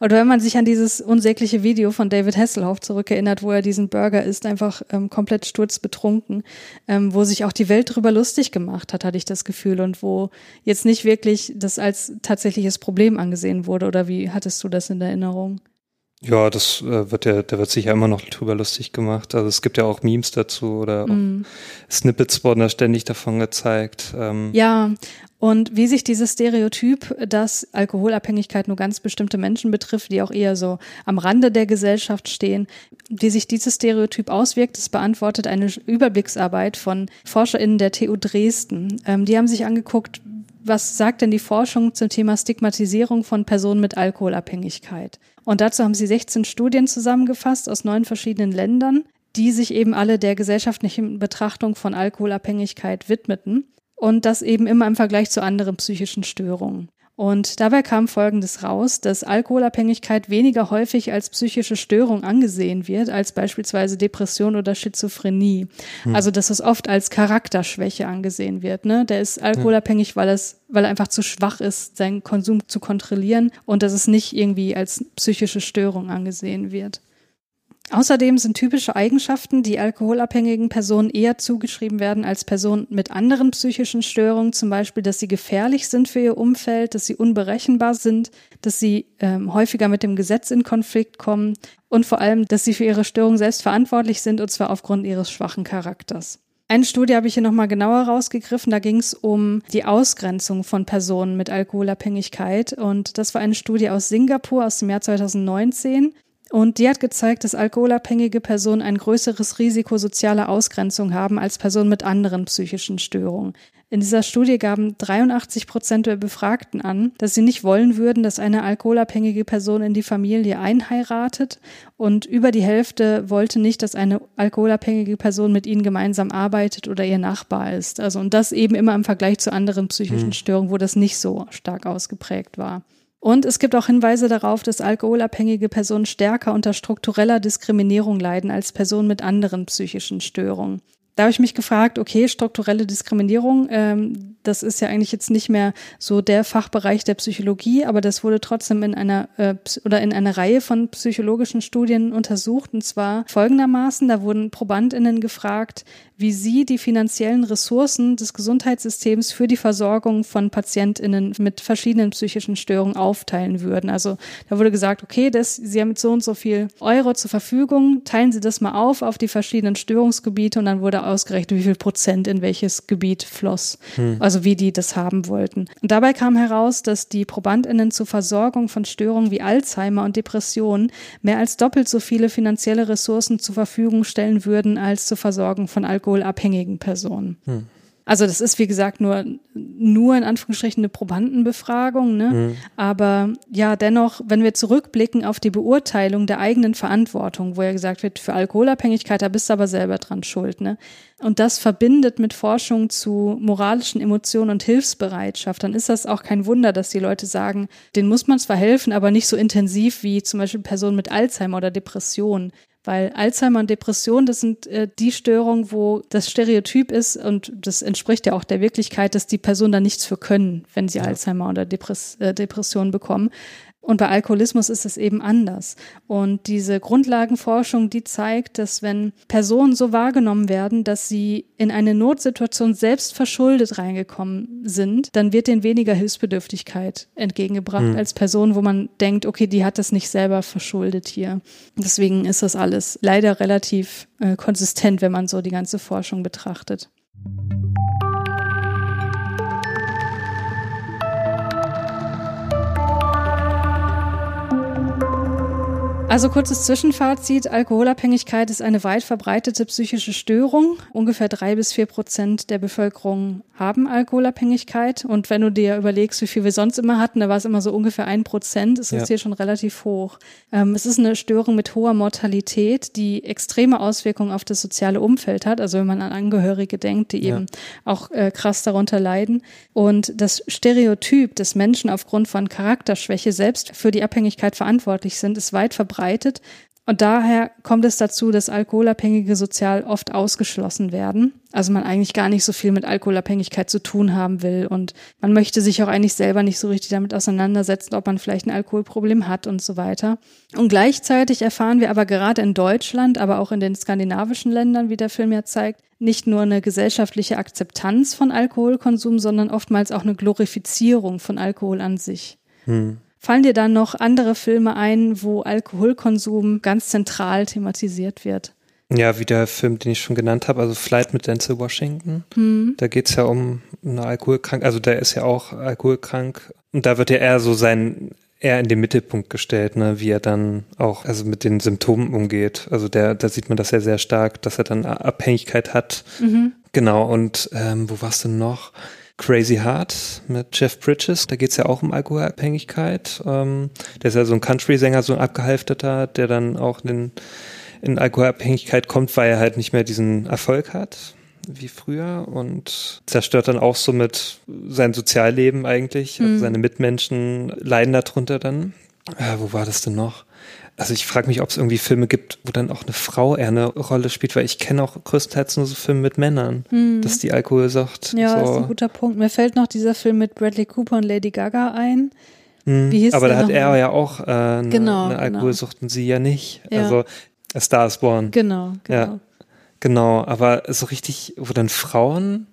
Oder wenn man sich an dieses unsägliche Video von David Hasselhoff zurückerinnert, wo er diesen Burger isst, einfach ähm, komplett sturzbetrunken, ähm, wo sich auch die Welt drüber lustig gemacht hat, hatte ich das Gefühl, und wo jetzt nicht wirklich das als tatsächliches Problem angesehen wurde. Oder wie hattest du das in Erinnerung? Ja, das äh, wird ja, da wird sich ja immer noch drüber lustig gemacht. Also es gibt ja auch Memes dazu oder mm. Snippets wurden da ständig davon gezeigt. Ähm. Ja, und wie sich dieses Stereotyp, dass Alkoholabhängigkeit nur ganz bestimmte Menschen betrifft, die auch eher so am Rande der Gesellschaft stehen, wie sich dieses Stereotyp auswirkt, das beantwortet eine Überblicksarbeit von ForscherInnen der TU Dresden. Ähm, die haben sich angeguckt, was sagt denn die Forschung zum Thema Stigmatisierung von Personen mit Alkoholabhängigkeit? Und dazu haben sie 16 Studien zusammengefasst aus neun verschiedenen Ländern, die sich eben alle der gesellschaftlichen Betrachtung von Alkoholabhängigkeit widmeten und das eben immer im Vergleich zu anderen psychischen Störungen. Und dabei kam Folgendes raus, dass Alkoholabhängigkeit weniger häufig als psychische Störung angesehen wird, als beispielsweise Depression oder Schizophrenie. Hm. Also, dass es oft als Charakterschwäche angesehen wird. Ne? Der ist alkoholabhängig, weil, es, weil er einfach zu schwach ist, seinen Konsum zu kontrollieren und dass es nicht irgendwie als psychische Störung angesehen wird. Außerdem sind typische Eigenschaften, die alkoholabhängigen Personen eher zugeschrieben werden als Personen mit anderen psychischen Störungen, zum Beispiel, dass sie gefährlich sind für ihr Umfeld, dass sie unberechenbar sind, dass sie ähm, häufiger mit dem Gesetz in Konflikt kommen und vor allem, dass sie für ihre Störung selbst verantwortlich sind, und zwar aufgrund ihres schwachen Charakters. Eine Studie habe ich hier nochmal genauer rausgegriffen. Da ging es um die Ausgrenzung von Personen mit Alkoholabhängigkeit. Und das war eine Studie aus Singapur aus dem Jahr 2019. Und die hat gezeigt, dass alkoholabhängige Personen ein größeres Risiko sozialer Ausgrenzung haben als Personen mit anderen psychischen Störungen. In dieser Studie gaben 83 Prozent der Befragten an, dass sie nicht wollen würden, dass eine alkoholabhängige Person in die Familie einheiratet und über die Hälfte wollte nicht, dass eine alkoholabhängige Person mit ihnen gemeinsam arbeitet oder ihr Nachbar ist. Also und das eben immer im Vergleich zu anderen psychischen mhm. Störungen, wo das nicht so stark ausgeprägt war. Und es gibt auch Hinweise darauf, dass alkoholabhängige Personen stärker unter struktureller Diskriminierung leiden als Personen mit anderen psychischen Störungen. Da habe ich mich gefragt, okay, strukturelle Diskriminierung, ähm, das ist ja eigentlich jetzt nicht mehr so der Fachbereich der Psychologie, aber das wurde trotzdem in einer äh, oder in einer Reihe von psychologischen Studien untersucht und zwar folgendermaßen: Da wurden ProbandInnen gefragt, wie sie die finanziellen Ressourcen des Gesundheitssystems für die Versorgung von PatientInnen mit verschiedenen psychischen Störungen aufteilen würden. Also da wurde gesagt, okay, das, Sie haben mit so und so viel Euro zur Verfügung, teilen Sie das mal auf auf die verschiedenen Störungsgebiete und dann wurde ausgerechnet, wie viel Prozent in welches Gebiet floss. Hm. Also wie die das haben wollten. Und dabei kam heraus, dass die ProbandInnen zur Versorgung von Störungen wie Alzheimer und Depressionen mehr als doppelt so viele finanzielle Ressourcen zur Verfügung stellen würden als zur Versorgung von Alkohol alkoholabhängigen Personen. Hm. Also das ist, wie gesagt, nur, nur in Anführungsstrichen eine Probandenbefragung. Ne? Mhm. Aber ja, dennoch, wenn wir zurückblicken auf die Beurteilung der eigenen Verantwortung, wo ja gesagt wird, für Alkoholabhängigkeit, da bist du aber selber dran schuld. Ne? Und das verbindet mit Forschung zu moralischen Emotionen und Hilfsbereitschaft, dann ist das auch kein Wunder, dass die Leute sagen, denen muss man zwar helfen, aber nicht so intensiv wie zum Beispiel Personen mit Alzheimer oder Depressionen. Weil Alzheimer und Depression, das sind äh, die Störungen, wo das Stereotyp ist und das entspricht ja auch der Wirklichkeit, dass die Personen da nichts für können, wenn sie ja. Alzheimer oder Depress äh, Depression bekommen. Und bei Alkoholismus ist es eben anders. Und diese Grundlagenforschung, die zeigt, dass wenn Personen so wahrgenommen werden, dass sie in eine Notsituation selbst verschuldet reingekommen sind, dann wird denen weniger Hilfsbedürftigkeit entgegengebracht mhm. als Personen, wo man denkt, okay, die hat das nicht selber verschuldet hier. Deswegen ist das alles leider relativ äh, konsistent, wenn man so die ganze Forschung betrachtet. Also kurzes Zwischenfazit. Alkoholabhängigkeit ist eine weit verbreitete psychische Störung. Ungefähr drei bis vier Prozent der Bevölkerung haben Alkoholabhängigkeit. Und wenn du dir überlegst, wie viel wir sonst immer hatten, da war es immer so ungefähr ein Prozent, ist das ja. hier schon relativ hoch. Ähm, es ist eine Störung mit hoher Mortalität, die extreme Auswirkungen auf das soziale Umfeld hat. Also wenn man an Angehörige denkt, die ja. eben auch äh, krass darunter leiden. Und das Stereotyp, dass Menschen aufgrund von Charakterschwäche selbst für die Abhängigkeit verantwortlich sind, ist weit verbreitet verbreitet. Und daher kommt es dazu, dass Alkoholabhängige sozial oft ausgeschlossen werden. Also man eigentlich gar nicht so viel mit Alkoholabhängigkeit zu tun haben will. Und man möchte sich auch eigentlich selber nicht so richtig damit auseinandersetzen, ob man vielleicht ein Alkoholproblem hat und so weiter. Und gleichzeitig erfahren wir aber gerade in Deutschland, aber auch in den skandinavischen Ländern, wie der Film ja zeigt, nicht nur eine gesellschaftliche Akzeptanz von Alkoholkonsum, sondern oftmals auch eine Glorifizierung von Alkohol an sich. Hm. Fallen dir dann noch andere Filme ein, wo Alkoholkonsum ganz zentral thematisiert wird? Ja, wie der Film, den ich schon genannt habe, also Flight mit Denzel Washington. Mhm. Da geht's ja um eine Alkoholkrank, also der ist ja auch alkoholkrank. Und da wird ja eher so sein, eher in den Mittelpunkt gestellt, ne, wie er dann auch also mit den Symptomen umgeht. Also der, da sieht man das ja sehr stark, dass er dann Abhängigkeit hat. Mhm. Genau, und ähm, wo war's denn noch? Crazy Heart mit Jeff Bridges. Da geht's ja auch um Alkoholabhängigkeit. Ähm, der ist ja so ein Country-Sänger, so ein abgehalfterter, der dann auch in, in Alkoholabhängigkeit kommt, weil er halt nicht mehr diesen Erfolg hat wie früher und zerstört dann auch somit sein Sozialleben eigentlich. Also mhm. seine Mitmenschen leiden darunter dann. Äh, wo war das denn noch? Also ich frage mich, ob es irgendwie Filme gibt, wo dann auch eine Frau eher eine Rolle spielt, weil ich kenne auch größtenteils nur so Filme mit Männern, hm. dass die Alkoholsucht. Ja, so. ist ein guter Punkt. Mir fällt noch dieser Film mit Bradley Cooper und Lady Gaga ein. Hm. Wie hieß Aber da hat er mal? ja auch äh, eine, genau, eine genau. Alkoholsucht genau. und sie ja nicht. Ja. Also A Star is Born. Genau, genau. Ja, genau, aber so richtig, wo dann Frauen,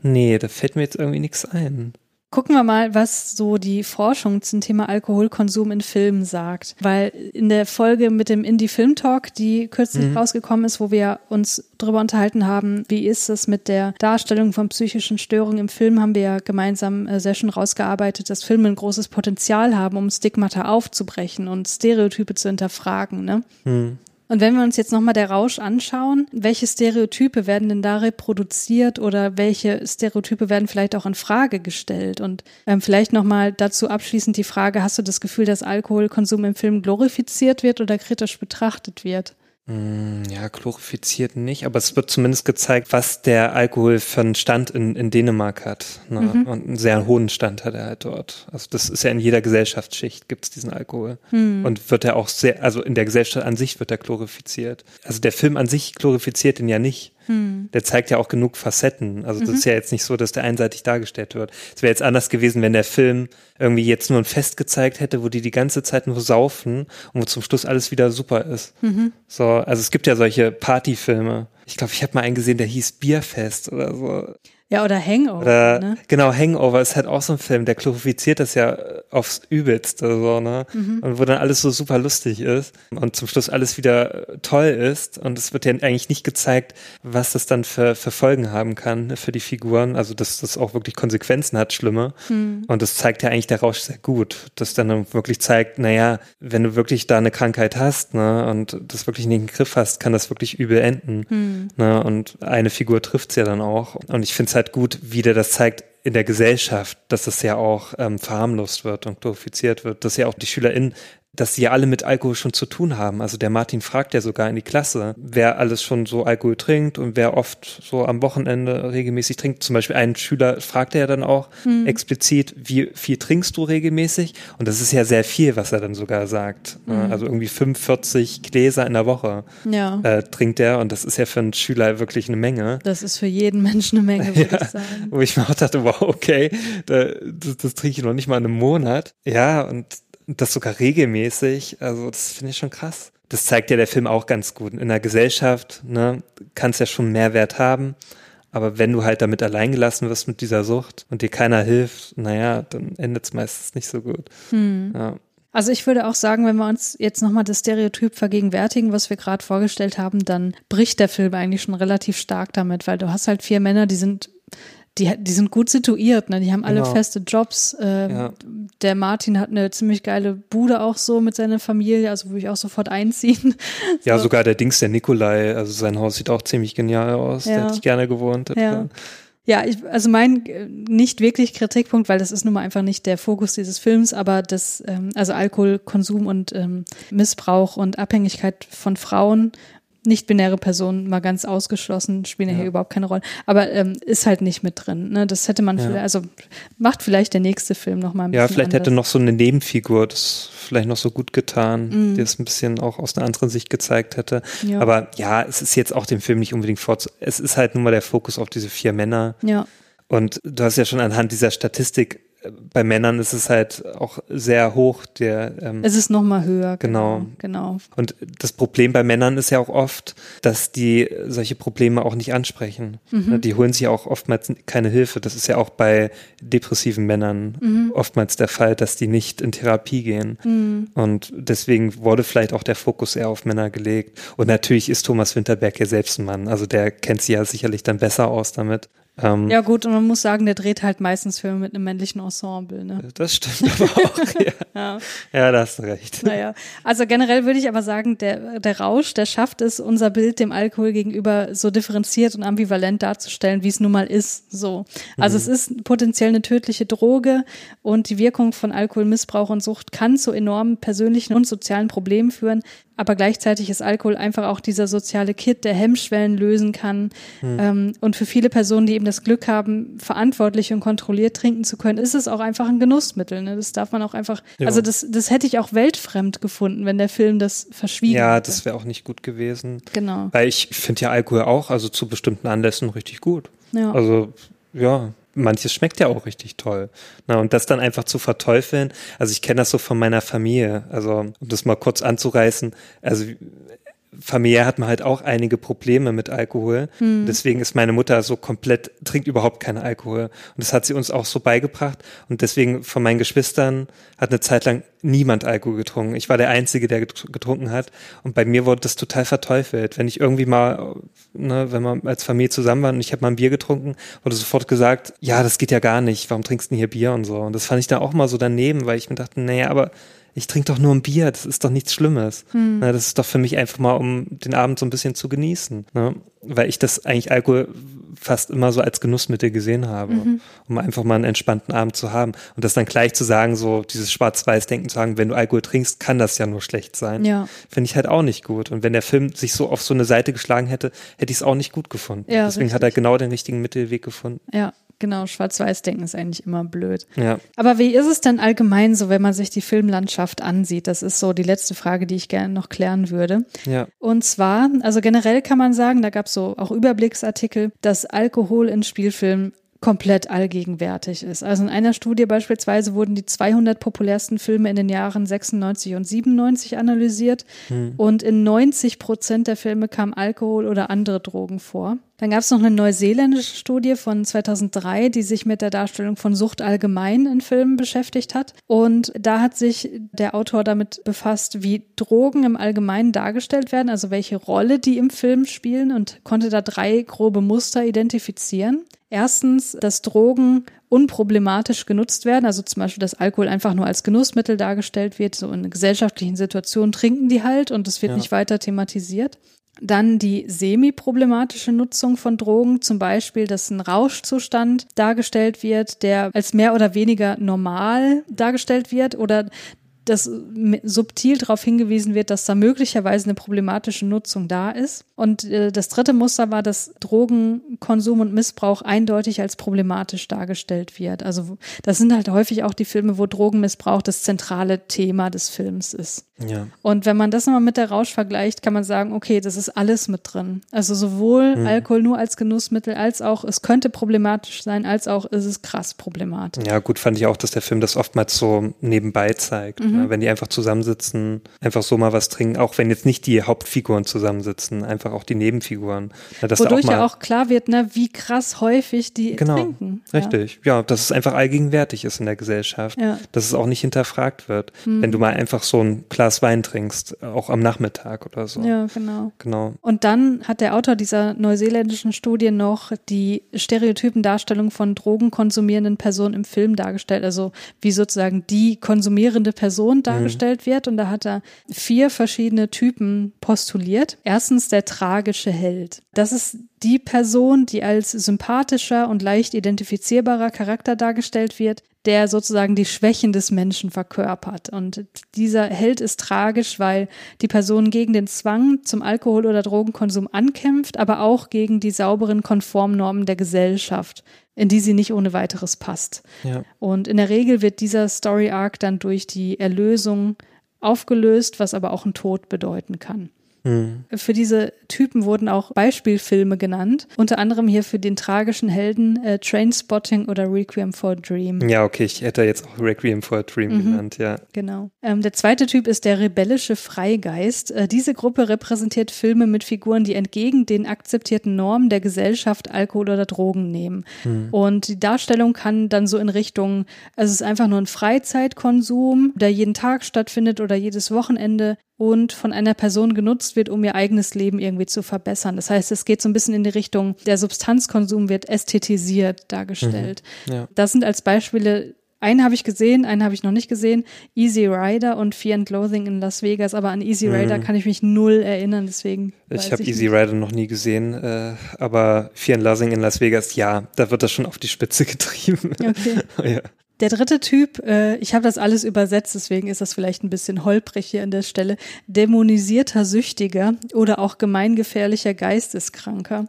nee, da fällt mir jetzt irgendwie nichts ein. Gucken wir mal, was so die Forschung zum Thema Alkoholkonsum in Filmen sagt. Weil in der Folge mit dem Indie Film Talk, die kürzlich mhm. rausgekommen ist, wo wir uns darüber unterhalten haben, wie ist es mit der Darstellung von psychischen Störungen im Film, haben wir ja gemeinsam äh, Session rausgearbeitet, dass Filme ein großes Potenzial haben, um Stigmata aufzubrechen und Stereotype zu hinterfragen. Ne? Mhm. Und wenn wir uns jetzt nochmal der Rausch anschauen, welche Stereotype werden denn da reproduziert oder welche Stereotype werden vielleicht auch in Frage gestellt? Und ähm, vielleicht nochmal dazu abschließend die Frage, hast du das Gefühl, dass Alkoholkonsum im Film glorifiziert wird oder kritisch betrachtet wird? Mm, ja, glorifiziert nicht, aber es wird zumindest gezeigt, was der Alkohol für einen Stand in, in Dänemark hat. Ne? Mhm. Und einen sehr hohen Stand hat er halt dort. Also das ist ja in jeder Gesellschaftsschicht gibt's diesen Alkohol. Mhm. Und wird er auch sehr, also in der Gesellschaft an sich wird er glorifiziert. Also der Film an sich glorifiziert ihn ja nicht. Hm. Der zeigt ja auch genug Facetten. Also das mhm. ist ja jetzt nicht so, dass der einseitig dargestellt wird. Es wäre jetzt anders gewesen, wenn der Film irgendwie jetzt nur ein Fest gezeigt hätte, wo die die ganze Zeit nur saufen und wo zum Schluss alles wieder super ist. Mhm. So, also es gibt ja solche Partyfilme. Ich glaube, ich habe mal einen gesehen, der hieß Bierfest oder so. Ja, oder Hangover. Oder, ne? Genau, Hangover ist halt auch so ein Film, der glorifiziert das ja aufs Übelste, so, ne? Mhm. Und wo dann alles so super lustig ist und zum Schluss alles wieder toll ist. Und es wird ja eigentlich nicht gezeigt, was das dann für, für Folgen haben kann für die Figuren. Also, dass das auch wirklich Konsequenzen hat, schlimme. Mhm. Und das zeigt ja eigentlich der Rausch sehr gut. Das dann wirklich zeigt, naja, wenn du wirklich da eine Krankheit hast, ne, und das wirklich nicht in den Griff hast, kann das wirklich übel enden. Mhm. Ne? Und eine Figur trifft's ja dann auch. Und ich finde halt gut, wie der das zeigt in der Gesellschaft, dass das ja auch ähm, verharmlost wird und glorifiziert wird, dass ja auch die SchülerInnen dass sie ja alle mit Alkohol schon zu tun haben. Also der Martin fragt ja sogar in die Klasse, wer alles schon so Alkohol trinkt und wer oft so am Wochenende regelmäßig trinkt. Zum Beispiel einen Schüler fragt er ja dann auch hm. explizit, wie viel trinkst du regelmäßig? Und das ist ja sehr viel, was er dann sogar sagt. Hm. Also irgendwie 45 Gläser in der Woche ja. äh, trinkt er und das ist ja für einen Schüler wirklich eine Menge. Das ist für jeden Menschen eine Menge, würde ja, ich sagen. Wo ich mir auch dachte, wow, okay, das, das trinke ich noch nicht mal in einem Monat. Ja, und das sogar regelmäßig. Also das finde ich schon krass. Das zeigt ja der Film auch ganz gut. In der Gesellschaft ne, kann es ja schon Mehrwert haben. Aber wenn du halt damit alleingelassen wirst mit dieser Sucht und dir keiner hilft, naja, dann endet es meistens nicht so gut. Hm. Ja. Also ich würde auch sagen, wenn wir uns jetzt nochmal das Stereotyp vergegenwärtigen, was wir gerade vorgestellt haben, dann bricht der Film eigentlich schon relativ stark damit, weil du hast halt vier Männer, die sind die, die sind gut situiert, ne? Die haben alle Genau. feste Jobs. Ähm, Ja. Der Martin hat eine ziemlich geile Bude auch so mit seiner Familie, also würde ich auch sofort einziehen. Ja, So. sogar der Dings, der Nikolai, also sein Haus sieht auch ziemlich genial aus. Ja. Da hätte ich gerne gewohnt. Ja. Ja, ich, also mein äh, nicht wirklich Kritikpunkt, weil das ist nun mal einfach nicht der Fokus dieses Films, aber das, ähm, also Alkoholkonsum und ähm, Missbrauch und Abhängigkeit von Frauen, nicht-binäre Personen mal ganz ausgeschlossen, spielen ja Ja. hier überhaupt keine Rolle, aber ähm, ist halt nicht mit drin. Ne? Das hätte man Ja. vielleicht, also macht vielleicht der nächste Film noch mal ein Ja, bisschen vielleicht hätte anders. noch so eine Nebenfigur das vielleicht noch so gut getan, Mhm. die es ein bisschen auch aus einer anderen Sicht gezeigt hätte. Ja. Aber ja, es ist jetzt auch dem Film nicht unbedingt vorzu. Es ist halt nun mal der Fokus auf diese vier Männer. Ja, Und du hast ja schon anhand dieser Statistik, bei Männern ist es halt auch sehr hoch, der ähm, es ist noch mal höher. Genau. Genau. und das Problem bei Männern ist ja auch oft, dass die solche Probleme auch nicht ansprechen. Mhm. Die holen sich auch oftmals keine Hilfe. Das ist ja auch bei depressiven Männern Mhm. oftmals der Fall, dass die nicht in Therapie gehen. Mhm. Und deswegen wurde vielleicht auch der Fokus eher auf Männer gelegt. Und natürlich ist Thomas Winterberg ja selbst ein Mann. Also der kennt sich ja sicherlich dann besser aus damit. Ähm, Ja gut, und man muss sagen, der dreht halt meistens Filme mit einem männlichen Ensemble. Ne? Das stimmt aber auch. ja. Ja. ja, da hast du recht. Naja, also generell würde ich aber sagen, der, der Rausch, der schafft es, unser Bild dem Alkohol gegenüber so differenziert und ambivalent darzustellen, wie es nun mal ist. So. Also es ist potenziell eine tödliche Droge und die Wirkung von Alkoholmissbrauch und Sucht kann zu enormen persönlichen und sozialen Problemen führen. Aber gleichzeitig ist Alkohol einfach auch dieser soziale Kit, der Hemmschwellen lösen kann. Ähm, und für viele Personen, die eben das Glück haben, verantwortlich und kontrolliert trinken zu können, ist es auch einfach ein Genussmittel. Ne? Das darf man auch einfach, Ja. also das, das hätte ich auch weltfremd gefunden, wenn der Film das verschwiegen Ja, hätte. das wäre auch nicht gut gewesen. Genau. Weil ich finde ja Alkohol auch, also zu bestimmten Anlässen richtig gut. Ja. Also, ja, manches schmeckt ja auch richtig toll. Na, und das dann einfach zu verteufeln, also ich kenne das so von meiner Familie, also um das mal kurz anzureißen, also familiär hat man halt auch einige Probleme mit Alkohol. Deswegen ist meine Mutter so komplett, trinkt überhaupt keinen Alkohol. Und das hat sie uns auch so beigebracht. Und deswegen von meinen Geschwistern hat eine Zeit lang niemand Alkohol getrunken. Ich war der Einzige, der get- getrunken hat. Und bei mir wurde das total verteufelt. Wenn ich irgendwie mal, ne, wenn man als Familie zusammen war und ich habe mal ein Bier getrunken, wurde sofort gesagt, ja, das geht ja gar nicht. Warum trinkst du denn hier Bier und so? Und das fand ich dann auch mal so daneben, weil ich mir dachte, naja, aber ich trinke doch nur ein Bier, das ist doch nichts Schlimmes. Na, das ist doch für mich einfach mal, um den Abend so ein bisschen zu genießen. Ne? Weil ich das eigentlich Alkohol fast immer so als Genussmittel gesehen habe, um einfach mal einen entspannten Abend zu haben. Und das dann gleich zu sagen, so dieses Schwarz-Weiß-Denken zu sagen, wenn du Alkohol trinkst, kann das ja nur schlecht sein. Ja. Finde ich halt auch nicht gut. Und wenn der Film sich so auf so eine Seite geschlagen hätte, hätte ich es auch nicht gut gefunden. Ja, Deswegen hat er genau den richtigen Mittelweg gefunden. Ja, genau. Schwarz-Weiß-Denken ist eigentlich immer blöd. Ja. Aber wie ist es denn allgemein so, wenn man sich die Filmlandschaft ansieht? Das ist so die letzte Frage, die ich gerne noch klären würde. Ja. Und zwar, also generell kann man sagen, da gab es so auch Überblicksartikel, dass Alkohol in Spielfilmen komplett allgegenwärtig ist. Also in einer Studie beispielsweise wurden die 200 populärsten Filme in den Jahren 96 und 97 analysiert und in 90 Prozent der Filme kam Alkohol oder andere Drogen vor. Dann gab es noch eine neuseeländische Studie von 2003, die sich mit der Darstellung von Sucht allgemein in Filmen beschäftigt hat. Und da hat sich der Autor damit befasst, wie Drogen im Allgemeinen dargestellt werden, also welche Rolle die im Film spielen und konnte da drei grobe Muster identifizieren. Erstens, dass Drogen unproblematisch genutzt werden, also zum Beispiel, dass Alkohol einfach nur als Genussmittel dargestellt wird, so in gesellschaftlichen Situationen trinken die halt und es wird Ja. nicht weiter thematisiert. Dann die semi-problematische Nutzung von Drogen, zum Beispiel, dass ein Rauschzustand dargestellt wird, der als mehr oder weniger normal dargestellt wird oder dass subtil darauf hingewiesen wird, dass da möglicherweise eine problematische Nutzung da ist. Und äh, das dritte Muster war, dass Drogenkonsum und Missbrauch eindeutig als problematisch dargestellt wird. Also das sind halt häufig auch die Filme, wo Drogenmissbrauch das zentrale Thema des Films ist. Ja. Und wenn man das nochmal mit der Rausch vergleicht, kann man sagen, okay, das ist alles mit drin. Also sowohl Mhm. Alkohol nur als Genussmittel, als auch es könnte problematisch sein, als auch ist es krass problematisch. Ja, gut fand ich auch, dass der Film das oftmals so nebenbei zeigt. Mhm. Ne? Wenn die einfach zusammensitzen, einfach so mal was trinken, auch wenn jetzt nicht die Hauptfiguren zusammensitzen, einfach auch die Nebenfiguren. Ne? Dass da Wodurch auch ja auch klar wird, ne, wie krass häufig die Genau, trinken. Ja. richtig. Ja. dass es einfach allgegenwärtig ist in der Gesellschaft. Ja. Mhm. Dass es auch nicht hinterfragt wird. Wenn du mal einfach so ein Glas Wein trinkst, auch am Nachmittag oder so. Ja, genau. Genau. Und dann hat der Autor dieser neuseeländischen Studie noch die stereotypen Darstellungen von drogenkonsumierenden Personen im Film dargestellt, also wie sozusagen die konsumierende Person dargestellt mhm. wird. Und da hat er vier verschiedene Typen postuliert. Erstens der tragische Held. Das ist die Person, die als sympathischer und leicht identifizierbarer Charakter dargestellt wird, der sozusagen die Schwächen des Menschen verkörpert. Und dieser Held ist tragisch, weil die Person gegen den Zwang zum Alkohol- oder Drogenkonsum ankämpft, aber auch gegen die sauberen Konformnormen der Gesellschaft, in die sie nicht ohne weiteres passt. Ja. Und in der Regel wird dieser Story Arc dann durch die Erlösung aufgelöst, was aber auch einen Tod bedeuten kann. Mhm. Für diese Typen wurden auch Beispielfilme genannt, unter anderem hier für den tragischen Helden äh, Trainspotting oder Requiem for a Dream. Ja, okay, ich hätte jetzt auch Requiem for a Dream mhm. genannt, ja. Genau. Ähm, der zweite Typ ist der rebellische Freigeist. Äh, diese Gruppe repräsentiert Filme mit Figuren, die entgegen den akzeptierten Normen der Gesellschaft Alkohol oder Drogen nehmen. Mhm. Und die Darstellung kann dann so in Richtung, also es ist einfach nur ein Freizeitkonsum, der jeden Tag stattfindet oder jedes Wochenende und von einer Person genutzt wird, um ihr eigenes Leben irgendwie zu verbessern. Das heißt, es geht so ein bisschen in die Richtung, der Substanzkonsum wird ästhetisiert dargestellt. Mhm, ja. Das sind als Beispiele einen habe ich gesehen, einen habe ich noch nicht gesehen. Easy Rider und Fear and Loathing in Las Vegas, aber an Easy Rider mhm. kann ich mich null erinnern, deswegen. Ich habe Easy Rider noch nie gesehen, äh, aber Fear and Loathing in Las Vegas, ja, da wird das schon auf die Spitze getrieben. Okay. ja. Der dritte Typ, äh, ich habe das alles übersetzt, deswegen ist das vielleicht ein bisschen holprig hier an der Stelle, dämonisierter Süchtiger oder auch gemeingefährlicher Geisteskranker,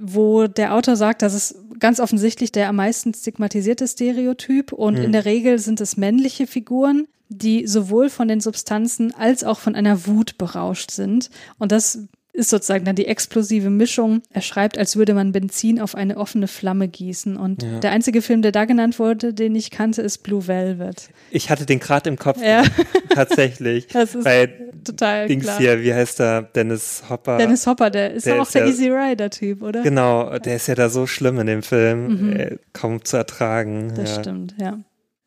wo der Autor sagt, das ist ganz offensichtlich der am meisten stigmatisierte Stereotyp und mhm. in der Regel sind es männliche Figuren, die sowohl von den Substanzen als auch von einer Wut berauscht sind. Und das ist sozusagen dann die explosive Mischung. Er schreibt, als würde man Benzin auf eine offene Flamme gießen. Und ja. der einzige Film, der da genannt wurde, den ich kannte, ist Blue Velvet. Ich hatte den gerade im Kopf. Ja. Tatsächlich. Das ist Bei total Dings klar. hier, wie heißt der? Dennis Hopper. Dennis Hopper, der ist der auch ist der ja, Easy Rider-Typ, oder? Genau, der ist ja da so schlimm in dem Film. Mhm. Äh, kaum zu ertragen. Das ja. stimmt, ja.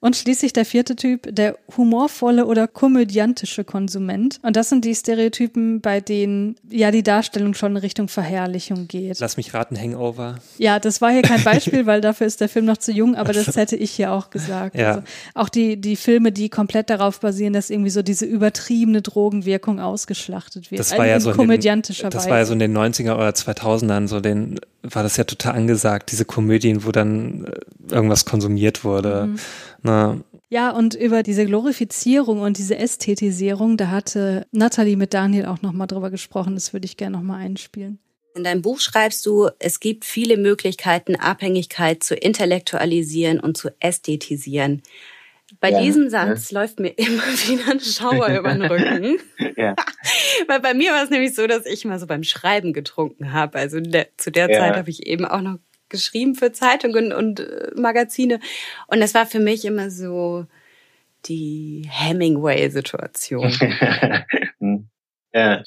Und schließlich der vierte Typ, der humorvolle oder komödiantische Konsument. Und das sind die Stereotypen, bei denen ja die Darstellung schon in Richtung Verherrlichung geht. Lass mich raten, Hangover. Ja, das war hier kein Beispiel, weil dafür ist der Film noch zu jung, aber das hätte ich hier auch gesagt. Ja. Also auch die, die Filme, die komplett darauf basieren, dass irgendwie so diese übertriebene Drogenwirkung ausgeschlachtet wird. Das war ja so komödiantischer den, Das war ja so in den 90er oder 2000ern, so den, war das ja total angesagt, diese Komödien, wo dann äh, irgendwas konsumiert wurde. Mhm. Na, ja, und über diese Glorifizierung und diese Ästhetisierung, da hatte Natalie mit Daniel auch nochmal drüber gesprochen. Das würde ich gerne nochmal einspielen. In deinem Buch schreibst du, es gibt viele Möglichkeiten, Abhängigkeit zu intellektualisieren und zu ästhetisieren. Bei ja, diesem Satz ja. läuft mir immer wieder ein Schauer über den Rücken. ja. Weil bei mir war es nämlich so, dass ich mal so beim Schreiben getrunken habe. Also der, zu der ja. Zeit habe ich eben auch noch geschrieben für Zeitungen und äh, Magazine. Und das war für mich immer so die Hemingway-Situation. ja,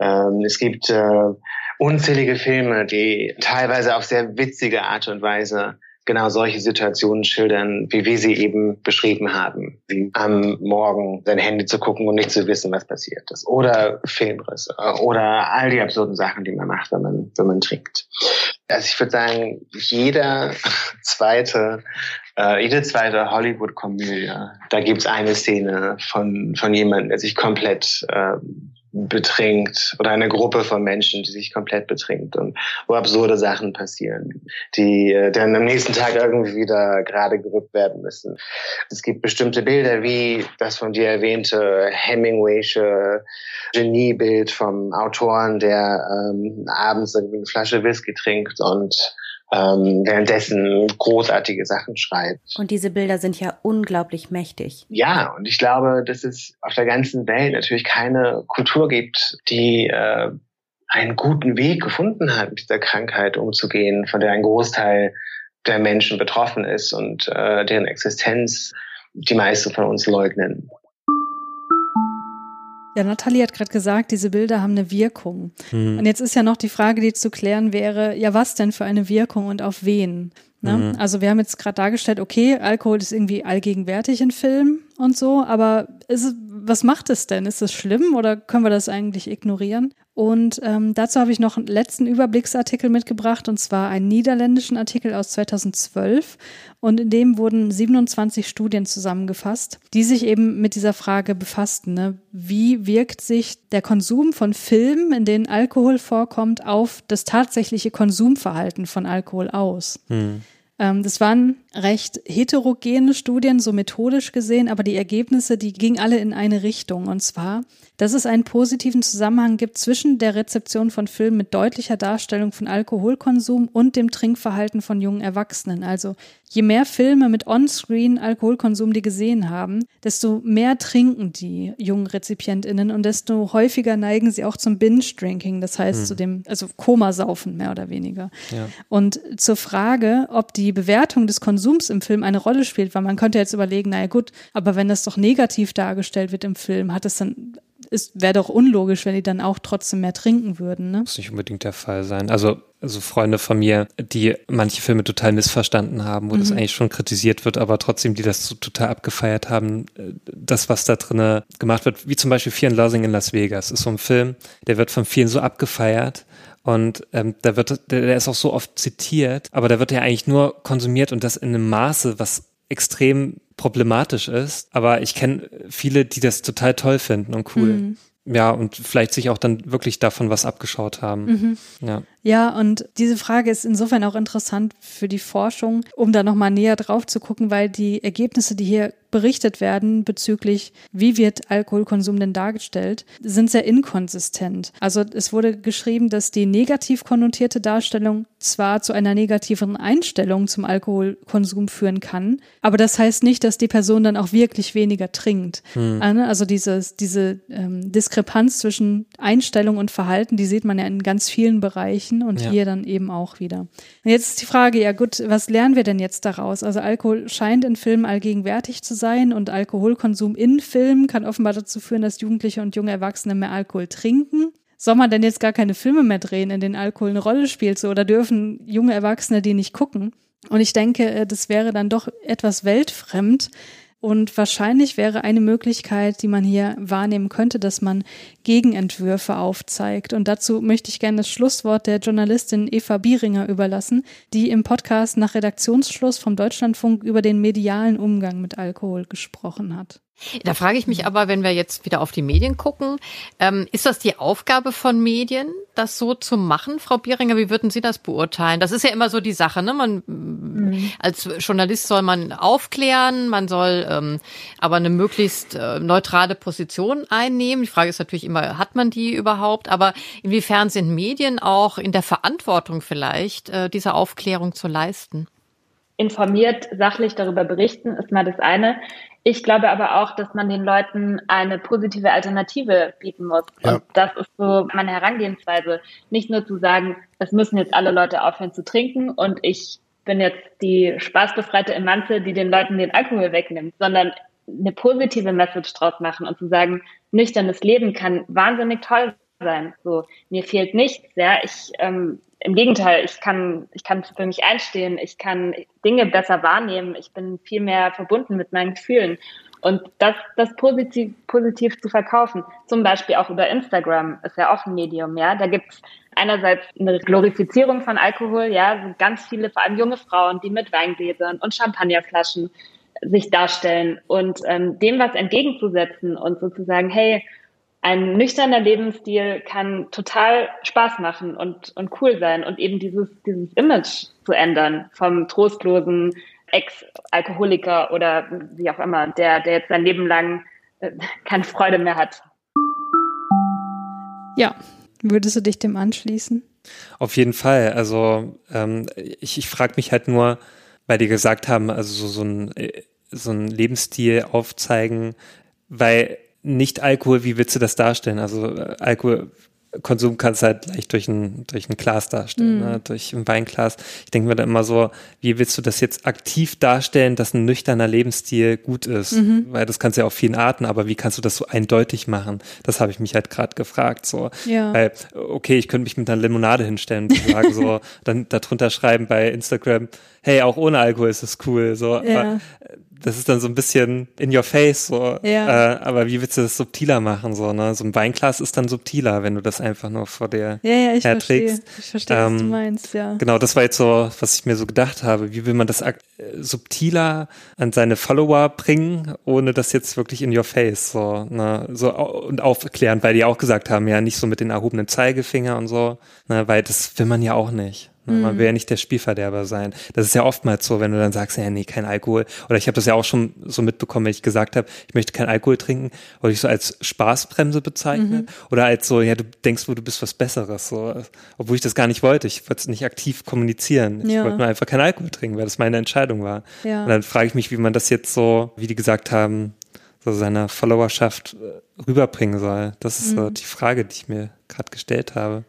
ähm, es gibt äh, unzählige Filme, die teilweise auf sehr witzige Art und Weise genau solche Situationen schildern, wie wir sie eben beschrieben haben. Wie am Morgen sein Handy zu gucken und nicht zu wissen, was passiert ist. Oder Filmrisse. Oder all die absurden Sachen, die man macht, wenn man, wenn man trinkt. Also ich würde sagen, jeder zweite, äh, jede zweite Hollywood-Komödie, da gibt's eine Szene von, von jemandem, der sich komplett äh, betrinkt oder eine Gruppe von Menschen, die sich komplett betrinkt und wo absurde Sachen passieren, die äh, dann am nächsten Tag irgendwie wieder gerade gerückt werden müssen. Es gibt bestimmte Bilder wie das von dir erwähnte Hemingwaysche Geniebild vom Autoren, der ähm, abends irgendwie eine Flasche Whisky trinkt und ähm, währenddessen großartige Sachen schreibt. Und diese Bilder sind ja unglaublich mächtig. Ja, und ich glaube, dass es auf der ganzen Welt natürlich keine Kultur gibt, die äh, einen guten Weg gefunden hat, mit dieser Krankheit umzugehen, von der ein Großteil der Menschen betroffen ist und äh, deren Existenz die meisten von uns leugnen. Ja, Nathalie hat gerade gesagt, diese Bilder haben eine Wirkung. Mhm. Und jetzt ist ja noch die Frage, die zu klären wäre, ja, was denn für eine Wirkung und auf wen? Ne? Mhm. Also wir haben jetzt gerade dargestellt, okay, Alkohol ist irgendwie allgegenwärtig in Filmen und so, aber ist, was macht es denn? Ist es schlimm oder können wir das eigentlich ignorieren? Und ähm, dazu habe ich noch einen letzten Überblicksartikel mitgebracht, und zwar einen niederländischen Artikel aus 2012. Und in dem wurden 27 Studien zusammengefasst, die sich eben mit dieser Frage befassten. Ne? Wie wirkt sich der Konsum von Filmen, in denen Alkohol vorkommt, auf das tatsächliche Konsumverhalten von Alkohol aus? Hm. Ähm, das waren recht heterogene Studien, so methodisch gesehen, aber die Ergebnisse, die gingen alle in eine Richtung. Und zwar, dass es einen positiven Zusammenhang gibt zwischen der Rezeption von Filmen mit deutlicher Darstellung von Alkoholkonsum und dem Trinkverhalten von jungen Erwachsenen. Also je mehr Filme mit On-Screen Alkoholkonsum die gesehen haben, desto mehr trinken die jungen RezipientInnen und desto häufiger neigen sie auch zum Binge-Drinking, das heißt hm. zu dem, also Komasaufen mehr oder weniger. Ja. Und zur Frage, ob die Bewertung des Konsums im Film eine Rolle spielt, weil man könnte jetzt überlegen, naja gut, aber wenn das doch negativ dargestellt wird im Film, hat es dann es wäre doch unlogisch, wenn die dann auch trotzdem mehr trinken würden. Ne? Muss nicht unbedingt der Fall sein. Also, also Freunde von mir, die manche Filme total missverstanden haben, wo mhm. das eigentlich schon kritisiert wird, aber trotzdem, die das so total abgefeiert haben, äh, das, was da drin gemacht wird, wie zum Beispiel Fear and Loathing in Las Vegas, ist so ein Film, der wird von vielen so abgefeiert und ähm, da wird, der, der ist auch so oft zitiert, aber da wird ja eigentlich nur konsumiert und das in einem Maße, was extrem problematisch ist. Aber ich kenne viele, die das total toll finden und cool. Mhm. Ja, und vielleicht sich auch dann wirklich davon was abgeschaut haben. Mhm. Ja. Ja, und diese Frage ist insofern auch interessant für die Forschung, um da nochmal näher drauf zu gucken, weil die Ergebnisse, die hier berichtet werden bezüglich, wie wird Alkoholkonsum denn dargestellt, sind sehr inkonsistent. Also es wurde geschrieben, dass die negativ konnotierte Darstellung zwar zu einer negativeren Einstellung zum Alkoholkonsum führen kann, aber das heißt nicht, dass die Person dann auch wirklich weniger trinkt. Hm. Also dieses, diese ähm, Diskrepanz zwischen Einstellung und Verhalten, die sieht man ja in ganz vielen Bereichen Jugendlichen und ja. hier dann eben auch wieder. Und jetzt ist die Frage, ja gut, was lernen wir denn jetzt daraus? Also Alkohol scheint in Filmen allgegenwärtig zu sein und Alkoholkonsum in Filmen kann offenbar dazu führen, dass Jugendliche und junge Erwachsene mehr Alkohol trinken. Soll man denn jetzt gar keine Filme mehr drehen, in denen Alkohol eine Rolle spielt, so oder dürfen junge Erwachsene die nicht gucken? Und ich denke, äh, das wäre dann doch etwas weltfremd, und wahrscheinlich wäre eine Möglichkeit, die man hier wahrnehmen könnte, dass man Gegenentwürfe aufzeigt. Und dazu möchte ich gerne das Schlusswort der Journalistin Eva Bieringer überlassen, die im Podcast nach Redaktionsschluss vom Deutschlandfunk über den medialen Umgang mit Alkohol gesprochen hat. Da frage ich mich aber, wenn wir jetzt wieder auf die Medien gucken, ähm, ist das die Aufgabe von Medien, das so zu machen, Frau Bieringer? Wie würden Sie das beurteilen? Das ist ja immer so die Sache, ne? Man mhm. als Journalist soll man aufklären, man soll ähm, aber eine möglichst äh, neutrale Position einnehmen. Die Frage ist natürlich immer, hat man die überhaupt? Aber inwiefern sind Medien auch in der Verantwortung vielleicht, äh, diese Aufklärung zu leisten? informiert, sachlich darüber berichten, ist mal das eine. Ich glaube aber auch, dass man den Leuten eine positive Alternative bieten muss. Ja. Und das ist so meine Herangehensweise. Nicht nur zu sagen, es müssen jetzt alle Leute aufhören zu trinken und ich bin jetzt die spaßbefreite Emanze, die den Leuten den Alkohol wegnimmt, sondern eine positive Message draus machen und zu sagen, nüchternes Leben kann wahnsinnig toll sein. So, mir fehlt nichts, ja. Ich ähm, im Gegenteil, ich kann, ich kann für mich einstehen, ich kann Dinge besser wahrnehmen, ich bin viel mehr verbunden mit meinen Gefühlen. Und das, das positiv, positiv zu verkaufen, zum Beispiel auch über Instagram, ist ja auch ein Medium, ja. Da gibt's einerseits eine Glorifizierung von Alkohol, ja, ganz viele, vor allem junge Frauen, die mit Weingläsern und Champagnerflaschen sich darstellen und ähm, dem was entgegenzusetzen und sozusagen, hey, ein nüchterner Lebensstil kann total Spaß machen und, und cool sein und eben dieses, dieses Image zu ändern vom trostlosen Ex-Alkoholiker oder wie auch immer, der, der jetzt sein Leben lang äh, keine Freude mehr hat. Ja, würdest du dich dem anschließen? Auf jeden Fall. Also ähm, ich, ich frage mich halt nur, weil die gesagt haben, also so, so, ein, äh, so ein Lebensstil aufzeigen, weil nicht Alkohol, wie willst du das darstellen? Also äh, Alkoholkonsum kannst du halt leicht durch ein, durch ein Glas darstellen, mm. ne? durch ein Weinglas. Ich denke mir da immer so, wie willst du das jetzt aktiv darstellen, dass ein nüchterner Lebensstil gut ist? Mhm. Weil das kannst du ja auf vielen Arten, aber wie kannst du das so eindeutig machen? Das habe ich mich halt gerade gefragt. So. Ja. Weil, okay, ich könnte mich mit einer Limonade hinstellen und sagen, so, dann darunter schreiben bei Instagram, hey, auch ohne Alkohol ist es cool. So, ja. aber das ist dann so ein bisschen in your face, so. Ja. Äh, aber wie willst du das subtiler machen, so, ne? So ein Weinglas ist dann subtiler, wenn du das einfach nur vor dir Ja, ja, ich verstehe. herträgst. Ich verstehe, was du Ähm, meinst, ja. Genau, das war jetzt so, was ich mir so gedacht habe. Wie will man das äh, subtiler an seine Follower bringen, ohne das jetzt wirklich in your face, so, ne? So, und aufklären, weil die auch gesagt haben, ja, nicht so mit den erhobenen Zeigefinger und so, ne? Weil das will man ja auch nicht. Ne? Man will ja nicht der Spielverderber sein. Das ist ja oftmals so, wenn du dann sagst, ja, nee, kein Alkohol. Oder ich habe das ja auch schon so mitbekommen, wenn ich gesagt habe, ich möchte kein Alkohol trinken, oder ich so als Spaßbremse bezeichne. Oder als so, ja, du denkst, wo du bist was Besseres. So. Obwohl ich das gar nicht wollte. Ich wollte es nicht aktiv kommunizieren. Ich Ja. wollte nur einfach kein Alkohol trinken, weil das meine Entscheidung war. Ja. Und dann frage ich mich, wie man das jetzt so, wie die gesagt haben, so seiner Followerschaft äh, rüberbringen soll. Das ist so die Frage, die ich mir gerade gestellt habe.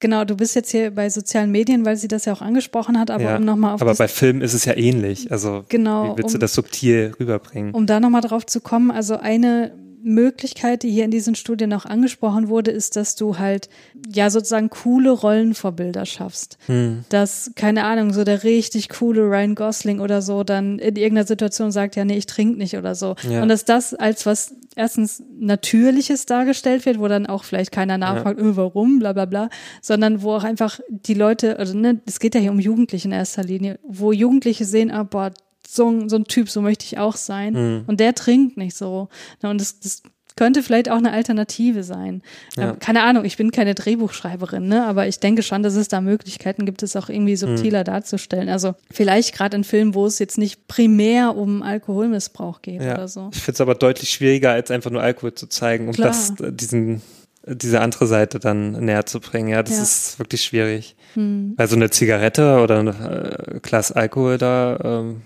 Genau, du bist jetzt hier bei sozialen Medien, weil sie das ja auch angesprochen hat, aber ja. um nochmal auf Aber bei Filmen ist es ja ähnlich. Also Genau, wie willst du um- das subtil rüberbringen? um da nochmal drauf zu kommen, also eine Möglichkeit, die hier in diesen Studien auch angesprochen wurde, ist, dass du halt ja sozusagen coole Rollenvorbilder schaffst. Hm. Dass, keine Ahnung, so der richtig coole Ryan Gosling oder so dann in irgendeiner Situation sagt, ja, nee, ich trinke nicht oder so. Ja. Und dass das als was erstens Natürliches dargestellt wird, wo dann auch vielleicht keiner nachfragt, äh, warum, bla bla bla, sondern wo auch einfach die Leute, also ne, es geht ja hier um Jugendliche in erster Linie, wo Jugendliche sehen, ah, boah, so, ein- so ein Typ, so möchte ich auch sein. Mhm. Und der trinkt nicht so. Und das, das könnte vielleicht auch eine Alternative sein. Ja. Ähm, keine Ahnung, ich bin keine Drehbuchschreiberin, ne? aber ich denke schon, dass es da Möglichkeiten gibt, es auch irgendwie subtiler darzustellen. Also vielleicht gerade in Filmen, wo es jetzt nicht primär um Alkoholmissbrauch geht Ja. oder so. Ich finde es aber deutlich schwieriger, als einfach nur Alkohol zu zeigen, um Klar. das, äh, diesen, äh, diese andere Seite dann näher zu bringen. Ja, das Ja. ist wirklich schwierig. Hm. Weil so eine Zigarette oder ein äh, Glas Alkohol da ähm,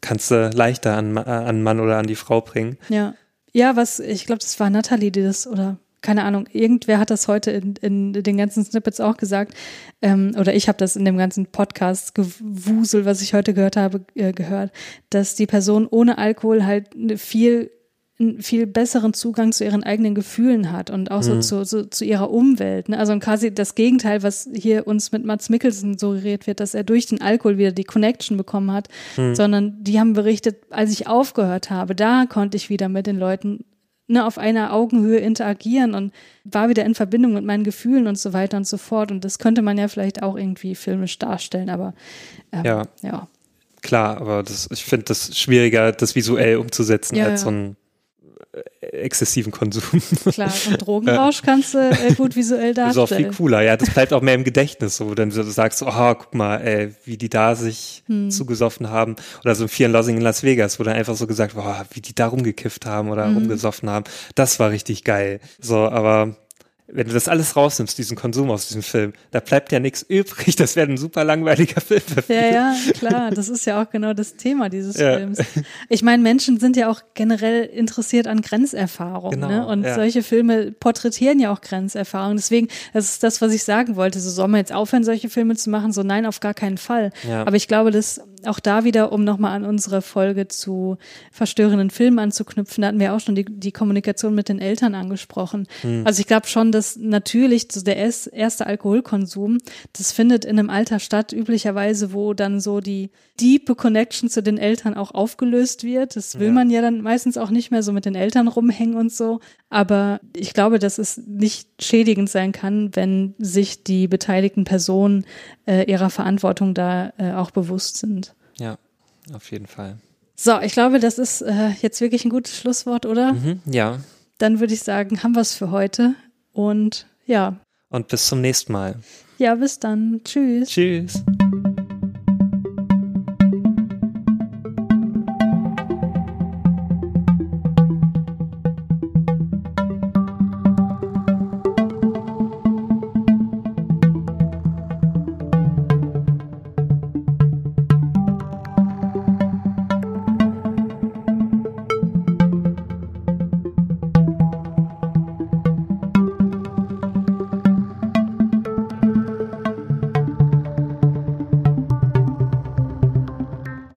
kannst du leichter an, äh, an Mann oder an die Frau bringen. Ja. Ja, was, ich glaube, das war Nathalie, die das, oder keine Ahnung, irgendwer hat das heute in, in den ganzen Snippets auch gesagt. Ähm, oder ich habe das in dem ganzen Podcast-Gewusel, was ich heute gehört habe, äh, gehört, dass die Person ohne Alkohol halt viel einen viel besseren Zugang zu ihren eigenen Gefühlen hat und auch so, zu, so zu ihrer Umwelt. Ne? Also quasi das Gegenteil, was hier uns mit Mats Mikkelsen suggeriert wird, dass er durch den Alkohol wieder die Connection bekommen hat, sondern die haben berichtet, als ich aufgehört habe, da konnte ich wieder mit den Leuten ne, auf einer Augenhöhe interagieren und war wieder in Verbindung mit meinen Gefühlen und so weiter und so fort. Und das könnte man ja vielleicht auch irgendwie filmisch darstellen, aber ähm, Ja. ja. Klar, aber das, ich finde das schwieriger, das visuell umzusetzen, Ja, als ja. so äh, exzessiven Konsum. Klar, einen Drogenrausch kannst du äh, gut visuell Das ist auch viel darstellen. cooler. Ja, das bleibt auch mehr im Gedächtnis, so, wo dann so du sagst, oh, guck mal, ey, wie die da sich Hm. zugesoffen haben. Oder so Fear and Lossing in Las Vegas, wo dann einfach so gesagt, boah, wie die da rumgekifft haben oder Hm. rumgesoffen haben. Das war richtig geil. So, aber wenn du das alles rausnimmst, diesen Konsum aus diesem Film, da bleibt ja nichts übrig. Das wäre ein super langweiliger Film. Ja, ja, klar. Das ist ja auch genau das Thema dieses Ja. Films. Ich meine, Menschen sind ja auch generell interessiert an Grenzerfahrungen. Genau, ne? Und ja. solche Filme porträtieren ja auch Grenzerfahrungen. Deswegen, das ist das, was ich sagen wollte. So soll man jetzt aufhören, solche Filme zu machen? So nein, auf gar keinen Fall. Ja. Aber ich glaube, dass auch da wieder, um nochmal an unsere Folge zu verstörenden Filmen anzuknüpfen, da hatten wir auch schon die, die Kommunikation mit den Eltern angesprochen. Hm. Also ich glaube schon, dass natürlich so der erst- erste Alkoholkonsum, das findet in einem Alter statt, üblicherweise, wo dann so die diepe Connection zu den Eltern auch aufgelöst wird. Das will Ja. man ja dann meistens auch nicht mehr so mit den Eltern rumhängen und so. Aber ich glaube, dass es nicht schädigend sein kann, wenn sich die beteiligten Personen äh, ihrer Verantwortung da äh, auch bewusst sind. Ja, auf jeden Fall. So, ich glaube, das ist äh, jetzt wirklich ein gutes Schlusswort, oder? Mhm, ja. Dann würde ich sagen, haben wir es für heute. Und ja, Und bis zum nächsten Mal. ja, bis dann. Tschüss. Tschüss.